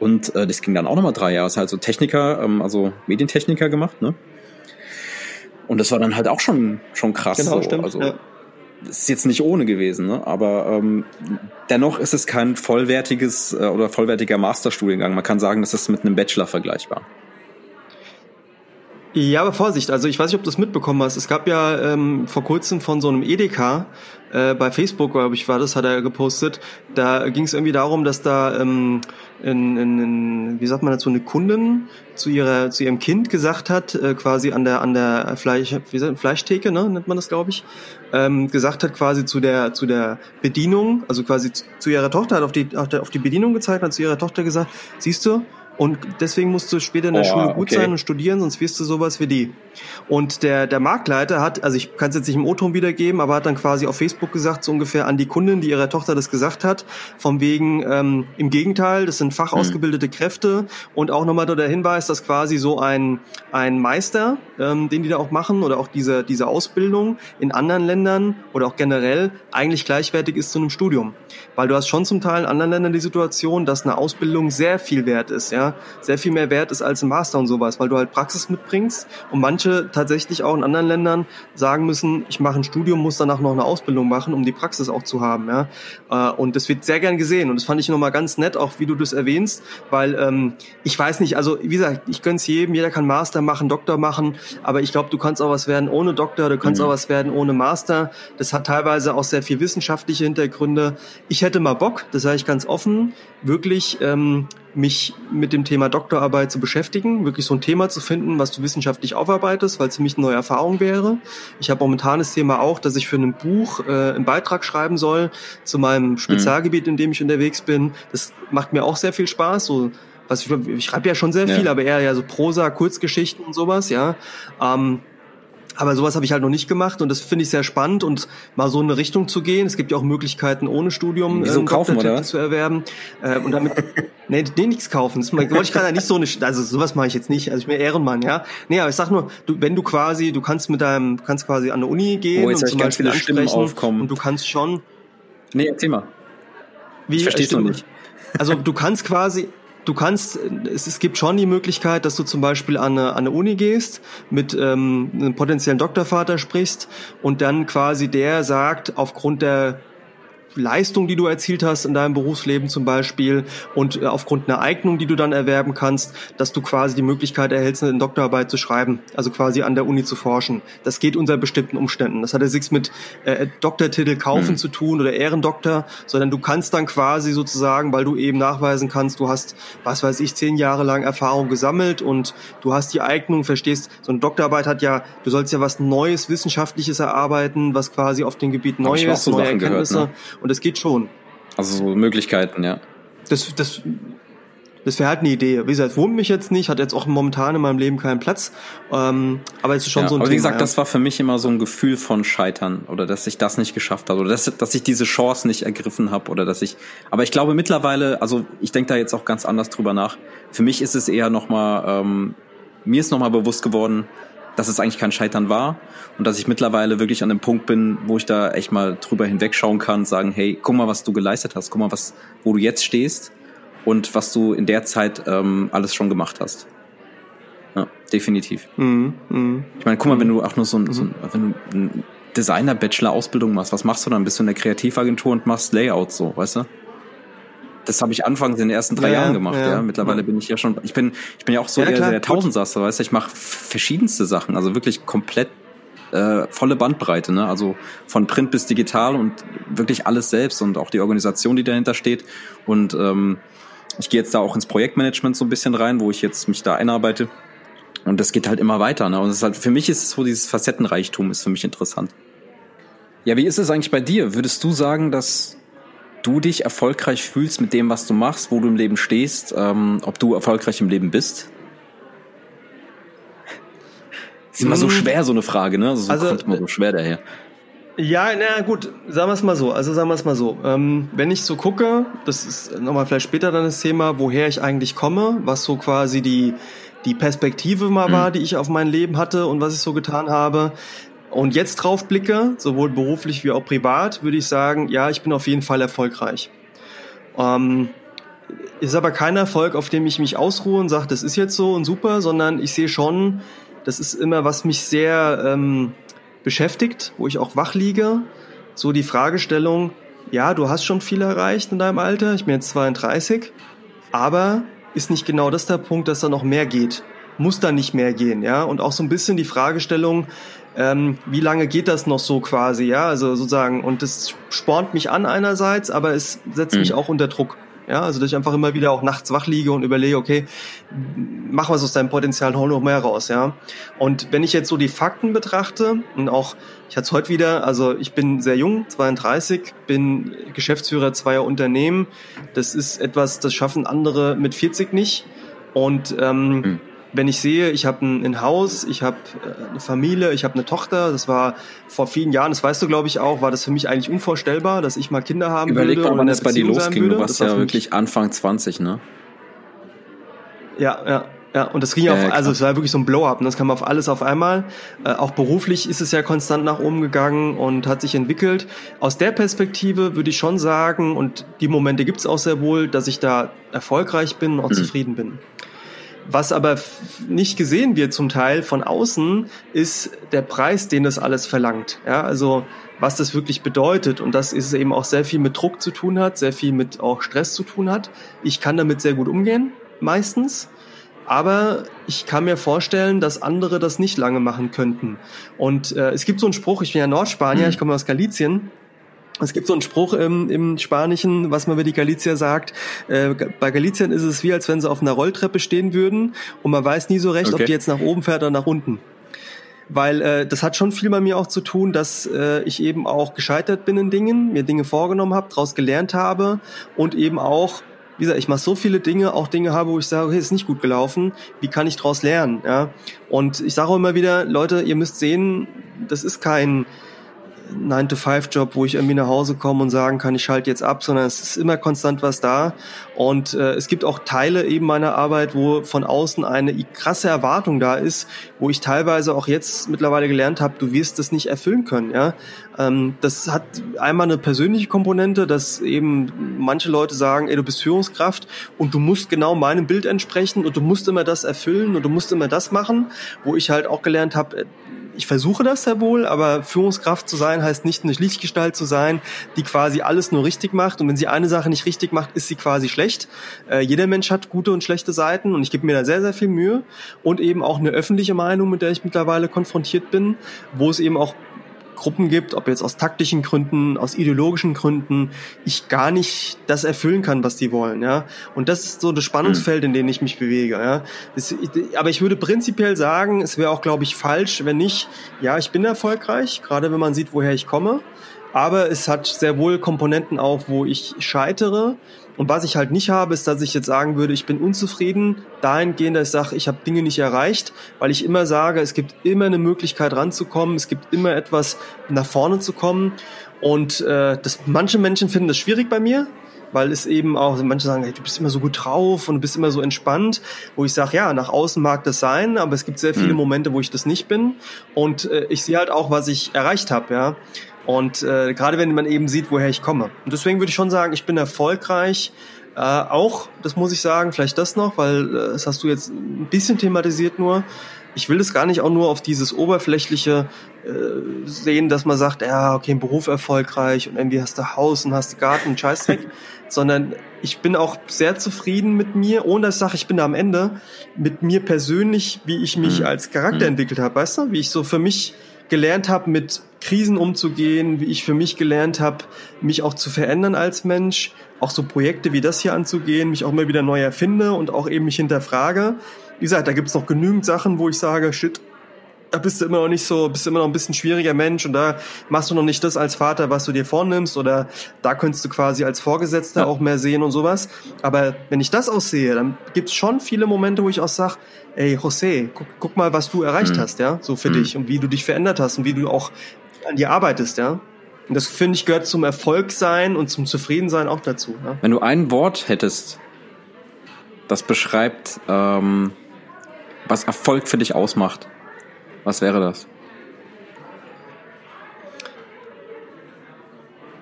Und äh, das ging dann auch nochmal drei Jahre. Das halt so Techniker, ähm, also Medientechniker gemacht, ne? Und das war dann halt auch schon, schon krass. Genau, so. stimmt. Also, ja. Das ist jetzt nicht ohne gewesen, ne? aber ähm, dennoch ist es kein vollwertiges äh, oder vollwertiger Masterstudiengang. Man kann sagen, das ist mit einem Bachelor vergleichbar. Ja, aber Vorsicht, also ich weiß nicht, ob du das mitbekommen hast. Es gab ja ähm, vor kurzem von so einem Edeka, äh, bei Facebook, glaube ich, war das, hat er gepostet, da ging es irgendwie darum, dass da ähm, in, in, in, wie sagt man dazu, eine Kundin zu ihrer zu ihrem Kind gesagt hat, äh, quasi an der an der Fleisch, wie sagt, Fleischtheke, ne, nennt man das, glaube ich, ähm, gesagt hat quasi zu der zu der Bedienung, also quasi zu, zu ihrer Tochter, hat auf die auf die Bedienung gezeigt, hat zu ihrer Tochter gesagt, siehst du, und deswegen musst du später in der oh, Schule gut okay. sein und studieren, sonst wirst du sowas wie die. Und der, der Marktleiter hat, also ich kann es jetzt nicht im O-Ton wiedergeben, aber hat dann quasi auf Facebook gesagt, so ungefähr an die Kundin, die ihrer Tochter das gesagt hat, vom wegen, ähm, im Gegenteil, das sind fachausgebildete hm. Kräfte und auch nochmal der Hinweis, dass quasi so ein, ein Meister, ähm, den die da auch machen oder auch diese, diese Ausbildung in anderen Ländern oder auch generell eigentlich gleichwertig ist zu einem Studium. Weil du hast schon zum Teil in anderen Ländern die Situation, dass eine Ausbildung sehr viel wert ist, ja ja, sehr viel mehr wert ist als ein Master und sowas, weil du halt Praxis mitbringst und manche tatsächlich auch in anderen Ländern sagen müssen, ich mache ein Studium, muss danach noch eine Ausbildung machen, um die Praxis auch zu haben, ja. Äh, und das wird sehr gern gesehen und das fand ich nochmal ganz nett, auch wie du das erwähnst, weil ähm, ich weiß nicht, also wie gesagt, ich gönn's jedem, jeder kann Master machen, Doktor machen, aber ich glaube, du kannst auch was werden ohne Doktor, du kannst mhm. auch was werden ohne Master. Das hat teilweise auch sehr viel wissenschaftliche Hintergründe. Ich hätte mal Bock, das sage ich ganz offen, wirklich ähm, mich mit dem Thema Doktorarbeit zu beschäftigen, wirklich so ein Thema zu finden, was du wissenschaftlich aufarbeitest, weil es für mich eine neue Erfahrung wäre. Ich habe momentan das Thema auch, dass ich für ein Buch äh, einen Beitrag schreiben soll zu meinem mhm. Spezialgebiet, in dem ich unterwegs bin. Das macht mir auch sehr viel Spaß, so was ich, ich schreibe ja schon sehr viel, ja. aber eher ja so Prosa, Kurzgeschichten und sowas, ja. Ähm, aber sowas habe ich halt noch nicht gemacht und das finde ich sehr spannend und mal so in eine Richtung zu gehen. Es gibt ja auch Möglichkeiten ohne Studium Wieso äh, kaufen oder zu erwerben äh, und damit nee, nee nichts kaufen. Das wollte ich gerade nicht so eine also sowas mache ich jetzt nicht. Also ich bin Ehrenmann, ja. Nee, aber ich sag nur, du wenn du quasi, du kannst mit deinem kannst quasi an der Uni gehen oh, und zum Beispiel ansprechen aufkommen. und du kannst schon Nee, erzähl mal. Wie, ich verstehe es noch nicht. Also du kannst quasi du kannst, es, es gibt schon die Möglichkeit, dass du zum Beispiel an eine, an eine Uni gehst, mit ähm, einem potenziellen Doktorvater sprichst und dann quasi der sagt, aufgrund der Leistung, die du erzielt hast in deinem Berufsleben zum Beispiel und äh, aufgrund einer Eignung, die du dann erwerben kannst, dass du quasi die Möglichkeit erhältst, eine Doktorarbeit zu schreiben, also quasi an der Uni zu forschen. Das geht unter bestimmten Umständen. Das hat ja nichts mit äh, Doktortitel kaufen mhm. zu tun oder Ehrendoktor, sondern du kannst dann quasi sozusagen, weil du eben nachweisen kannst, du hast, was weiß ich, zehn Jahre lang Erfahrung gesammelt und du hast die Eignung, verstehst, so eine Doktorarbeit hat ja, du sollst ja was Neues, Wissenschaftliches erarbeiten, was quasi auf dem Gebiet neu ist, neue Erkenntnisse. Gehört, ne? Und das geht schon. Also so Möglichkeiten, ja. Das, das, das wäre halt eine Idee. Wie gesagt, wurmt mich jetzt nicht, hat jetzt auch momentan in meinem Leben keinen Platz. Ähm, aber es ist schon ja, so ein aber Thema. Wie gesagt, ja. das war für mich immer so ein Gefühl von Scheitern oder dass ich das nicht geschafft habe oder dass, dass ich diese Chance nicht ergriffen habe oder dass ich. Aber ich glaube mittlerweile, also ich denke da jetzt auch ganz anders drüber nach. Für mich ist es eher nochmal, ähm, mir ist nochmal bewusst geworden, dass es eigentlich kein Scheitern war und dass ich mittlerweile wirklich an dem Punkt bin, wo ich da echt mal drüber hinwegschauen kann, sagen, hey, guck mal, was du geleistet hast, guck mal, was, wo du jetzt stehst und was du in der Zeit ähm, alles schon gemacht hast. Ja, definitiv. Mhm, mh. Ich meine, guck mal, wenn du auch nur so ein, so ein wenn du ein Designer-Bachelor-Ausbildung machst, was machst du dann? Bist du in der Kreativagentur und machst Layouts so, weißt du? Das habe ich anfangs in den ersten drei ja, Jahren gemacht. Ja, ja. Mittlerweile bin ich ja schon, ich bin, ich bin ja auch so ja, der, der Tausendsasser, weißt du, ich mache verschiedenste Sachen, also wirklich komplett äh, volle Bandbreite, ne? Also von Print bis digital und wirklich alles selbst und auch die Organisation, die dahinter steht. Und ähm, ich gehe jetzt da auch ins Projektmanagement so ein bisschen rein, wo ich jetzt mich da einarbeite. Und das geht halt immer weiter. Ne? Und es ist halt, für mich ist es so, dieses Facettenreichtum ist für mich interessant. Ja, wie ist es eigentlich bei dir? Würdest du sagen, dass du dich erfolgreich fühlst mit dem, was du machst, wo du im Leben stehst, ähm, ob du erfolgreich im Leben bist? Ist immer so hm. schwer, so eine Frage, ne? So also, kommt immer so schwer daher. Ja, na gut, sagen wir es mal so. Also sagen wir es mal so. Ähm, wenn ich so gucke, das ist nochmal vielleicht später dann das Thema, woher ich eigentlich komme, was so quasi die die Perspektive mal mhm. war, die ich auf mein Leben hatte und was ich so getan habe, und jetzt drauf blicke, sowohl beruflich wie auch privat, würde ich sagen, ja, ich bin auf jeden Fall erfolgreich. Ähm, ist aber kein Erfolg, auf dem ich mich ausruhe und sage, das ist jetzt so und super, sondern ich sehe schon, das ist immer, was mich sehr ähm, beschäftigt, wo ich auch wach liege. So die Fragestellung, ja, du hast schon viel erreicht in deinem Alter, ich bin jetzt 32, aber ist nicht genau das der Punkt, dass da noch mehr geht? Muss da nicht mehr gehen, ja? Und auch so ein bisschen die Fragestellung, ähm, wie lange geht das noch so quasi, ja, also sozusagen, und das spornt mich an einerseits, aber es setzt mhm. mich auch unter Druck. Ja, also dass ich einfach immer wieder auch nachts wach liege und überlege, okay, mach was aus deinem Potenzial, hol noch mehr raus, ja. Und wenn ich jetzt so die Fakten betrachte und auch, ich hatte es heute wieder, also ich bin sehr jung, 32, bin Geschäftsführer zweier Unternehmen. Das ist etwas, das schaffen andere mit 40 nicht. Und ähm, mhm wenn ich sehe, ich habe ein, ein, Haus, ich habe äh, eine Familie, ich habe eine Tochter, das war vor vielen Jahren, das weißt du glaube ich auch, war das für mich eigentlich unvorstellbar, dass ich mal Kinder haben Überleg würde. Überleg mal, wann es bei dir losging, du warst ja wirklich Anfang 20, ne? Ja, ja. Ja, und das ging ja auf, also es war wirklich so ein Blow-up, ne? das kam auf alles auf einmal. Äh, auch beruflich ist es ja konstant nach oben gegangen und hat sich entwickelt. Aus der Perspektive würde ich schon sagen, und die Momente gibt es auch sehr wohl, dass ich da erfolgreich bin und auch mhm. zufrieden bin. Was aber nicht gesehen wird zum Teil von außen, ist der Preis, den das alles verlangt. Ja, also was das wirklich bedeutet und dass es eben auch sehr viel mit Druck zu tun hat, sehr viel mit auch Stress zu tun hat. Ich kann damit sehr gut umgehen, meistens. Aber ich kann mir vorstellen, dass andere das nicht lange machen könnten. Und äh, es gibt so einen Spruch, ich bin ja Nordspanier, mhm. ich komme aus Galizien. Es gibt so einen Spruch im, im Spanischen, was man über die Galizier sagt. Äh, bei Galizien ist es wie, als wenn sie auf einer Rolltreppe stehen würden und man weiß nie so recht, okay. ob die jetzt nach oben fährt oder nach unten. Weil äh, das hat schon viel bei mir auch zu tun, dass äh, ich eben auch gescheitert bin in Dingen, mir Dinge vorgenommen habe, daraus gelernt habe und eben auch wie gesagt, ich mache so viele Dinge, auch Dinge habe, wo ich sage, okay, ist nicht gut gelaufen, wie kann ich daraus lernen? Ja? Und ich sage auch immer wieder, Leute, ihr müsst sehen, das ist kein 9-to-5-Job, wo ich irgendwie nach Hause komme und sagen kann, ich schalte jetzt ab, sondern es ist immer konstant was da. Und äh, es gibt auch Teile eben meiner Arbeit, wo von außen eine krasse Erwartung da ist, wo ich teilweise auch jetzt mittlerweile gelernt habe, du wirst das nicht erfüllen können. Ja, ähm, Das hat einmal eine persönliche Komponente, dass eben manche Leute sagen, ey, du bist Führungskraft und du musst genau meinem Bild entsprechen und du musst immer das erfüllen und du musst immer das machen, wo ich halt auch gelernt habe, ich versuche das sehr wohl, aber Führungskraft zu sein heißt nicht eine Lichtgestalt zu sein, die quasi alles nur richtig macht. Und wenn sie eine Sache nicht richtig macht, ist sie quasi schlecht. Äh, jeder Mensch hat gute und schlechte Seiten und ich gebe mir da sehr, sehr viel Mühe. Und eben auch eine öffentliche Meinung, mit der ich mittlerweile konfrontiert bin, wo es eben auch Gruppen gibt, ob jetzt aus taktischen Gründen, aus ideologischen Gründen, ich gar nicht das erfüllen kann, was die wollen, ja. Und das ist so das Spannungsfeld, in dem ich mich bewege, ja. Das, aber ich würde prinzipiell sagen, es wäre auch, glaube ich, falsch, wenn nicht, ja, ich bin erfolgreich, gerade wenn man sieht, woher ich komme. Aber es hat sehr wohl Komponenten auch, wo ich scheitere und was ich halt nicht habe, ist, dass ich jetzt sagen würde, ich bin unzufrieden dahingehend, dass ich sage, ich habe Dinge nicht erreicht, weil ich immer sage, es gibt immer eine Möglichkeit ranzukommen, es gibt immer etwas nach vorne zu kommen. Und äh, das, manche Menschen finden das schwierig bei mir, weil es eben auch, manche sagen, hey, du bist immer so gut drauf und du bist immer so entspannt, wo ich sage, ja, nach außen mag das sein, aber es gibt sehr viele mhm. Momente, wo ich das nicht bin. Und äh, ich sehe halt auch, was ich erreicht habe, ja. Und äh, gerade wenn man eben sieht, woher ich komme. Und deswegen würde ich schon sagen, ich bin erfolgreich. Äh, auch, das muss ich sagen, vielleicht das noch, weil äh, das hast du jetzt ein bisschen thematisiert nur. Ich will das gar nicht auch nur auf dieses oberflächliche äh, sehen, dass man sagt, ja, okay, ein Beruf erfolgreich und irgendwie hast du Haus und hast du Garten und Scheißdreck, sondern ich bin auch sehr zufrieden mit mir, ohne dass ich sage, ich bin da am Ende, mit mir persönlich, wie ich mich mhm. als Charakter mhm. entwickelt habe, weißt du, wie ich so für mich gelernt habe, mit Krisen umzugehen, wie ich für mich gelernt habe, mich auch zu verändern als Mensch, auch so Projekte wie das hier anzugehen, mich auch immer wieder neu erfinde und auch eben mich hinterfrage. Wie gesagt, da gibt es noch genügend Sachen, wo ich sage, shit, da bist du immer noch nicht so, bist du immer noch ein bisschen schwieriger Mensch und da machst du noch nicht das als Vater, was du dir vornimmst oder da könntest du quasi als Vorgesetzter ja. auch mehr sehen und sowas. Aber wenn ich das aussehe, dann gibt es schon viele Momente, wo ich auch sage, ey José, guck, guck, mal, was du erreicht mhm. hast, ja, so für mhm. dich und wie du dich verändert hast und wie du auch an dir arbeitest, ja. Und das finde ich gehört zum Erfolg sein und zum Zufriedensein auch dazu. Ja? Wenn du ein Wort hättest, das beschreibt, ähm, was Erfolg für dich ausmacht, was wäre das?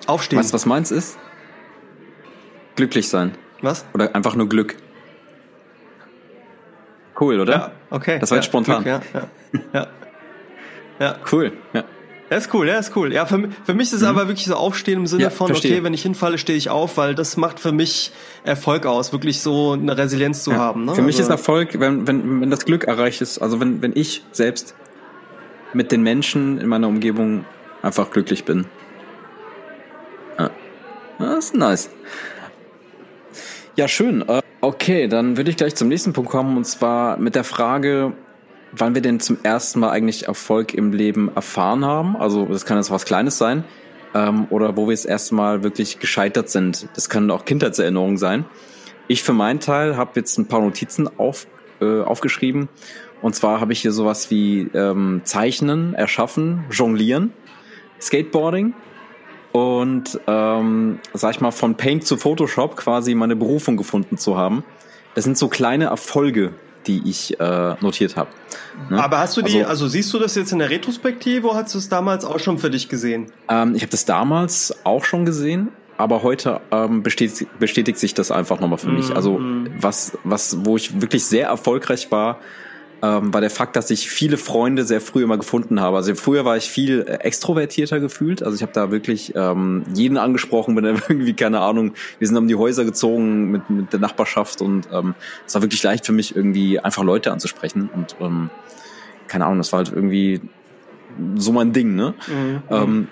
Aufstehen. Weißt du, was meins ist? Glücklich sein. Was? Oder einfach nur Glück. Cool, oder? Ja, okay. Das war ja, jetzt spontan. Glück, ja, ja, ja. Cool, ja. Ja, ist cool, ja, ist cool. Ja, für, für mich ist es mhm. aber wirklich so Aufstehen im Sinne ja, von, verstehe. okay, wenn ich hinfalle, stehe ich auf, weil das macht für mich Erfolg aus, wirklich so eine Resilienz zu ja. haben. Ne? Für mich also, ist Erfolg, wenn, wenn, wenn das Glück erreicht ist, also wenn, wenn ich selbst mit den Menschen in meiner Umgebung einfach glücklich bin. Ja. Das ist nice. Ja, schön. Äh, okay, dann würde ich gleich zum nächsten Punkt kommen und zwar mit der Frage, wann wir denn zum ersten Mal eigentlich Erfolg im Leben erfahren haben. Also das kann jetzt was Kleines sein ähm, oder wo wir das erste Mal wirklich gescheitert sind. Das können auch Kindheitserinnerungen sein. Ich für meinen Teil habe jetzt ein paar Notizen auf, äh, aufgeschrieben. Und zwar habe ich hier sowas wie ähm, Zeichnen, Erschaffen, Jonglieren, Skateboarding und ähm, sag ich mal von Paint zu Photoshop quasi meine Berufung gefunden zu haben. Das sind so kleine Erfolge, die ich äh, notiert habe. Ne? Aber hast du die, also, also, siehst du das jetzt in der Retrospektive oder hast du es damals auch schon für dich gesehen? Ähm, ich habe das damals auch schon gesehen, aber heute ähm, bestätigt, bestätigt sich das einfach nochmal für mich. Also mhm. was, was, wo ich wirklich sehr erfolgreich war, ähm, war der Fakt, dass ich viele Freunde sehr früh immer gefunden habe. Also früher war ich viel äh, extrovertierter gefühlt. Also ich habe da wirklich ähm, jeden angesprochen, bin irgendwie, keine Ahnung, wir sind um die Häuser gezogen mit, mit der Nachbarschaft und ähm, es war wirklich leicht für mich, irgendwie einfach Leute anzusprechen. Und ähm, keine Ahnung, das war halt irgendwie so mein Ding, ne? Mhm. Ähm,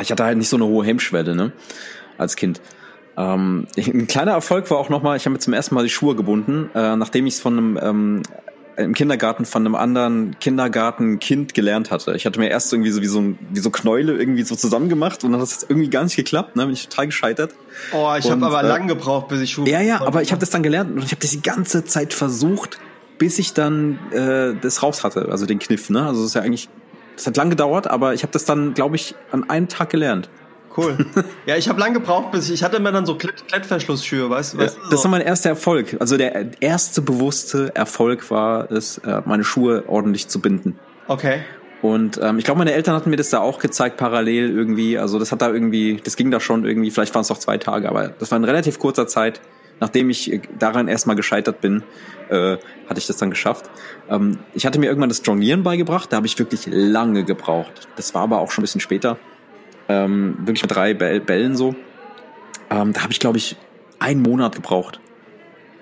ich hatte halt nicht so eine hohe Hemmschwelle, ne? Als Kind. Ähm, ein kleiner Erfolg war auch nochmal, ich habe mir zum ersten Mal die Schuhe gebunden, äh, nachdem ich es von einem ähm, im Kindergarten von einem anderen Kindergartenkind gelernt hatte. Ich hatte mir erst irgendwie so wie so, wie so Knäule irgendwie so zusammen gemacht und dann hat es irgendwie gar nicht geklappt, ne? Bin ich total gescheitert. Oh, ich habe aber äh, lang gebraucht, bis ich Schuhe. Ja, ja, aber ich habe das dann gelernt und ich habe das die ganze Zeit versucht, bis ich dann äh, das raus hatte, also den Kniff, ne? Also das ist ja eigentlich, das hat lang gedauert, aber ich habe das dann, glaube ich, an einem Tag gelernt. Cool. Ja, ich habe lange gebraucht, bis ich, ich hatte immer dann so Klett Klettverschlussschuhe, weißt du? Ja, so. Das war mein erster Erfolg. Also der erste bewusste Erfolg war es, äh, meine Schuhe ordentlich zu binden. Okay. Und ähm, ich glaube, meine Eltern hatten mir das da auch gezeigt, parallel irgendwie. Also das hat da irgendwie, das ging da schon irgendwie, vielleicht waren es noch zwei Tage, aber das war in relativ kurzer Zeit, nachdem ich äh, daran erstmal gescheitert bin, äh, hatte ich das dann geschafft. Ähm, ich hatte mir irgendwann das Jonglieren beigebracht, da habe ich wirklich lange gebraucht. Das war aber auch schon ein bisschen später ähm, wirklich mit drei Bällen so. Ähm, da habe ich, glaube ich, einen Monat gebraucht,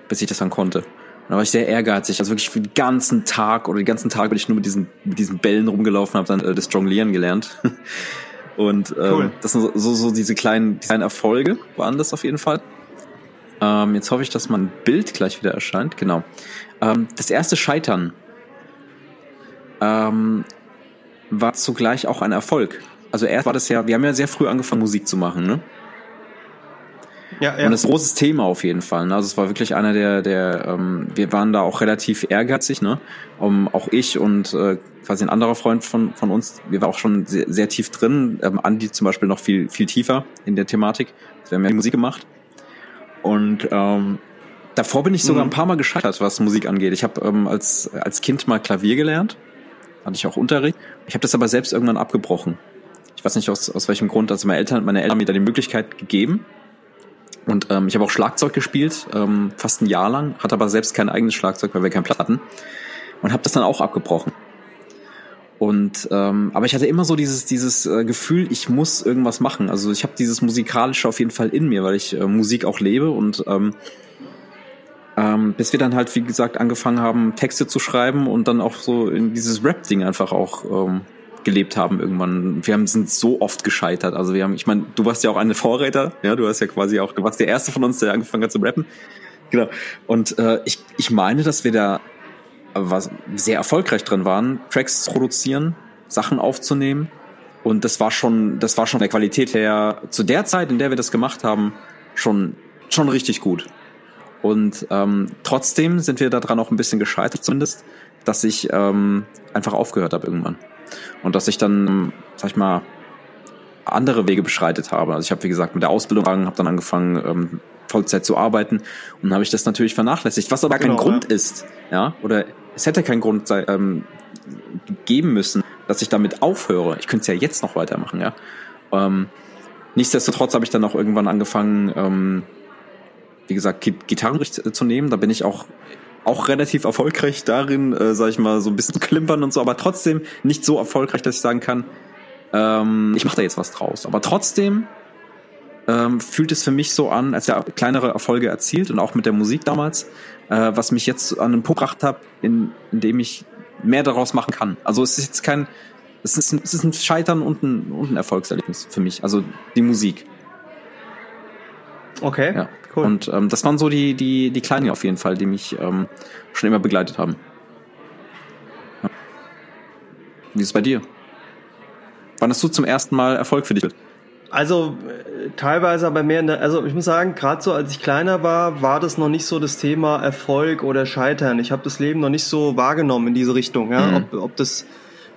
bis ich das dann konnte. Und da war ich sehr ehrgeizig. Also wirklich für den ganzen Tag oder die ganzen Tage bin ich nur mit diesen, mit diesen Bällen rumgelaufen, habe dann äh, das Jonglieren gelernt. Und ähm, cool. das sind so, so, so diese kleinen, kleinen Erfolge waren das auf jeden Fall. Ähm, jetzt hoffe ich, dass mein Bild gleich wieder erscheint. Genau. Ähm, das erste Scheitern ähm, war zugleich auch ein Erfolg. Also erst war das ja, wir haben ja sehr früh angefangen, Musik zu machen, ne? Ja, ja. Und das ist ein großes Thema auf jeden Fall. Ne? Also es war wirklich einer der, der ähm, wir waren da auch relativ ehrgeizig, ne? Um, auch ich und äh, quasi ein anderer Freund von, von uns, wir waren auch schon sehr, sehr tief drin. Ähm, Andi zum Beispiel noch viel, viel tiefer in der Thematik. Wir haben ja die Musik gemacht. Und ähm, davor bin ich sogar mhm. ein paar Mal gescheitert, was Musik angeht. Ich habe ähm, als, als Kind mal Klavier gelernt, hatte ich auch Unterricht. Ich habe das aber selbst irgendwann abgebrochen weiß nicht aus, aus welchem Grund, also meine Eltern, meine Eltern haben mir da die Möglichkeit gegeben. Und ähm, ich habe auch Schlagzeug gespielt, ähm, fast ein Jahr lang, hatte aber selbst kein eigenes Schlagzeug, weil wir keinen Platz hatten. Und habe das dann auch abgebrochen. Und ähm, aber ich hatte immer so dieses dieses äh, Gefühl, ich muss irgendwas machen. Also ich habe dieses musikalische auf jeden Fall in mir, weil ich äh, Musik auch lebe und ähm, ähm, bis wir dann halt wie gesagt angefangen haben Texte zu schreiben und dann auch so in dieses Rap Ding einfach auch ähm, gelebt haben irgendwann. Wir haben, sind so oft gescheitert. Also wir haben, ich meine, du warst ja auch eine Vorräter, ja, du hast ja quasi auch, du warst der erste von uns, der angefangen hat zu rappen. Genau. Und äh, ich, ich meine, dass wir da was sehr erfolgreich drin waren, Tracks zu produzieren, Sachen aufzunehmen. Und das war schon, das war schon der Qualität her zu der Zeit, in der wir das gemacht haben, schon, schon richtig gut. Und ähm, trotzdem sind wir daran auch ein bisschen gescheitert, zumindest, dass ich ähm, einfach aufgehört habe irgendwann. Und dass ich dann, sag ich mal, andere Wege beschreitet habe. Also ich habe, wie gesagt, mit der Ausbildung habe dann angefangen, ähm, Vollzeit zu arbeiten und habe ich das natürlich vernachlässigt, was aber genau, kein Grund ja. ist, ja, oder es hätte keinen Grund ähm, geben müssen, dass ich damit aufhöre. Ich könnte es ja jetzt noch weitermachen, ja. Ähm, nichtsdestotrotz habe ich dann auch irgendwann angefangen, ähm, wie gesagt, Gitarrenricht zu nehmen. Da bin ich auch auch relativ erfolgreich darin, äh, sag ich mal, so ein bisschen klimpern und so, aber trotzdem nicht so erfolgreich, dass ich sagen kann, ähm, ich mache da jetzt was draus. Aber trotzdem ähm, fühlt es für mich so an, als ja kleinere Erfolge erzielt und auch mit der Musik damals, äh, was mich jetzt an den Punkt gebracht hat, in, in dem ich mehr daraus machen kann. Also es ist jetzt kein, es ist ein, es ist ein Scheitern und ein, und ein Erfolgserlebnis für mich, also die Musik. Okay. Ja. Cool. Und ähm, das waren so die, die, die Kleinen auf jeden Fall, die mich ähm, schon immer begleitet haben. Ja. Wie ist es bei dir? Wann hast du zum ersten Mal Erfolg für dich? Also äh, teilweise aber mehr, in der, also ich muss sagen, gerade so als ich kleiner war, war das noch nicht so das Thema Erfolg oder Scheitern. Ich habe das Leben noch nicht so wahrgenommen in diese Richtung. Ja? Mhm. Ob, ob das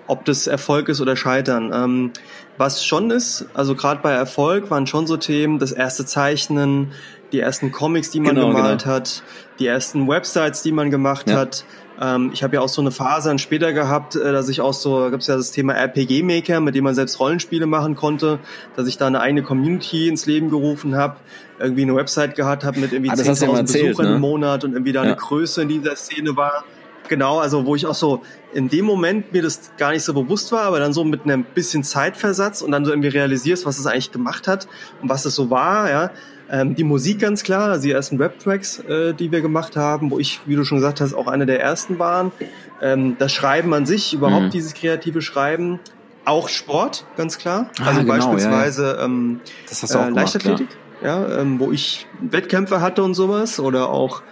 ob das Erfolg ist oder Scheitern. Ähm, was schon ist, also gerade bei Erfolg waren schon so Themen, das erste Zeichnen, die ersten Comics, die man genau, gemalt genau. hat, die ersten Websites, die man gemacht ja. hat. Ähm, ich habe ja auch so eine Phase dann später gehabt, äh, dass ich auch so, da gibt's ja das Thema RPG-Maker, mit dem man selbst Rollenspiele machen konnte, dass ich da eine eigene Community ins Leben gerufen habe, irgendwie eine Website gehabt habe mit irgendwie ah, 10.000 Besuchern ne? im Monat und irgendwie da ja. eine Größe in dieser Szene war. Genau, also wo ich auch so in dem Moment mir das gar nicht so bewusst war, aber dann so mit einem bisschen Zeitversatz und dann so irgendwie realisierst, was es eigentlich gemacht hat und was es so war, ja. Ähm, die Musik ganz klar, also die ersten Rap-Tracks, äh, die wir gemacht haben, wo ich, wie du schon gesagt hast, auch einer der ersten waren. Ähm, das Schreiben an sich, überhaupt mhm. dieses kreative Schreiben, auch Sport, ganz klar. Ah, also genau, beispielsweise ja, ja. Ähm, äh, Leichtathletik, ja, ja ähm, wo ich Wettkämpfe hatte und sowas oder auch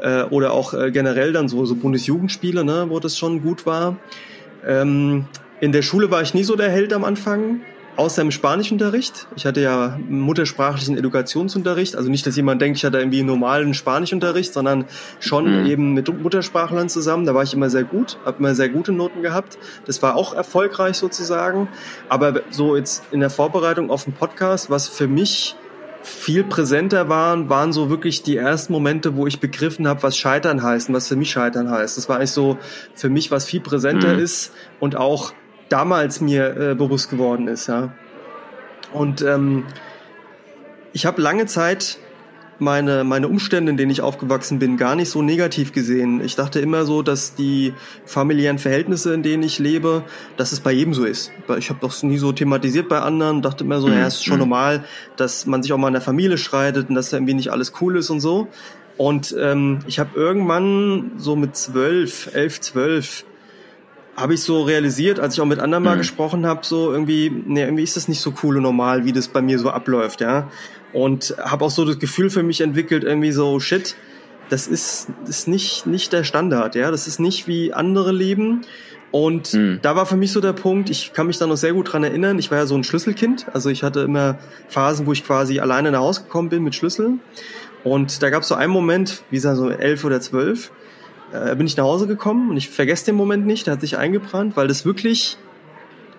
äh, oder auch äh, generell dann so, so Bundesjugendspiele, ne, wo das schon gut war. Ähm, in der Schule war ich nie so der Held am Anfang, außer im Spanischunterricht. Ich hatte ja muttersprachlichen Edukationsunterricht, also nicht, dass jemand denkt, ich hatte irgendwie einen normalen Spanischunterricht, sondern schon mhm. eben mit Muttersprachlern zusammen. Da war ich immer sehr gut, habe immer sehr gute Noten gehabt. Das war auch erfolgreich sozusagen. Aber so jetzt in der Vorbereitung auf den Podcast, was für mich viel präsenter waren, waren so wirklich die ersten Momente, wo ich begriffen habe, was Scheitern heißt und was für mich Scheitern heißt. Das war eigentlich so für mich, was viel präsenter mhm. ist und auch damals mir äh, bewusst geworden ist. Ja. Und ähm, ich habe lange Zeit meine, meine Umstände, in denen ich aufgewachsen bin, gar nicht so negativ gesehen. Ich dachte immer so, dass die familiären Verhältnisse, in denen ich lebe, dass es bei jedem so ist. Ich habe doch nie so thematisiert bei anderen, dachte immer so, mhm. ja, es ist schon mhm. normal, dass man sich auch mal in der Familie streitet und dass da irgendwie nicht alles cool ist und so. Und ähm, ich habe irgendwann so mit zwölf, elf, zwölf, habe ich so realisiert, als ich auch mit anderen mal mhm. gesprochen habe, so irgendwie, nee, irgendwie ist das nicht so cool und normal, wie das bei mir so abläuft, ja. Und habe auch so das Gefühl für mich entwickelt, irgendwie so, shit, das ist, ist nicht, nicht der Standard, ja. Das ist nicht wie andere leben. Und mhm. da war für mich so der Punkt, ich kann mich da noch sehr gut dran erinnern, ich war ja so ein Schlüsselkind, also ich hatte immer Phasen, wo ich quasi alleine nach Hause gekommen bin mit Schlüsseln. Und da gab es so einen Moment, wie gesagt, so elf oder zwölf, äh, bin ich nach Hause gekommen und ich vergesse den Moment nicht, der hat sich eingebrannt, weil das wirklich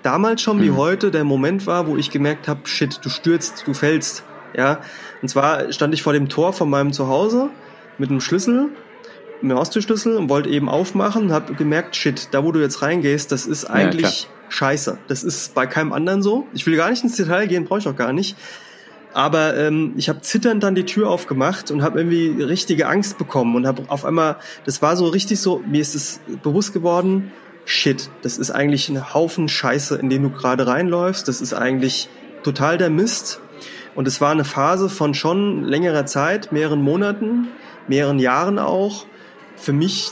damals schon wie mhm. heute der Moment war, wo ich gemerkt habe, shit, du stürzt, du fällst. Ja, und zwar stand ich vor dem Tor von meinem Zuhause mit einem Schlüssel, mit einem Haustürschlüssel und wollte eben aufmachen und habe gemerkt, shit, da wo du jetzt reingehst, das ist eigentlich ja, scheiße. Das ist bei keinem anderen so. Ich will gar nicht ins Detail gehen, brauche ich auch gar nicht. Aber ähm, ich habe zitternd dann die Tür aufgemacht und habe irgendwie richtige Angst bekommen und habe auf einmal, das war so richtig so, mir ist es bewusst geworden, shit, das ist eigentlich ein Haufen Scheiße, in den du gerade reinläufst. Das ist eigentlich total der Mist. Und es war eine Phase von schon längerer Zeit, mehreren Monaten, mehreren Jahren auch, für mich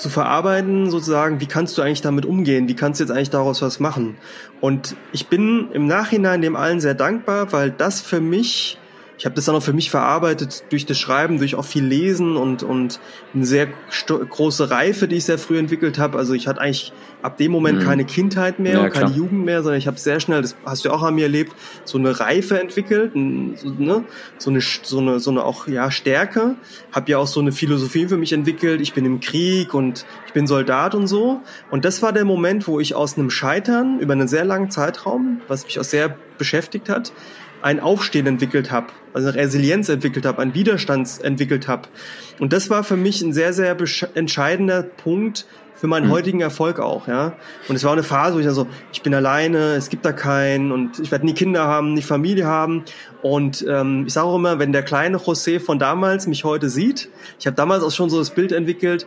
zu verarbeiten, sozusagen, wie kannst du eigentlich damit umgehen? Wie kannst du jetzt eigentlich daraus was machen? Und ich bin im Nachhinein dem allen sehr dankbar, weil das für mich ich habe das dann auch für mich verarbeitet durch das Schreiben, durch auch viel Lesen und, und eine sehr große Reife, die ich sehr früh entwickelt habe. Also ich hatte eigentlich ab dem Moment mhm. keine Kindheit mehr, ja, keine Jugend mehr, sondern ich habe sehr schnell, das hast du auch an mir erlebt, so eine Reife entwickelt, so, ne? so eine so eine so eine auch ja Stärke. Habe ja auch so eine Philosophie für mich entwickelt. Ich bin im Krieg und ich bin Soldat und so. Und das war der Moment, wo ich aus einem Scheitern über einen sehr langen Zeitraum, was mich auch sehr beschäftigt hat, ein Aufstehen entwickelt habe, also eine Resilienz entwickelt habe, einen Widerstand entwickelt habe. Und das war für mich ein sehr, sehr entscheidender Punkt für meinen mhm. heutigen Erfolg auch, ja. Und es war eine Phase, wo ich also, ich bin alleine, es gibt da keinen und ich werde nie Kinder haben, nie Familie haben. Und ähm, ich sage auch immer, wenn der kleine José von damals mich heute sieht, ich habe damals auch schon so das Bild entwickelt,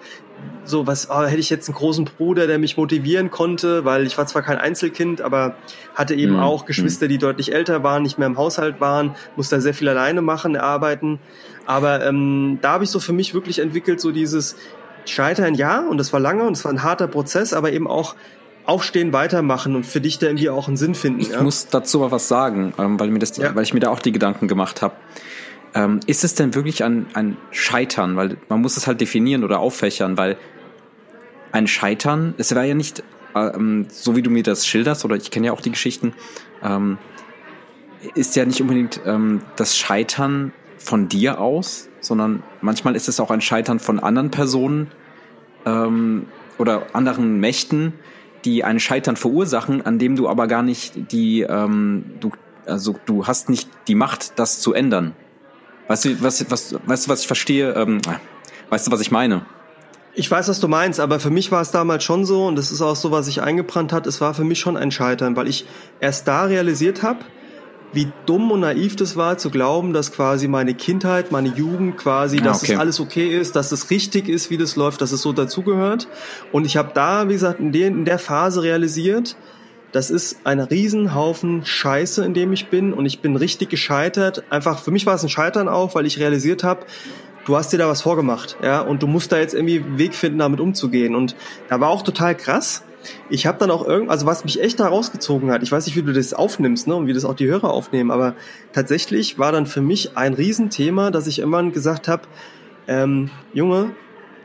so was oh, hätte ich jetzt einen großen Bruder, der mich motivieren konnte, weil ich war zwar kein Einzelkind, aber hatte eben mhm. auch Geschwister, die deutlich älter waren, nicht mehr im Haushalt waren, musste sehr viel alleine machen, arbeiten. Aber ähm, da habe ich so für mich wirklich entwickelt, so dieses Scheitern, ja, und das war lange und es war ein harter Prozess, aber eben auch aufstehen, weitermachen und für dich da irgendwie auch einen Sinn finden. Ich ja? muss dazu mal was sagen, ähm, weil, mir das, ja. weil ich mir da auch die Gedanken gemacht habe. Ähm, ist es denn wirklich ein, ein Scheitern? Weil man muss es halt definieren oder auffächern, weil ein Scheitern, es wäre ja nicht, ähm, so wie du mir das schilderst, oder ich kenne ja auch die Geschichten, ähm, ist ja nicht unbedingt ähm, das Scheitern von dir aus, sondern manchmal ist es auch ein Scheitern von anderen Personen ähm, oder anderen Mächten, die ein Scheitern verursachen, an dem du aber gar nicht die, ähm, du, also du hast nicht die Macht, das zu ändern. Weißt du, was, was, weißt du, was ich verstehe? Ähm, weißt du, was ich meine? Ich weiß, was du meinst, aber für mich war es damals schon so, und das ist auch so, was sich eingebrannt hat, es war für mich schon ein Scheitern, weil ich erst da realisiert habe, wie dumm und naiv das war, zu glauben, dass quasi meine Kindheit, meine Jugend quasi, dass okay. das alles okay ist, dass es richtig ist, wie das läuft, dass es so dazugehört. Und ich habe da, wie gesagt, in der, in der Phase realisiert, das ist ein Riesenhaufen Scheiße, in dem ich bin und ich bin richtig gescheitert. Einfach, für mich war es ein Scheitern auch, weil ich realisiert habe, du hast dir da was vorgemacht, ja, und du musst da jetzt irgendwie einen Weg finden, damit umzugehen. Und da war auch total krass, ich habe dann auch irgend, also was mich echt da rausgezogen hat, ich weiß nicht, wie du das aufnimmst, ne, und wie das auch die Hörer aufnehmen, aber tatsächlich war dann für mich ein Riesenthema, dass ich immer gesagt habe, ähm, Junge,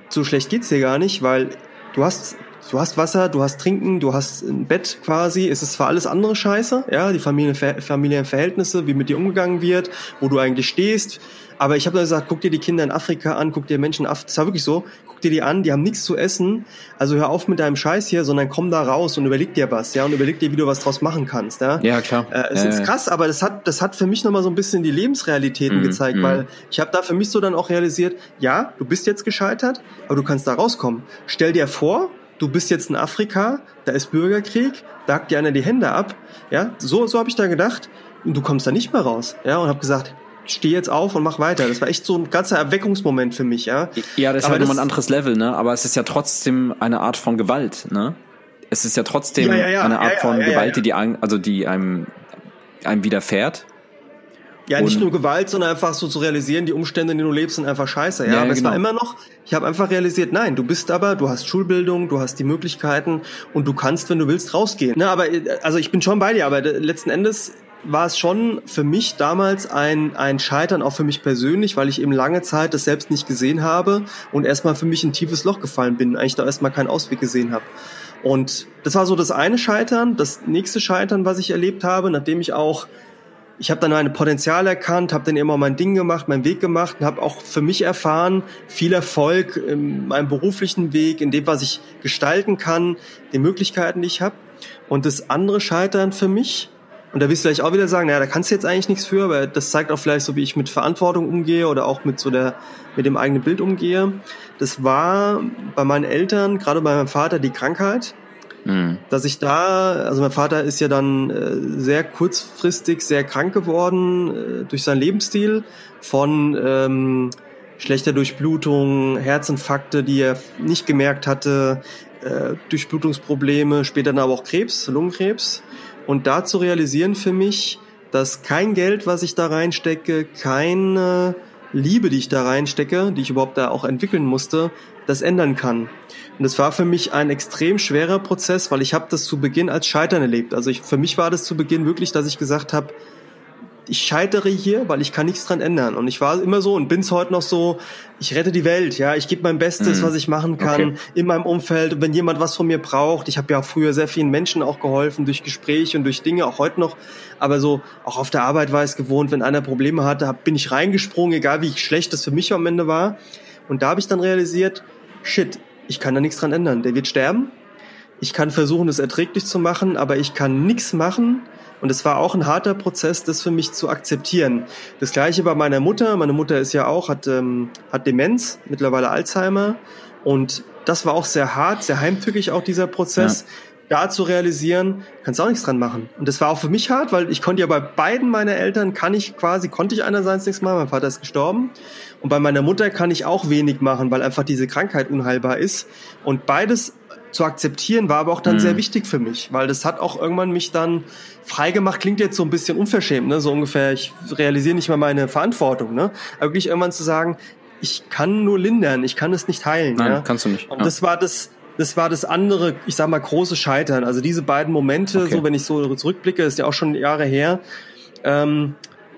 so schlecht geht's dir gar nicht, weil du hast du hast Wasser, du hast Trinken, du hast ein Bett quasi. Es ist zwar alles andere Scheiße, ja, die Familienverhältnisse, wie mit dir umgegangen wird, wo du eigentlich stehst, aber ich habe dann gesagt, guck dir die Kinder in Afrika an, guck dir Menschen Af das war wirklich so, guck dir die an, die haben nichts zu essen. Also hör auf mit deinem Scheiß hier, sondern komm da raus und überleg dir was, ja, und überleg dir, wie du was draus machen kannst, ja. Ja, klar. Äh, es äh, ist krass, aber das hat, das hat für mich nochmal so ein bisschen die Lebensrealitäten mm, gezeigt, mm. weil ich habe da für mich so dann auch realisiert, ja, du bist jetzt gescheitert, aber du kannst da rauskommen. Stell dir vor, du bist jetzt in Afrika, da ist Bürgerkrieg, da hackt dir einer die Hände ab, ja, so, so habe ich da gedacht und du kommst da nicht mehr raus, ja, und habe gesagt, steh jetzt auf und mach weiter. Das war echt so ein ganzer Erweckungsmoment für mich, ja. Ja, das ist halt nochmal ein anderes Level, ne? Aber es ist ja trotzdem eine Art von Gewalt, ne? Es ist ja trotzdem ja, ja, ja. eine Art von Gewalt, die die also die einem einem widerfährt. Ja, nicht nur Gewalt, sondern einfach so zu realisieren, die Umstände, in denen du lebst, sind einfach scheiße. Ja, ja aber genau. es war genau. immer noch, ich habe einfach realisiert, nein, du bist aber, du hast Schulbildung, du hast die Möglichkeiten und du kannst, wenn du willst, rausgehen. Ne, aber also ich bin schon bei dir, aber letzten Endes war es schon für mich damals ein, ein Scheitern, auch für mich persönlich, weil ich eben lange Zeit das selbst nicht gesehen habe und erstmal für mich ein tiefes Loch gefallen bin, eigentlich da erstmal keinen Ausweg gesehen habe. Und das war so das eine Scheitern. Das nächste Scheitern, was ich erlebt habe, nachdem ich auch, ich habe dann meine Potenzial erkannt, habe dann immer mein Ding gemacht, meinen Weg gemacht und habe auch für mich erfahren, viel Erfolg in meinem beruflichen Weg, in dem, was ich gestalten kann, den Möglichkeiten, die ich habe. Und das andere Scheitern für mich, und da wirst du vielleicht auch wieder sagen, naja, da kannst du jetzt eigentlich nichts für, aber das zeigt auch vielleicht so, wie ich mit Verantwortung umgehe oder auch mit so der, mit dem eigenen Bild umgehe. Das war bei meinen Eltern, gerade bei meinem Vater, die Krankheit. Mhm. Dass ich da, also mein Vater ist ja dann äh, sehr kurzfristig sehr krank geworden äh, durch seinen Lebensstil von ähm, schlechter Durchblutung, Herzinfarkte, die er nicht gemerkt hatte, äh, Durchblutungsprobleme, später dann aber auch Krebs, Lungenkrebs. Und da zu realisieren für mich, dass kein Geld, was ich da reinstecke, keine Liebe, die ich da reinstecke, die ich überhaupt da auch entwickeln musste, das ändern kann. Und das war für mich ein extrem schwerer Prozess, weil ich habe das zu Beginn als Scheitern erlebt. Also ich, für mich war das zu Beginn wirklich, dass ich gesagt habe, ich scheitere hier, weil ich kann nichts dran ändern. Und ich war immer so und bin's heute noch so, ich rette die Welt, ja, ich gebe mein Bestes, mhm. was ich machen kann okay. in meinem Umfeld. Und wenn jemand was von mir braucht, ich habe ja früher sehr vielen Menschen auch geholfen durch Gespräche und durch Dinge, auch heute noch. Aber so auch auf der Arbeit war es gewohnt, wenn einer Probleme hatte, bin ich reingesprungen, egal wie schlecht das für mich am Ende war. Und da habe ich dann realisiert, shit, ich kann da nichts dran ändern. Der wird sterben. Ich kann versuchen, es erträglich zu machen, aber ich kann nichts machen, und es war auch ein harter Prozess, das für mich zu akzeptieren. Das gleiche bei meiner Mutter. Meine Mutter ist ja auch, hat, ähm, hat Demenz, mittlerweile Alzheimer. Und das war auch sehr hart, sehr heimtückig auch dieser Prozess. Ja. Da zu realisieren, kannst auch nichts dran machen. Und das war auch für mich hart, weil ich konnte ja bei beiden meiner Eltern kann ich quasi, konnte ich einerseits nichts machen, mein Vater ist gestorben. Und bei meiner Mutter kann ich auch wenig machen, weil einfach diese Krankheit unheilbar ist. Und beides zu akzeptieren war aber auch dann mhm. sehr wichtig für mich, weil das hat auch irgendwann mich dann freigemacht, klingt jetzt so ein bisschen unverschämt, ne? so ungefähr, ich realisiere nicht mal meine Verantwortung, ne? aber wirklich irgendwann zu sagen, ich kann nur lindern, ich kann es nicht heilen. Nein, ja? kannst du nicht. Und ja. das war das, das war das andere, ich sag mal, große Scheitern. Also diese beiden Momente, okay. so wenn ich so zurückblicke, ist ja auch schon Jahre her, ähm,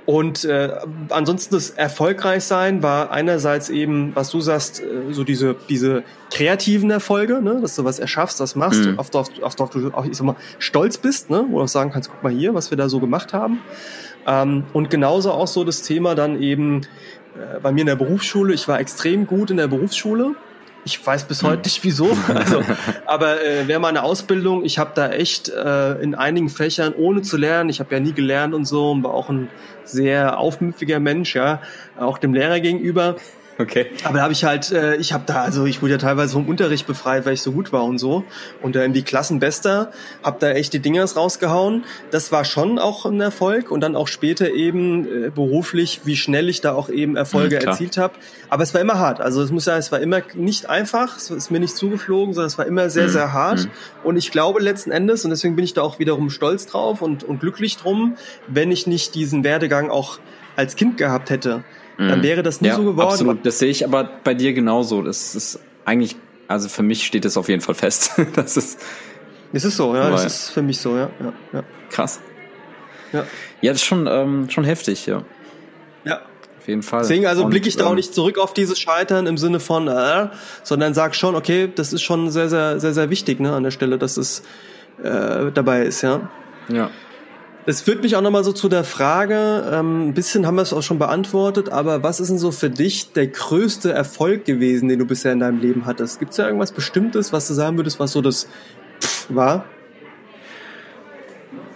und äh, ansonsten das erfolgreich sein war einerseits eben, was du sagst, äh, so diese diese kreativen Erfolge, ne, dass du was erschaffst, das machst, mhm. auf, auf, auf, auf du auch ich sag mal stolz bist, ne, wo du auch sagen kannst, guck mal hier, was wir da so gemacht haben. Ähm, und genauso auch so das Thema dann eben äh, bei mir in der Berufsschule. Ich war extrem gut in der Berufsschule Ich weiß bis heute nicht wieso. Also, aber äh, wäre meine Ausbildung, ich habe da echt äh, in einigen Fächern ohne zu lernen, ich habe ja nie gelernt und so und war auch ein sehr aufmüpfiger Mensch, ja, auch dem Lehrer gegenüber. Okay. Aber da habe ich halt, äh, ich habe da, also ich wurde ja teilweise vom Unterricht befreit, weil ich so gut war und so. Und dann die Klassenbester, habe da echt die Dingers rausgehauen. Das war schon auch ein Erfolg und dann auch später eben äh, beruflich, wie schnell ich da auch eben Erfolge mhm, erzielt habe. Aber es war immer hart. Also es muss sagen, es war immer nicht einfach, es ist mir nicht zugeflogen, sondern es war immer sehr, mhm. sehr hart. Mhm. Und ich glaube letzten Endes, und deswegen bin ich da auch wiederum stolz drauf und, und glücklich drum, wenn ich nicht diesen Werdegang auch als Kind gehabt hätte dann mhm. wäre das nie ja, so geworden. Absolut, das sehe ich aber bei dir genauso. Das ist eigentlich, also für mich steht es auf jeden Fall fest. das ist. Es ist so, ja, das ist für mich so, ja. ja, ja. Krass. Ja. ja, das ist schon, ähm, schon heftig, ja. Ja. Auf jeden Fall. Deswegen also blicke ich da auch ähm, nicht zurück auf dieses Scheitern im Sinne von, äh, sondern sag schon, okay, das ist schon sehr, sehr, sehr, sehr wichtig, ne, an der Stelle, dass es äh, dabei ist, ja. Ja. Das führt mich auch nochmal so zu der Frage, ähm, ein bisschen haben wir es auch schon beantwortet, aber was ist denn so für dich der größte Erfolg gewesen, den du bisher in deinem Leben hattest? Gibt es da irgendwas Bestimmtes, was du sagen würdest, was so das Pff war?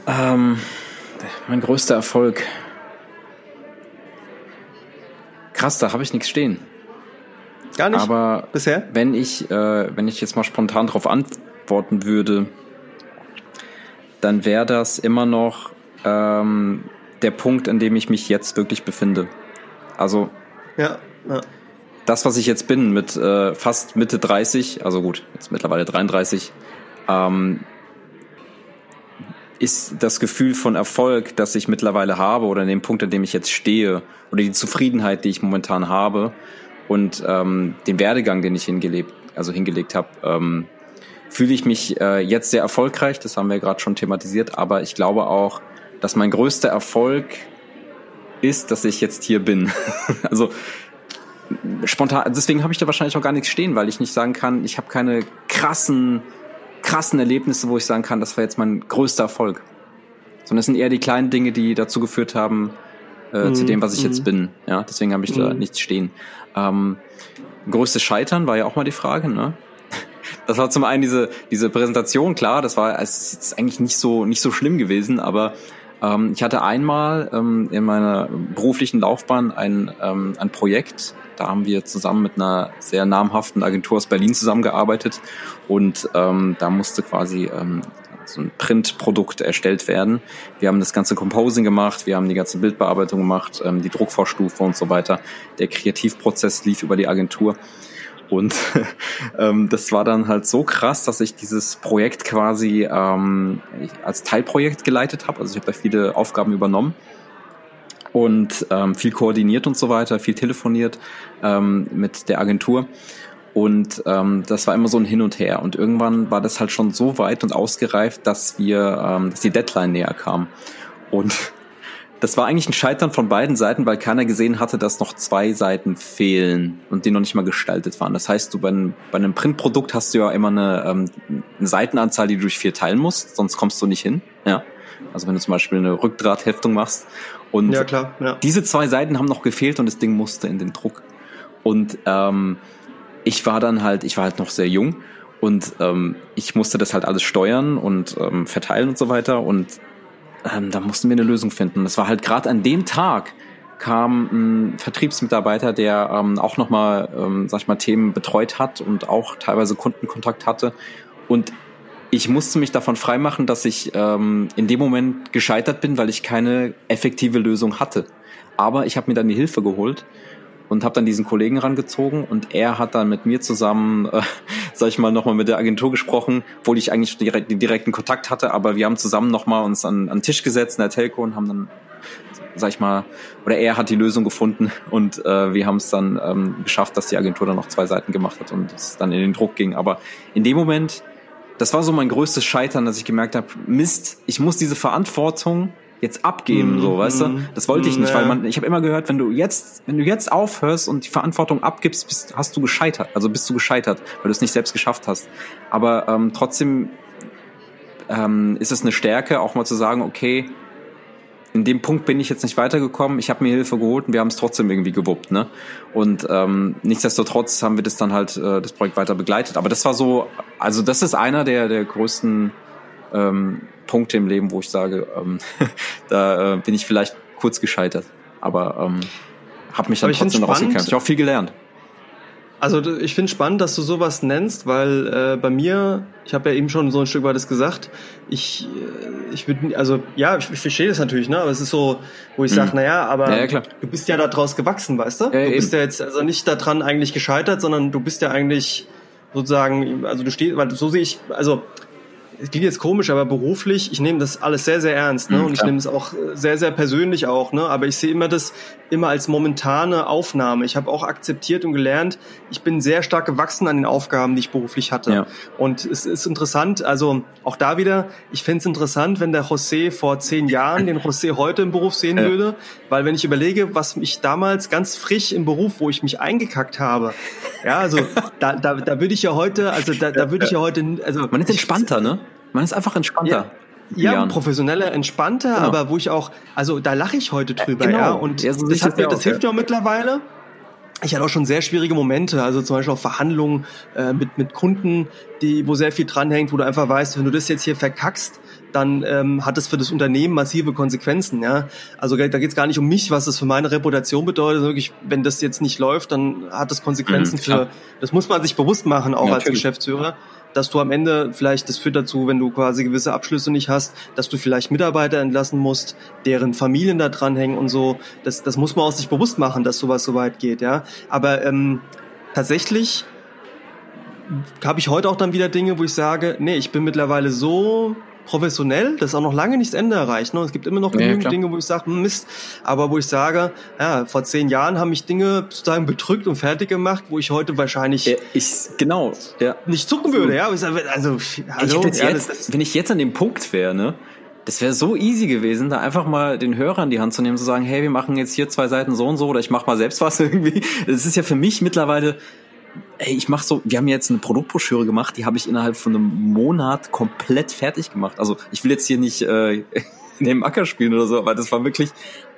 Ähm, mein größter Erfolg. Krass, da habe ich nichts stehen. Gar nicht. Aber bisher, wenn ich, äh, wenn ich jetzt mal spontan darauf antworten würde, dann wäre das immer noch ähm, der Punkt, an dem ich mich jetzt wirklich befinde. Also ja, ja. das, was ich jetzt bin mit äh, fast Mitte 30, also gut, jetzt mittlerweile 33, ähm, ist das Gefühl von Erfolg, das ich mittlerweile habe oder in dem Punkt, an dem ich jetzt stehe oder die Zufriedenheit, die ich momentan habe und ähm, den Werdegang, den ich hingelebt, also hingelegt habe, ähm, fühle ich mich äh, jetzt sehr erfolgreich, das haben wir gerade schon thematisiert, aber ich glaube auch, dass mein größter Erfolg ist, dass ich jetzt hier bin. also spontan, deswegen habe ich da wahrscheinlich auch gar nichts stehen, weil ich nicht sagen kann, ich habe keine krassen, krassen Erlebnisse, wo ich sagen kann, das war jetzt mein größter Erfolg. Sondern es sind eher die kleinen Dinge, die dazu geführt haben, äh, mm, zu mhm, dem, was ich mm. jetzt mhm. bin. Ja, deswegen habe ich mm. da mhm. nichts stehen. Ähm, größtes Scheitern war ja auch mal die Frage, ne? Das war zum einen diese, diese Präsentation, klar, das war es ist eigentlich nicht so, nicht so schlimm gewesen, aber ähm, ich hatte einmal ähm, in meiner beruflichen Laufbahn ein, ähm, ein Projekt, da haben wir zusammen mit einer sehr namhaften Agentur aus Berlin zusammengearbeitet und ähm, da musste quasi ähm, so ein Printprodukt erstellt werden. Wir haben das ganze Composing gemacht, wir haben die ganze Bildbearbeitung gemacht, ähm, die Druckvorstufe und so weiter. Der Kreativprozess lief über die Agentur. Und ähm, das war dann halt so krass, dass ich dieses Projekt quasi ähm, als Teilprojekt geleitet habe. Also ich habe da viele Aufgaben übernommen und ähm, viel koordiniert und so weiter, viel telefoniert ähm, mit der Agentur. Und ähm, das war immer so ein Hin und Her. Und irgendwann war das halt schon so weit und ausgereift, dass wir, ähm, dass die Deadline näher kam. Und das war eigentlich ein Scheitern von beiden Seiten, weil keiner gesehen hatte, dass noch zwei Seiten fehlen und die noch nicht mal gestaltet waren. Das heißt, du bei einem, bei einem Printprodukt hast du ja immer eine, ähm, eine Seitenanzahl, die du durch vier teilen musst, sonst kommst du nicht hin. Ja. Also wenn du zum Beispiel eine Rückdrahtheftung machst. Und ja, klar, ja. diese zwei Seiten haben noch gefehlt und das Ding musste in den Druck. Und ähm, ich war dann halt, ich war halt noch sehr jung und ähm, ich musste das halt alles steuern und ähm, verteilen und so weiter. Und ähm, da mussten wir eine Lösung finden. Das war halt gerade an dem Tag kam ein Vertriebsmitarbeiter, der ähm, auch nochmal, ähm, sag ich mal, Themen betreut hat und auch teilweise Kundenkontakt hatte. Und ich musste mich davon freimachen, dass ich ähm, in dem Moment gescheitert bin, weil ich keine effektive Lösung hatte. Aber ich habe mir dann die Hilfe geholt und habe dann diesen Kollegen rangezogen und er hat dann mit mir zusammen, äh, sag ich mal, nochmal mit der Agentur gesprochen, obwohl ich eigentlich direkt, den direkten Kontakt hatte, aber wir haben zusammen nochmal uns an, an Tisch gesetzt in der Telco und haben dann, sag ich mal, oder er hat die Lösung gefunden und äh, wir haben es dann ähm, geschafft, dass die Agentur dann noch zwei Seiten gemacht hat und es dann in den Druck ging. Aber in dem Moment, das war so mein größtes Scheitern, dass ich gemerkt habe, Mist, ich muss diese Verantwortung jetzt abgeben, mm, so, weißt du? Mhm. Das wollte ich nicht, mm, weil man, ich habe immer gehört, wenn du jetzt, wenn du jetzt aufhörst und die Verantwortung abgibst, bist, hast du gescheitert, also bist du gescheitert, weil du es nicht selbst geschafft hast. Aber ähm, trotzdem ähm, ist es eine Stärke, auch mal zu sagen, okay, in dem Punkt bin ich jetzt nicht weitergekommen. Ich habe mir Hilfe geholt und wir haben es trotzdem irgendwie gewuppt, ne? Und ähm, nichtsdestotrotz haben wir das dann halt äh, das Projekt weiter begleitet. Aber das war so, also das ist einer der der größten ähm, Punkte im Leben, wo ich sage, ähm, da äh, bin ich vielleicht kurz gescheitert, aber ähm, habe mich dann trotzdem noch rausgekämpft. Ich habe auch viel gelernt. Also ich finde spannend, dass du sowas nennst, weil äh, bei mir, ich habe ja eben schon so ein Stück weit das gesagt, ich, äh, ich würde, also ja, ich, ich verstehe das natürlich, ne? Aber es ist so, wo ich mhm. sage, naja, aber ja, ja, du bist ja daraus gewachsen, weißt du? Ja, du eben. bist ja jetzt also nicht daran eigentlich gescheitert, sondern du bist ja eigentlich sozusagen, also du stehst, weil so sehe ich, also es klingt jetzt komisch, aber beruflich, ich nehme das alles sehr, sehr ernst, ne? Mhm, und ich nehme es auch sehr, sehr persönlich auch, ne? Aber ich sehe immer das immer als momentane Aufnahme. Ich habe auch akzeptiert und gelernt, ich bin sehr stark gewachsen an den Aufgaben, die ich beruflich hatte. Ja. Und es ist interessant, also auch da wieder, ich fände es interessant, wenn der José vor zehn Jahren den José heute im Beruf sehen ja. würde, weil wenn ich überlege, was mich damals ganz frisch im Beruf, wo ich mich eingekackt habe, ja, also da, da, da würde ich ja heute, also da, da würde ich ja heute, also man ist entspannter, ne? Man ist einfach entspannter. Ja, ja professioneller, entspannter, genau. aber wo ich auch, also da lache ich heute drüber, genau. ja. Und ja, so das, hat, das, das hilft ja auch mittlerweile. Ich hatte auch schon sehr schwierige Momente, also zum Beispiel auch Verhandlungen äh, mit, mit Kunden, die, wo sehr viel dranhängt, wo du einfach weißt, wenn du das jetzt hier verkackst, dann ähm, hat es für das Unternehmen massive Konsequenzen. Ja? Also da geht es gar nicht um mich, was das für meine Reputation bedeutet. Wirklich, wenn das jetzt nicht läuft, dann hat das Konsequenzen mhm, für. Das muss man sich bewusst machen, auch Natürlich. als Geschäftsführer dass du am Ende vielleicht, das führt dazu, wenn du quasi gewisse Abschlüsse nicht hast, dass du vielleicht Mitarbeiter entlassen musst, deren Familien da dranhängen und so. Das, das muss man auch sich bewusst machen, dass sowas so weit geht, ja. Aber ähm, tatsächlich habe ich heute auch dann wieder Dinge, wo ich sage, nee, ich bin mittlerweile so professionell, das ist auch noch lange nicht das Ende erreicht. Ne? Es gibt immer noch genügend ja, Dinge, wo ich sage, hm, Mist, aber wo ich sage, ja, vor zehn Jahren haben mich Dinge sozusagen bedrückt und fertig gemacht, wo ich heute wahrscheinlich ja, ich, genau, ja. nicht zucken würde. Ja, also, hallo, ich ja, jetzt, das, wenn ich jetzt an dem Punkt wäre, ne? Das wäre so easy gewesen, da einfach mal den Hörer in die Hand zu nehmen, zu sagen, hey, wir machen jetzt hier zwei Seiten so und so oder ich mache mal selbst was irgendwie. Das ist ja für mich mittlerweile ey, ich mache so, wir haben jetzt eine Produktbroschüre gemacht, die habe ich innerhalb von einem Monat komplett fertig gemacht. Also ich will jetzt hier nicht äh, in dem Acker spielen oder so, aber das war wirklich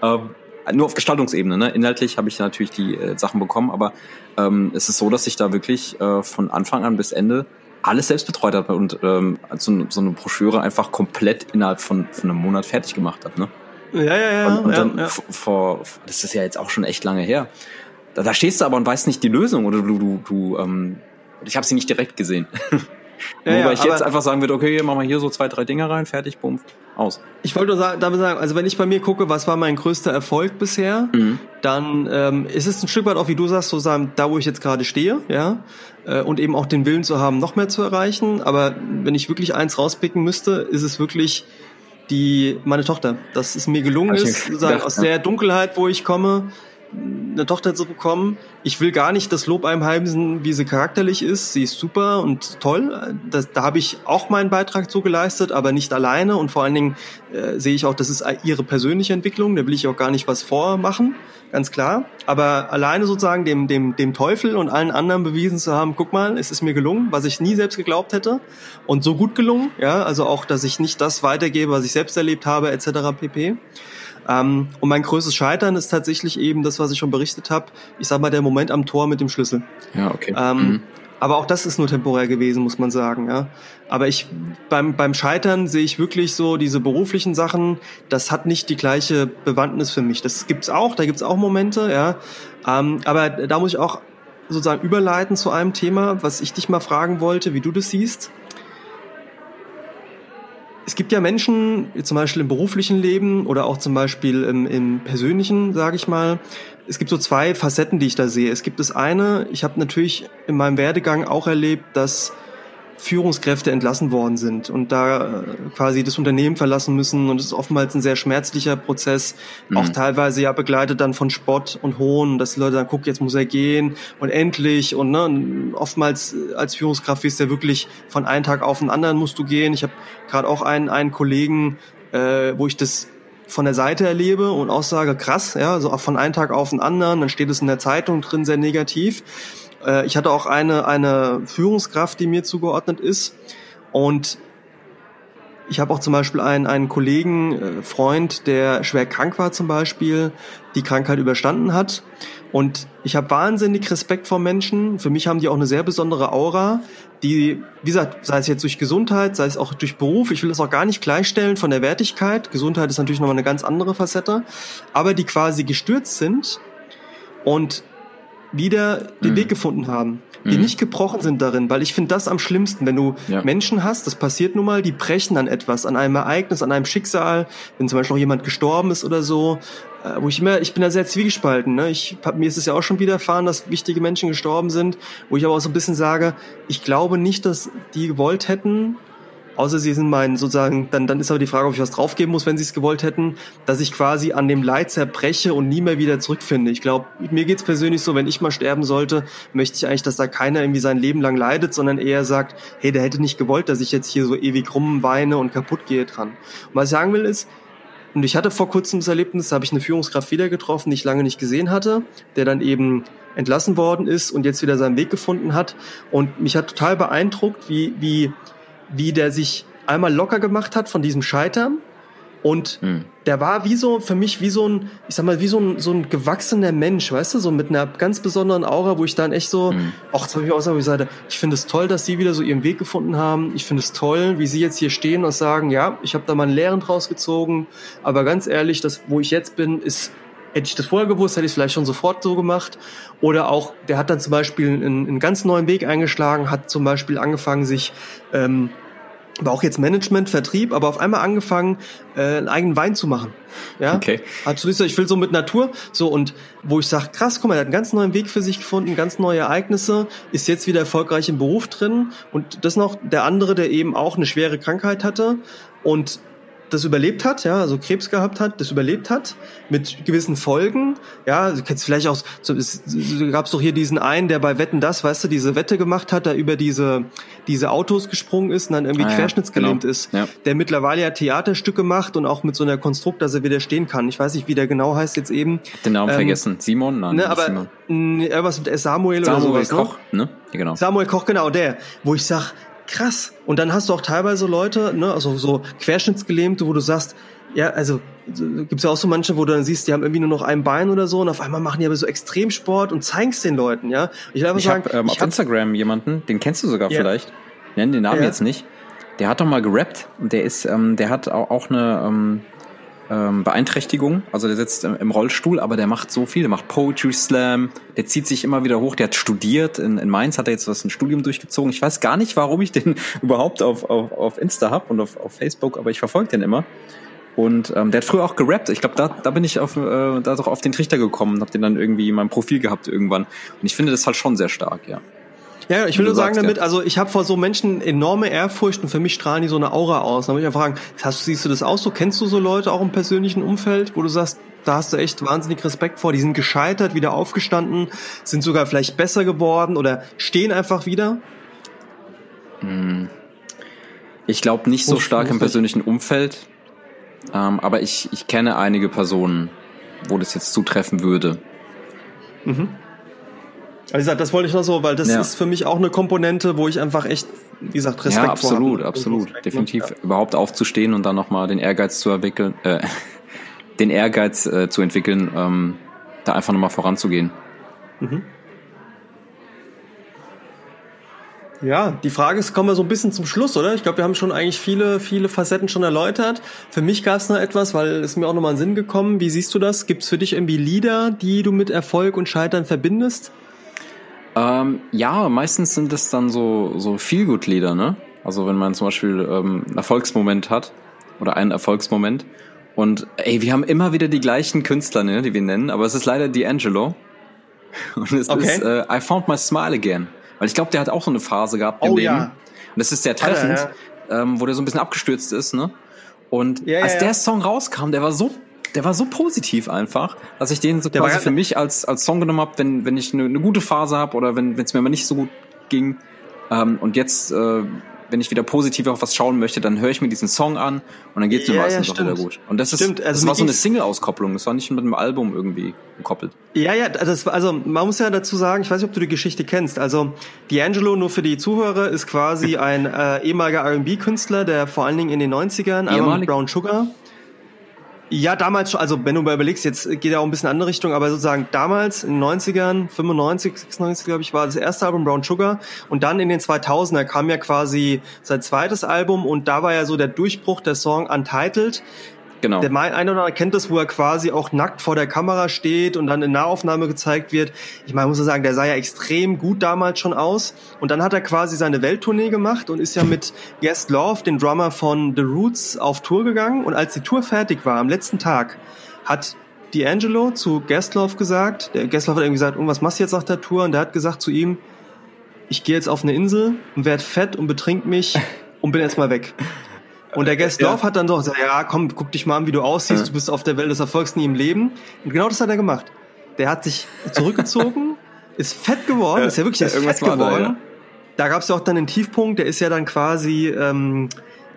ähm, nur auf Gestaltungsebene. Ne? Inhaltlich habe ich natürlich die äh, Sachen bekommen, aber ähm, es ist so, dass ich da wirklich äh, von Anfang an bis Ende alles selbst betreut habe und ähm, so, so eine Broschüre einfach komplett innerhalb von, von einem Monat fertig gemacht habe. Ne? Ja, ja, ja. Und, und ja, dann ja. vor, das ist ja jetzt auch schon echt lange her. Da, da stehst du aber und weißt nicht die Lösung oder du, du, du ähm, ich habe sie nicht direkt gesehen. Ja, Wobei ich jetzt einfach sagen würde, okay, machen wir hier so zwei, drei Dinger rein, fertig, bumm, aus. Ich wollte nur damit sagen, also wenn ich bei mir gucke, was war mein größter Erfolg bisher, mhm. dann ähm, ist es ein Stück weit auch, wie du sagst, so sagen, da wo ich jetzt gerade stehe, ja, äh, und eben auch den Willen zu haben, noch mehr zu erreichen. Aber wenn ich wirklich eins rauspicken müsste, ist es wirklich die meine Tochter. Dass es mir gelungen ist, sozusagen aus der Dunkelheit, wo ich komme, eine Tochter zu bekommen. Ich will gar nicht das Lob einheimsen, wie sie charakterlich ist. Sie ist super und toll. Das, da habe ich auch meinen Beitrag zu geleistet, aber nicht alleine. Und vor allen Dingen äh, sehe ich auch, das ist ihre persönliche Entwicklung. Da will ich auch gar nicht was vormachen, ganz klar. Aber alleine sozusagen dem, dem, dem Teufel und allen anderen bewiesen zu haben, guck mal, es ist mir gelungen, was ich nie selbst geglaubt hätte. Und so gut gelungen, ja, also auch, dass ich nicht das weitergebe, was ich selbst erlebt habe, etc. pp. Ähm, und mein größtes Scheitern ist tatsächlich eben das, was ich schon berichtet habe. Ich sag mal, der Moment am Tor mit dem Schlüssel. Ja, okay. Ähm, mhm. Aber auch das ist nur temporär gewesen, muss man sagen. Ja. Aber ich beim beim Scheitern sehe ich wirklich so diese beruflichen Sachen. Das hat nicht die gleiche Bewandtnis für mich. Das gibt's auch. Da gibt's auch Momente. Ja. Ähm, aber da muss ich auch sozusagen überleiten zu einem Thema, was ich dich mal fragen wollte, wie du das siehst es gibt ja Menschen, zum Beispiel im beruflichen Leben oder auch zum Beispiel im, im persönlichen, sage ich mal. Es gibt so zwei Facetten, die ich da sehe. Es gibt das eine, ich habe natürlich in meinem Werdegang auch erlebt, dass Führungskräfte entlassen worden sind und da äh, quasi das Unternehmen verlassen müssen und es ist oftmals ein sehr schmerzlicher Prozess, mhm. auch teilweise ja begleitet dann von Spott und Hohn, dass die Leute dann gucken, jetzt muss er gehen und endlich und ne, und oftmals als Führungskraft ist ja wirklich von einem Tag auf den anderen musst du gehen. Ich habe gerade auch einen einen Kollegen, äh, wo ich das von der Seite erlebe und auch sage, krass, ja, so auch von einem Tag auf den anderen, dann steht es in der Zeitung drin sehr negativ. Äh, ich hatte auch eine, eine Führungskraft, die mir zugeordnet ist. Und ich habe auch zum Beispiel einen, einen Kollegen, äh, Freund, der schwer krank war zum Beispiel, die Krankheit überstanden hat. Und ich habe wahnsinnig Respekt vor Menschen. Für mich haben die auch eine sehr besondere Aura, die, wie gesagt, sei es jetzt durch Gesundheit, sei es auch durch Beruf, ich will das auch gar nicht gleichstellen von der Wertigkeit. Gesundheit ist natürlich nochmal eine ganz andere Facette, aber die quasi gestürzt sind und wieder den mhm. Weg gefunden haben die mhm. nicht gebrochen sind darin, weil ich finde das am schlimmsten, wenn du ja. Menschen hast, das passiert nun mal, die brechen an etwas, an einem Ereignis, an einem Schicksal, wenn zum Beispiel auch jemand gestorben ist oder so, äh, wo ich immer, ich bin da sehr zwiegespalten, ne? ich, mir ist es ja auch schon widerfahren, dass wichtige Menschen gestorben sind, wo ich aber auch so ein bisschen sage, ich glaube nicht, dass die gewollt hätten, Außer sie sind mein sozusagen, dann, dann ist aber die Frage, ob ich was draufgeben muss, wenn sie es gewollt hätten, dass ich quasi an dem Leid zerbreche und nie mehr wieder zurückfinde. Ich glaube, mir geht's persönlich so, wenn ich mal sterben sollte, möchte ich eigentlich, dass da keiner irgendwie sein Leben lang leidet, sondern eher sagt, hey, der hätte nicht gewollt, dass ich jetzt hier so ewig rumweine und kaputt gehe dran. Und was ich sagen will ist, und ich hatte vor kurzem das Erlebnis, da habe ich eine Führungskraft wieder getroffen, die ich lange nicht gesehen hatte, der dann eben entlassen worden ist und jetzt wieder seinen Weg gefunden hat. Und mich hat total beeindruckt, wie, wie wie der sich einmal locker gemacht hat von diesem Scheitern. Und hm. der war wie so, für mich wie so ein, ich sag mal, wie so ein, so ein gewachsener Mensch, weißt du, so mit einer ganz besonderen Aura, wo ich dann echt so, hm. ach, das habe ich auch gesagt, wo ich sagte, ich finde es toll, dass sie wieder so ihren Weg gefunden haben. Ich finde es toll, wie sie jetzt hier stehen und sagen, ja, ich habe da mal einen Lehren draus gezogen, aber ganz ehrlich, das, wo ich jetzt bin, ist hätte ich das vorher gewusst, hätte ich es vielleicht schon sofort so gemacht. Oder auch, der hat dann zum Beispiel einen, einen ganz neuen Weg eingeschlagen, hat zum Beispiel angefangen, sich ähm, war auch jetzt Management, Vertrieb, aber auf einmal angefangen, äh, einen eigenen Wein zu machen. Ja, okay. Hat so ich will so mit Natur, so und wo ich sage, krass, guck mal, er hat einen ganz neuen Weg für sich gefunden, ganz neue Ereignisse, ist jetzt wieder erfolgreich im Beruf drin und das noch der andere, der eben auch eine schwere Krankheit hatte und das überlebt hat, ja, also Krebs gehabt hat, das überlebt hat, mit gewissen Folgen, ja, du kennst vielleicht auch, so, es, es gab doch hier diesen einen, der bei Wetten das, weißt du, diese Wette gemacht hat, da über diese, diese Autos gesprungen ist und dann irgendwie ah, querschnittsgelähmt genau. ist, ja. der mittlerweile ja Theaterstücke macht und auch mit so einer Konstrukt, dass er wieder stehen kann. Ich weiß nicht, wie der genau heißt jetzt eben. Den Namen ähm, vergessen. Simon? Nein, ne, aber Simon. irgendwas mit Samuel, Samuel oder sowas. Ne? Koch, ne? Ja, genau. Samuel Koch, genau, der, wo ich sag, krass. Und dann hast du auch teilweise Leute, ne, also so Querschnittsgelähmte, wo du sagst, ja, also gibt's ja auch so manche, wo du dann siehst, die haben irgendwie nur noch ein Bein oder so und auf einmal machen die aber so Extremsport und zeigen's den Leuten, ja. Ich will einfach ich sagen, hab, ähm, ich auf hab, Instagram jemanden, den kennst du sogar ja. vielleicht. Nennen den Namen ja. jetzt nicht. Der hat doch mal gerappt und der ist, ähm, der hat auch, auch eine, ähm, ähm, Beeinträchtigung. Also der sitzt im Rollstuhl, aber der macht so viel. Der macht Poetry Slam, der zieht sich immer wieder hoch. Der hat studiert. In, in Mainz hat er jetzt was ein Studium durchgezogen. Ich weiß gar nicht, warum ich den überhaupt auf, auf, auf Insta hab und auf, auf Facebook, aber ich verfolge den immer. Und ähm, der hat früher auch gerappt. Ich glaube, da, da bin ich auf, äh, da doch auf den Trichter gekommen, hab den dann irgendwie in meinem Profil gehabt irgendwann. Und ich finde das halt schon sehr stark, ja. Ja, ich will nur sagen sagst, damit, ja. also ich habe vor so Menschen enorme Ehrfurcht und für mich strahlen die so eine Aura aus. Da muss ich einfach fragen, hast, siehst du das auch so? Kennst du so Leute auch im persönlichen Umfeld, wo du sagst, da hast du echt wahnsinnig Respekt vor, die sind gescheitert, wieder aufgestanden, sind sogar vielleicht besser geworden oder stehen einfach wieder? Hm. Ich glaube nicht so stark im persönlichen Umfeld, ähm, aber ich, ich kenne einige Personen, wo das jetzt zutreffen würde. Mhm. Also wie gesagt, das wollte ich noch so, weil das ja. ist für mich auch eine Komponente, wo ich einfach echt, wie gesagt, Respekt ja, absolut, absolut. Definitiv ja. überhaupt aufzustehen und dann nochmal den Ehrgeiz zu entwickeln, äh, den Ehrgeiz äh, zu entwickeln, ähm, da einfach nochmal voranzugehen. Mhm. Ja, die Frage ist, kommen wir so ein bisschen zum Schluss, oder? Ich glaube, wir haben schon eigentlich viele, viele Facetten schon erläutert. Für mich gab es noch etwas, weil es mir auch nochmal in den Sinn gekommen. Wie siehst du das? Gibt es für dich irgendwie Lieder, die du mit Erfolg und Scheitern verbindest? Ähm, ja, meistens sind es dann so, so Feel-Good-Lieder, ne? Also wenn man zum Beispiel ähm, einen Erfolgsmoment hat oder einen Erfolgsmoment. Und ey, wir haben immer wieder die gleichen Künstler, ne, die wir nennen, aber es ist leider D'Angelo. Und es okay. ist äh, I Found My Smile Again. Weil ich glaube, der hat auch so eine Phase gehabt im oh, Leben. Ja. Und das ist sehr treffend, Alter, ja. ähm, wo der so ein bisschen abgestürzt ist, ne? Und ja, als der Song rauskam, der war so der war so positiv einfach, dass ich den so der quasi für mich als, als Song genommen habe, wenn, wenn ich eine, eine gute Phase habe oder wenn es mir mal nicht so gut ging. Ähm, und jetzt, äh, wenn ich wieder positiv auf was schauen möchte, dann höre ich mir diesen Song an und dann geht's mir Ja, meistens ja, doch wieder gut. Und das ist, Stimmt, also das war so eine Single-Auskopplung, das war nicht mit einem Album irgendwie gekoppelt. Ja, ja, das war, also man muss ja dazu sagen, ich weiß nicht, ob du die Geschichte kennst. Also D'Angelo, nur für die Zuhörer, ist quasi ein äh, ehemaliger R&B-Künstler, der vor allen Dingen in den 90ern, aber Ehemalig? mit Brown Sugar. Ja, damals schon, also wenn du mal überlegst, jetzt geht er auch ein bisschen in andere Richtung, aber sozusagen damals in den 90ern, 95, 96 glaube ich, war das erste Album Brown Sugar und dann in den 2000er kam ja quasi sein zweites Album und da war ja so der Durchbruch der Song Untitled, Genau. der einer oder andere kennt das, wo er quasi auch nackt vor der Kamera steht und dann in Nahaufnahme gezeigt wird. Ich meine, muss ich sagen, der sah ja extrem gut damals schon aus. Und dann hat er quasi seine Welttournee gemacht und ist ja mit Guest Love, den Drummer von The Roots, auf Tour gegangen. Und als die Tour fertig war, am letzten Tag, hat D'Angelo zu Gestlove gesagt, der Gestlove hat irgendwie gesagt, irgendwas machst du jetzt nach der Tour? Und der hat gesagt zu ihm, ich gehe jetzt auf eine Insel und werd fett und betrink mich und bin erstmal weg. Und der Gestlove hat dann so gesagt, ja, komm, guck dich mal an, wie du aussiehst, Ja. du bist auf der Welt des Erfolgs nie im Leben. Und genau das hat er gemacht. Der hat sich zurückgezogen, ist fett geworden, Ja, ist ja wirklich ja, fett war da, geworden. ja. Da gab es ja auch dann einen Tiefpunkt, der ist ja dann quasi ähm,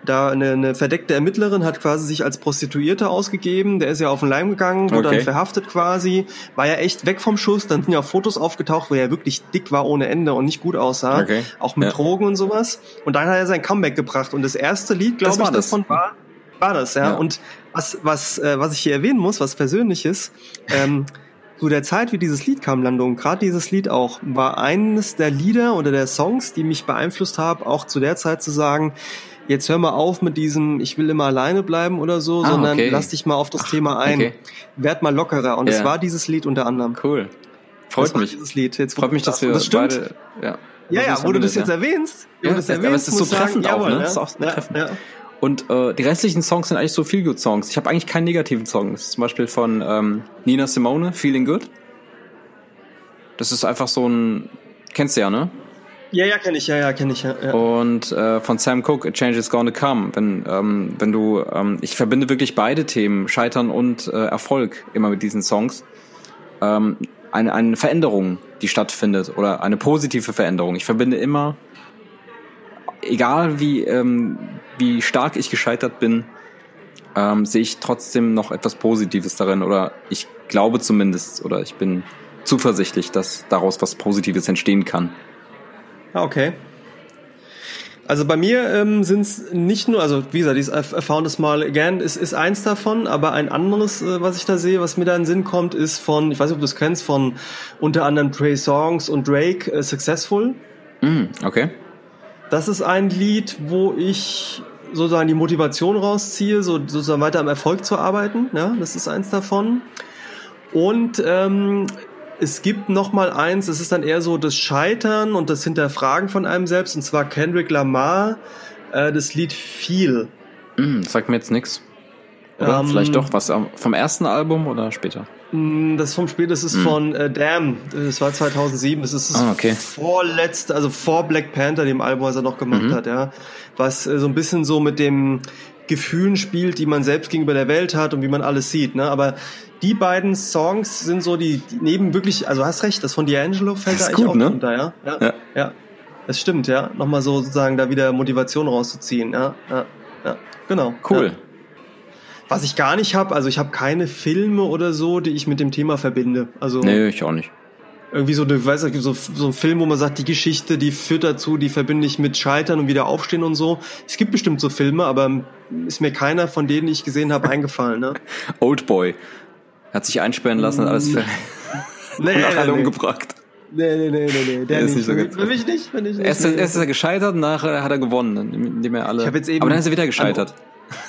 da eine, eine verdeckte Ermittlerin hat quasi sich als Prostituierte ausgegeben, der ist ja auf den Leim gegangen, wurde Okay. dann verhaftet quasi, war ja echt weg vom Schuss, dann sind ja auch Fotos aufgetaucht, wo er wirklich dick war ohne Ende und nicht gut aussah, Okay. auch mit Ja. Drogen und sowas. Und dann hat er sein Comeback gebracht und das erste Lied, glaube ich, das. davon war war das, ja. Ja. Und was was äh, was ich hier erwähnen muss, was persönliches, ähm, zu der Zeit, wie dieses Lied kam, Landung, gerade dieses Lied auch, war eines der Lieder oder der Songs, die mich beeinflusst haben, auch zu der Zeit zu sagen, jetzt hör mal auf mit diesem, ich will immer alleine bleiben oder so, Ah, sondern okay. lass dich mal auf das Thema ein. okay. Werd mal lockerer. Und es Ja. war dieses Lied unter anderem. Cool. Das Freut war mich. Dieses Lied. Jetzt, Freut mich, dass wir das stimmt. beide, ja. ja, ja, wo du das jetzt ja. erwähnst. Ja, das aber erwähnst, es ist so ich sagen, treffend auch, jawohl, ne? ja. Es ist auch so ja, treffend. ja. Und äh, die restlichen Songs sind eigentlich so viel good Songs. Ich habe eigentlich keinen negativen Song. Das ist zum Beispiel von ähm, Nina Simone, Feeling Good. Das ist einfach so ein, kennst du ja, ne? Ja, ja, kenne ich, ja, ja, kenne ich, ja. ja. Und äh, von Sam Cooke, A Change is Gonna Come. Wenn, ähm, wenn du, ähm, ich verbinde wirklich beide Themen, Scheitern und äh, Erfolg, immer mit diesen Songs. Ähm, eine, eine Veränderung, die stattfindet oder eine positive Veränderung. Ich verbinde immer, egal wie, ähm, wie stark ich gescheitert bin, ähm, sehe ich trotzdem noch etwas Positives darin oder ich glaube zumindest oder ich bin zuversichtlich, dass daraus was Positives entstehen kann. Ah, okay. Also bei mir ähm, sind es nicht nur, also wie gesagt, dieses I Found a Smile Again ist, ist eins davon, aber ein anderes, äh, was ich da sehe, was mir da in den Sinn kommt, ist von, ich weiß nicht, ob du es kennst, von unter anderem Trey Songs und Drake, äh, Successful. Mm, okay. Das ist ein Lied, wo ich sozusagen die Motivation rausziehe, so sozusagen weiter am Erfolg zu arbeiten. Ja, das ist eins davon. Und ähm, es gibt noch mal eins, das ist dann eher so das Scheitern und das Hinterfragen von einem selbst, und zwar Kendrick Lamar, äh, das Lied Feel. Mm, sagt mir jetzt nix. Oder Ähm, vielleicht doch was am- vom ersten Album oder später? Mm, Das vom Spiel, das ist von äh, Damn, das war 2007, das ist das. Ah, okay. vorletzte, also vor Black Panther, dem Album, was er noch gemacht Mhm. hat, ja, was äh, so ein bisschen so mit dem Gefühlen spielt, die man selbst gegenüber der Welt hat und wie man alles sieht, ne, aber die beiden Songs sind so die, die neben wirklich, also hast recht, das von D'Angelo fällt Das da eigentlich gut, auch ne? runter, ja? Ja, Ja. ja. Das stimmt, ja. Nochmal so sozusagen da wieder Motivation rauszuziehen, ja, ja, ja. genau. Cool. Ja. Was ich gar nicht habe, also ich habe keine Filme oder so, die ich mit dem Thema verbinde. Also Nee, ich auch nicht. Irgendwie so, eine, weiß nicht, so, so ein Film, wo man sagt, die Geschichte, die führt dazu, die verbinde ich mit Scheitern und wieder aufstehen und so. Es gibt bestimmt so Filme, aber ist mir keiner von denen, die ich gesehen habe, eingefallen. Ne? Old Boy. Hat sich einsperren lassen und alles für Nee, und nachher nee, nee. umgebracht. Nee, nee, nee, nee, nee. Der, ist nicht. nicht so Für ganz- mich- für mich nicht, für mich nicht. Erst, nee. erst ist er gescheitert, nachher hat er gewonnen, indem er alle. Ich hab jetzt eben Aber dann ist er wieder gescheitert.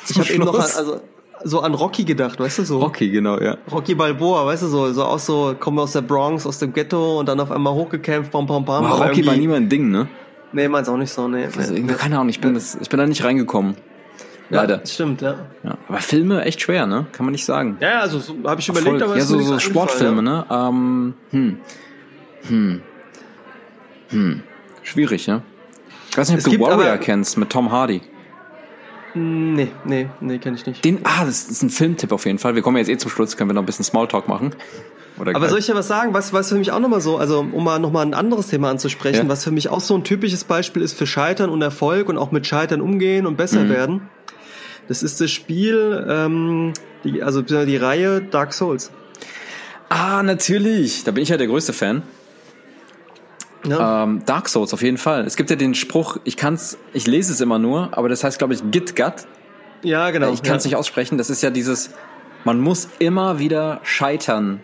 ich habe eben noch also, so an Rocky gedacht, weißt du so? Rocky, genau, ja. Rocky Balboa, weißt du so, so auch so, kommen aus der Bronx, aus dem Ghetto und dann auf einmal hochgekämpft, bam, bam, bam. Rocky war nie mein Ding, ne? Nee, meins auch nicht so, nee. Also, nee. keine Ahnung, ich bin, das, ich bin da nicht reingekommen. Ja, Leider. das stimmt, ja. Ja. Aber Filme echt schwer, ne? Kann man nicht sagen. Ja, also so, habe ich überlegt, Erfolg. aber ja, ist so, so Sportfilme, ne? Ähm, hm. Hm. Hm. Schwierig, ne? Ich weiß nicht, ob Es du Warrior aber- kennst mit Tom Hardy. Nee, nee, nee, kenne ich nicht. Den, ah, das ist ein Filmtipp auf jeden Fall. Wir kommen jetzt eh zum Schluss, können wir noch ein bisschen Smalltalk machen. Oder Aber soll ich dir was sagen, was, was für mich auch nochmal so, also um mal nochmal ein anderes Thema anzusprechen, Ja. was für mich auch so ein typisches Beispiel ist für Scheitern und Erfolg und auch mit Scheitern umgehen und besser Mhm. werden. Das ist das Spiel, ähm, die, also die Reihe Dark Souls. Ah, natürlich. Da bin ich ja der größte Fan. Ja? Ähm, Dark Souls auf jeden Fall. Es gibt ja den Spruch, ich kann's, ich lese es immer nur, aber das heißt, glaube ich, Git Gut. ja, genau. ich kann es ja. nicht aussprechen. Das ist ja dieses, man muss immer wieder scheitern,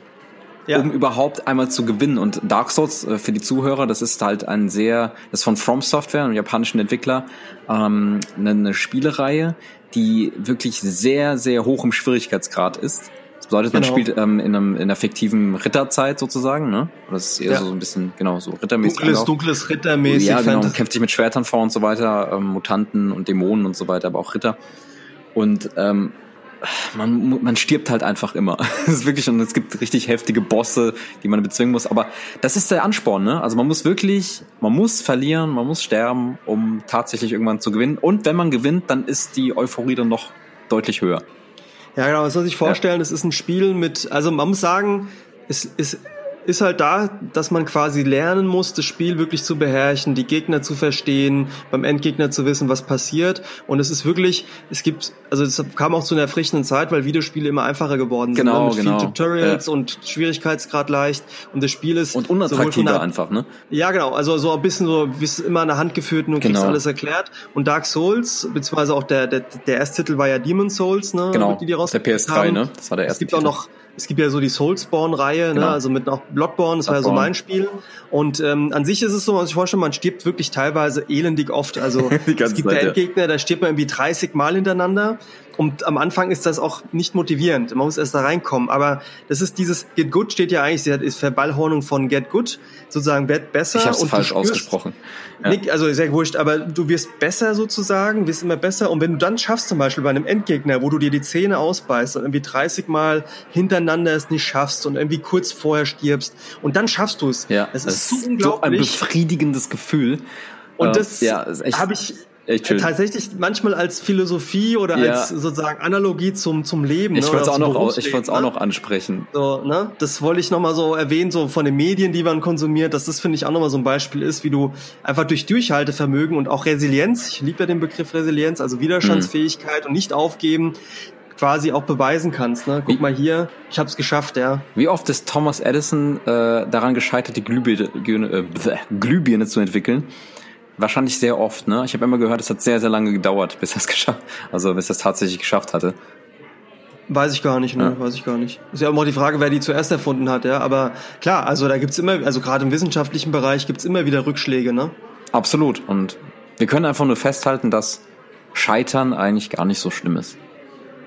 Ja. um überhaupt einmal zu gewinnen. Und Dark Souls äh, für die Zuhörer, das ist halt ein sehr, das ist von From Software, einem japanischen Entwickler, ähm, eine, eine Spielereihe, die wirklich sehr, sehr hoch im Schwierigkeitsgrad ist. Bedeutet, man Genau. spielt ähm, in, einem, in einer fiktiven Ritterzeit sozusagen, ne? Oder das ist eher Ja. so ein bisschen, genau, so rittermäßig. Dunkles, dunkles Rittermäßig. Ja, genau. Kämpft sich mit Schwertern vor und so weiter, ähm, Mutanten und Dämonen und so weiter, aber auch Ritter. Und ähm, man, man stirbt halt einfach immer. Das ist wirklich, und es gibt richtig heftige Bosse, die man bezwingen muss. Aber das ist der Ansporn, ne? Also man muss wirklich, man muss verlieren, man muss sterben, um tatsächlich irgendwann zu gewinnen. Und wenn man gewinnt, dann ist die Euphorie dann noch deutlich höher. Ja, genau, das soll sich vorstellen, es ist ein Spiel mit, also man muss sagen, es ist, ist halt da, dass man quasi lernen muss, das Spiel wirklich zu beherrschen, die Gegner zu verstehen, beim Endgegner zu wissen, was passiert. Und es ist wirklich, es gibt, also es kam auch zu einer erfrischenden Zeit, weil Videospiele immer einfacher geworden sind. Genau, ne? Mit genau. vielen Tutorials Ja. und Schwierigkeitsgrad leicht. Und das Spiel ist Und unattraktiver der- einfach, ne? ja, genau. Also so ein bisschen so, bist immer an der Hand geführt und du kriegst Genau. alles erklärt. Und Dark Souls, beziehungsweise auch der, der, der erste Titel war ja Demon Souls, ne? Genau, die die der rausgebracht PS3, haben. ne? Das war der Es erste gibt auch Titel. noch, es gibt ja so die Soulspawn-Reihe, ne? Genau. also mit noch Bloodborne, das war ja so Bloodborne. mein Spiel. Und ähm, an sich ist es so, man muss sich vorstellen, man stirbt wirklich teilweise elendig oft. Also es gibt Zeit, ja. Endgegner, da stirbt man irgendwie 30 Mal hintereinander. Und am Anfang ist das auch nicht motivierend. Man muss erst da reinkommen. Aber das ist dieses Get Good steht ja eigentlich, ist Verballhornung von Get Good, sozusagen Get besser. Ich habe es und falsch spürst- ausgesprochen. Ja. Nick, also sehr wurscht, aber du wirst besser sozusagen, wirst immer besser. Und wenn du dann schaffst, zum Beispiel bei einem Endgegner, wo du dir die Zähne ausbeißt und irgendwie 30 Mal hintereinander es nicht schaffst und irgendwie kurz vorher stirbst und dann schaffst du es. Ja, das das ist so so ein befriedigendes Gefühl. und Äh, das ja, ist habe ich echt schön. tatsächlich manchmal als Philosophie oder Ja. als sozusagen Analogie zum, zum Leben. Ich ne, wollte es auch noch, ich wollte es auch ne? noch ansprechen. So, ne? Das wollte ich nochmal so erwähnen, so von den Medien, die man konsumiert, dass das, finde ich, auch nochmal so ein Beispiel ist, wie du einfach durch Durchhaltevermögen und auch Resilienz, ich liebe ja den Begriff Resilienz, also Widerstandsfähigkeit und nicht aufgeben, quasi auch beweisen kannst. Ne? Guck Wie- mal hier, ich habe es geschafft, ja. Wie oft ist Thomas Edison äh, daran gescheitert, die Glühbirne, äh, Glühbirne zu entwickeln? Wahrscheinlich sehr oft, ne? Ich habe immer gehört, es hat sehr, sehr lange gedauert, bis er es geschafft, also bis er es tatsächlich geschafft hatte. Weiß ich gar nicht, ne? Ja. Weiß ich gar nicht. Ist ja immer die Frage, wer die zuerst erfunden hat, ja. Aber klar, also da gibt's immer, also gerade im wissenschaftlichen Bereich gibt's immer wieder Rückschläge, ne? Absolut. Und wir können einfach nur festhalten, dass Scheitern eigentlich gar nicht so schlimm ist.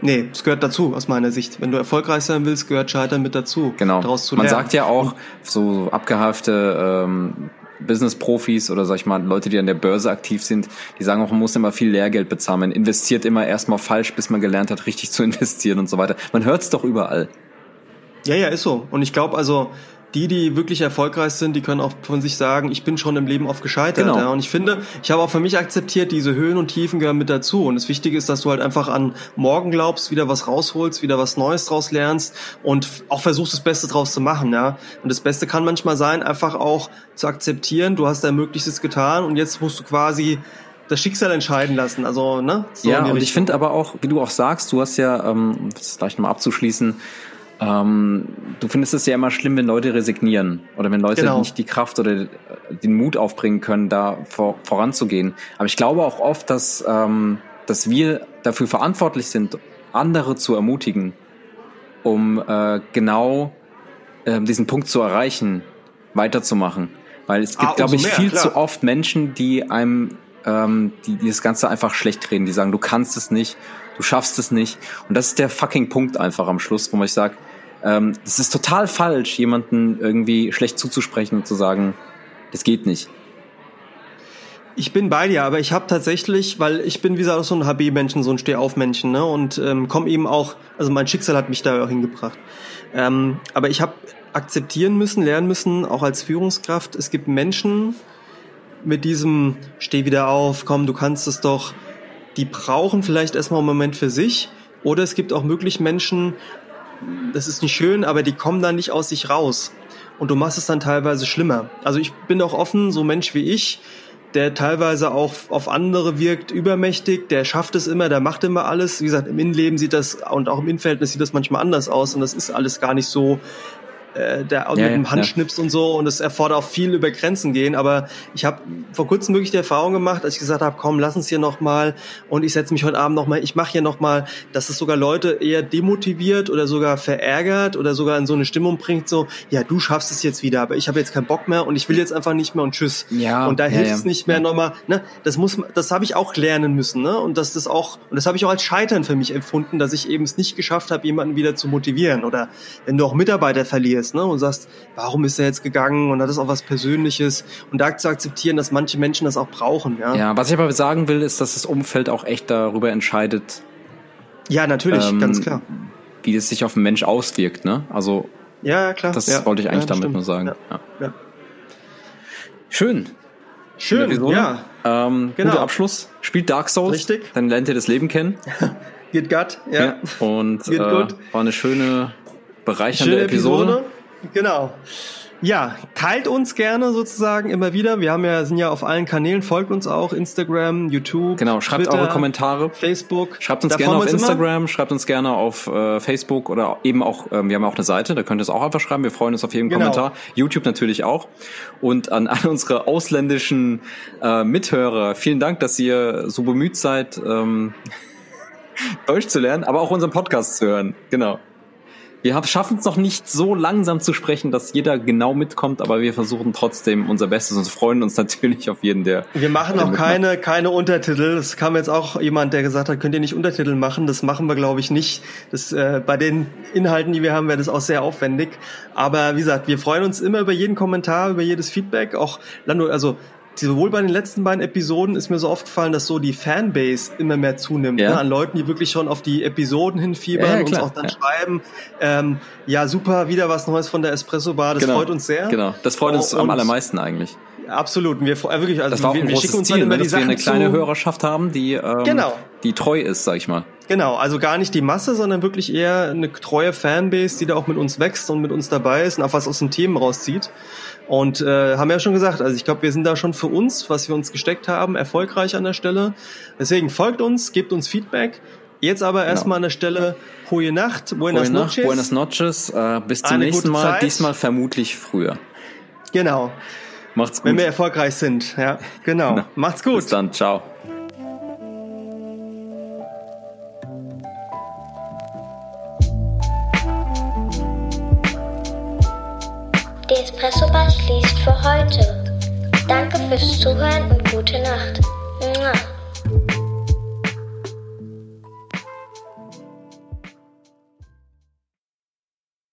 Nee, es gehört dazu, aus meiner Sicht. Wenn du erfolgreich sein willst, gehört Scheitern mit dazu. Genau. Daraus zu Man sagt ja auch, so abgehafte ähm, Business-Profis oder sag ich mal, Leute, die an der Börse aktiv sind, die sagen auch, man muss immer viel Lehrgeld bezahlen. Man investiert immer erstmal falsch, bis man gelernt hat, richtig zu investieren und so weiter. Man hört es doch überall. Ja, ja, ist so. Und ich glaube also, die, die wirklich erfolgreich sind, die können auch von sich sagen, ich bin schon im Leben oft gescheitert. Genau. Ja. Und ich finde, ich habe auch für mich akzeptiert, diese Höhen und Tiefen gehören mit dazu. Und das Wichtige ist, dass du halt einfach an morgen glaubst, wieder was rausholst, wieder was Neues draus lernst und auch versuchst, das Beste draus zu machen. Ja. Und das Beste kann manchmal sein, einfach auch zu akzeptieren, du hast dein Möglichstes getan und jetzt musst du quasi das Schicksal entscheiden lassen. Also, ne? So ja, und ich finde aber auch, wie du auch sagst, du hast ja, ähm, um das gleich nochmal abzuschließen, ähm, du findest es ja immer schlimm, wenn Leute resignieren oder wenn Leute Genau. nicht die Kraft oder äh, den Mut aufbringen können, da vor, voranzugehen. Aber ich glaube auch oft, dass, ähm, dass wir dafür verantwortlich sind, andere zu ermutigen, um äh, genau ähm, diesen Punkt zu erreichen, weiterzumachen. Weil es gibt, Ah, glaube ich, mehr, viel klar. zu oft Menschen, die einem ähm, die, die das Ganze einfach schlecht reden, die sagen, du kannst es nicht, du schaffst es nicht. Und das ist der fucking Punkt einfach am Schluss, wo man ich sage, ähm, das ist total falsch, jemanden irgendwie schlecht zuzusprechen und zu sagen, das geht nicht. Ich bin bei dir, aber ich habe tatsächlich, weil ich bin wie gesagt so ein HB-Menschen, so ein Stehauf-Menschen, ne? Und ähm, komme eben auch, also mein Schicksal hat mich da auch hingebracht. Ähm, aber ich habe akzeptieren müssen, lernen müssen, auch als Führungskraft, es gibt Menschen mit diesem Steh wieder auf, komm, du kannst es doch, die brauchen vielleicht erstmal einen Moment für sich. Oder es gibt auch wirklich Menschen, das ist nicht schön, aber die kommen dann nicht aus sich raus. Und du machst es dann teilweise schlimmer. Also ich bin auch offen, so Mensch wie ich, der teilweise auch auf andere wirkt, übermächtig, der schafft es immer, der macht immer alles. Wie gesagt, im Innenleben sieht das und auch im Innenverhältnis sieht das manchmal anders aus und das ist alles gar nicht so äh, der ja, mit dem ja, Handschnips ja. und so und es erfordert auch viel über Grenzen gehen. Aber ich habe vor kurzem wirklich die Erfahrung gemacht, als ich gesagt habe, komm, lass uns hier nochmal und ich setze mich heute Abend nochmal, ich mache hier nochmal, dass es sogar Leute eher demotiviert oder sogar verärgert oder sogar in so eine Stimmung bringt, so, ja, du schaffst es jetzt wieder, aber ich habe jetzt keinen Bock mehr und ich will jetzt einfach nicht mehr und tschüss. Ja, und da hilft es nicht mehr nochmal, ne? Das muss das habe ich auch lernen müssen, ne? Und das ist auch, und das habe ich auch als Scheitern für mich empfunden, dass ich eben es nicht geschafft habe, jemanden wieder zu motivieren. Oder wenn du auch Mitarbeiter verlierst reagierst ne? und sagst, warum ist er jetzt gegangen und hat das auch was Persönliches und da zu akzeptieren, dass manche Menschen das auch brauchen. Ja, ja was ich aber sagen will, ist, dass das Umfeld auch echt darüber entscheidet. Ja, natürlich, ähm, ganz klar. Wie es sich auf den Mensch auswirkt, ne? Also ja, klar. Das ja. wollte ich eigentlich ja, damit stimmt. nur sagen. Ja. Schön. Schön, ja. Ähm, genau. Guter Abschluss. Spielt Dark Souls. Richtig. Dann lernt ihr das Leben kennen. Geht gut, ja. ja. Und äh, war eine schöne bereichernde Schöne Episode. Episode. Genau. Ja, teilt uns gerne sozusagen immer wieder. Wir haben ja, sind ja auf allen Kanälen, folgt uns auch, Instagram, YouTube. Genau, schreibt Twitter, eure Kommentare. Facebook. Schreibt uns Da gerne auf Instagram, immer. schreibt uns gerne auf äh, Facebook oder eben auch, ähm, wir haben auch eine Seite, da könnt ihr es auch einfach schreiben. Wir freuen uns auf jeden Genau. Kommentar. YouTube natürlich auch. Und an alle unsere ausländischen äh, Mithörer, vielen Dank, dass ihr so bemüht seid, ähm, Deutsch zu lernen, aber auch unseren Podcast zu hören. Genau. Wir schaffen es noch nicht so langsam zu sprechen, dass jeder genau mitkommt, aber wir versuchen trotzdem unser Bestes und freuen uns natürlich auf jeden, der. Wir machen der auch mitmacht. keine, keine Untertitel. Es kam jetzt auch jemand, der gesagt hat, könnt ihr nicht Untertitel machen? Das machen wir, glaube ich, nicht. Das, äh, bei den Inhalten, die wir haben, wäre das auch sehr aufwendig. Aber wie gesagt, wir freuen uns immer über jeden Kommentar, über jedes Feedback. Auch Lando, also sowohl bei den letzten beiden Episoden ist mir so aufgefallen, dass so die Fanbase immer mehr zunimmt. Ja. Ne? An Leuten, die wirklich schon auf die Episoden hinfiebern Ja, ja, und auch dann schreiben. Ähm, ja, super, wieder was Neues von der Espresso Bar. Das Genau. freut uns sehr. Genau, das freut uns Oh, am und- allermeisten eigentlich. Absolut. Und Wir, äh, wirklich, also Das war auch wir, ein wir großes schicken uns Ziel, dann immer ne, die dass wir Sachen eine kleine zu. Hörerschaft haben, die, ähm, Genau. die treu ist, sag ich mal. Genau, also gar nicht die Masse, sondern wirklich eher eine treue Fanbase, die da auch mit uns wächst und mit uns dabei ist und auch was aus den Themen rauszieht. Und äh, haben ja schon gesagt, also ich glaube, wir sind da schon für uns, was wir uns gesteckt haben, erfolgreich an der Stelle. Deswegen folgt uns, gebt uns Feedback. Jetzt aber erstmal an der Stelle hohe Nacht, buenas Gute Nacht, noches. Buenas noches. Äh, bis zum Eine nächsten Mal. Zeit. Diesmal vermutlich früher. Genau, Macht's gut. wenn wir erfolgreich sind. Ja, genau. Genau. Macht's gut. Bis dann. Ciao. Die Espresso Bar schließt für heute. Danke fürs Zuhören und gute Nacht. Mua.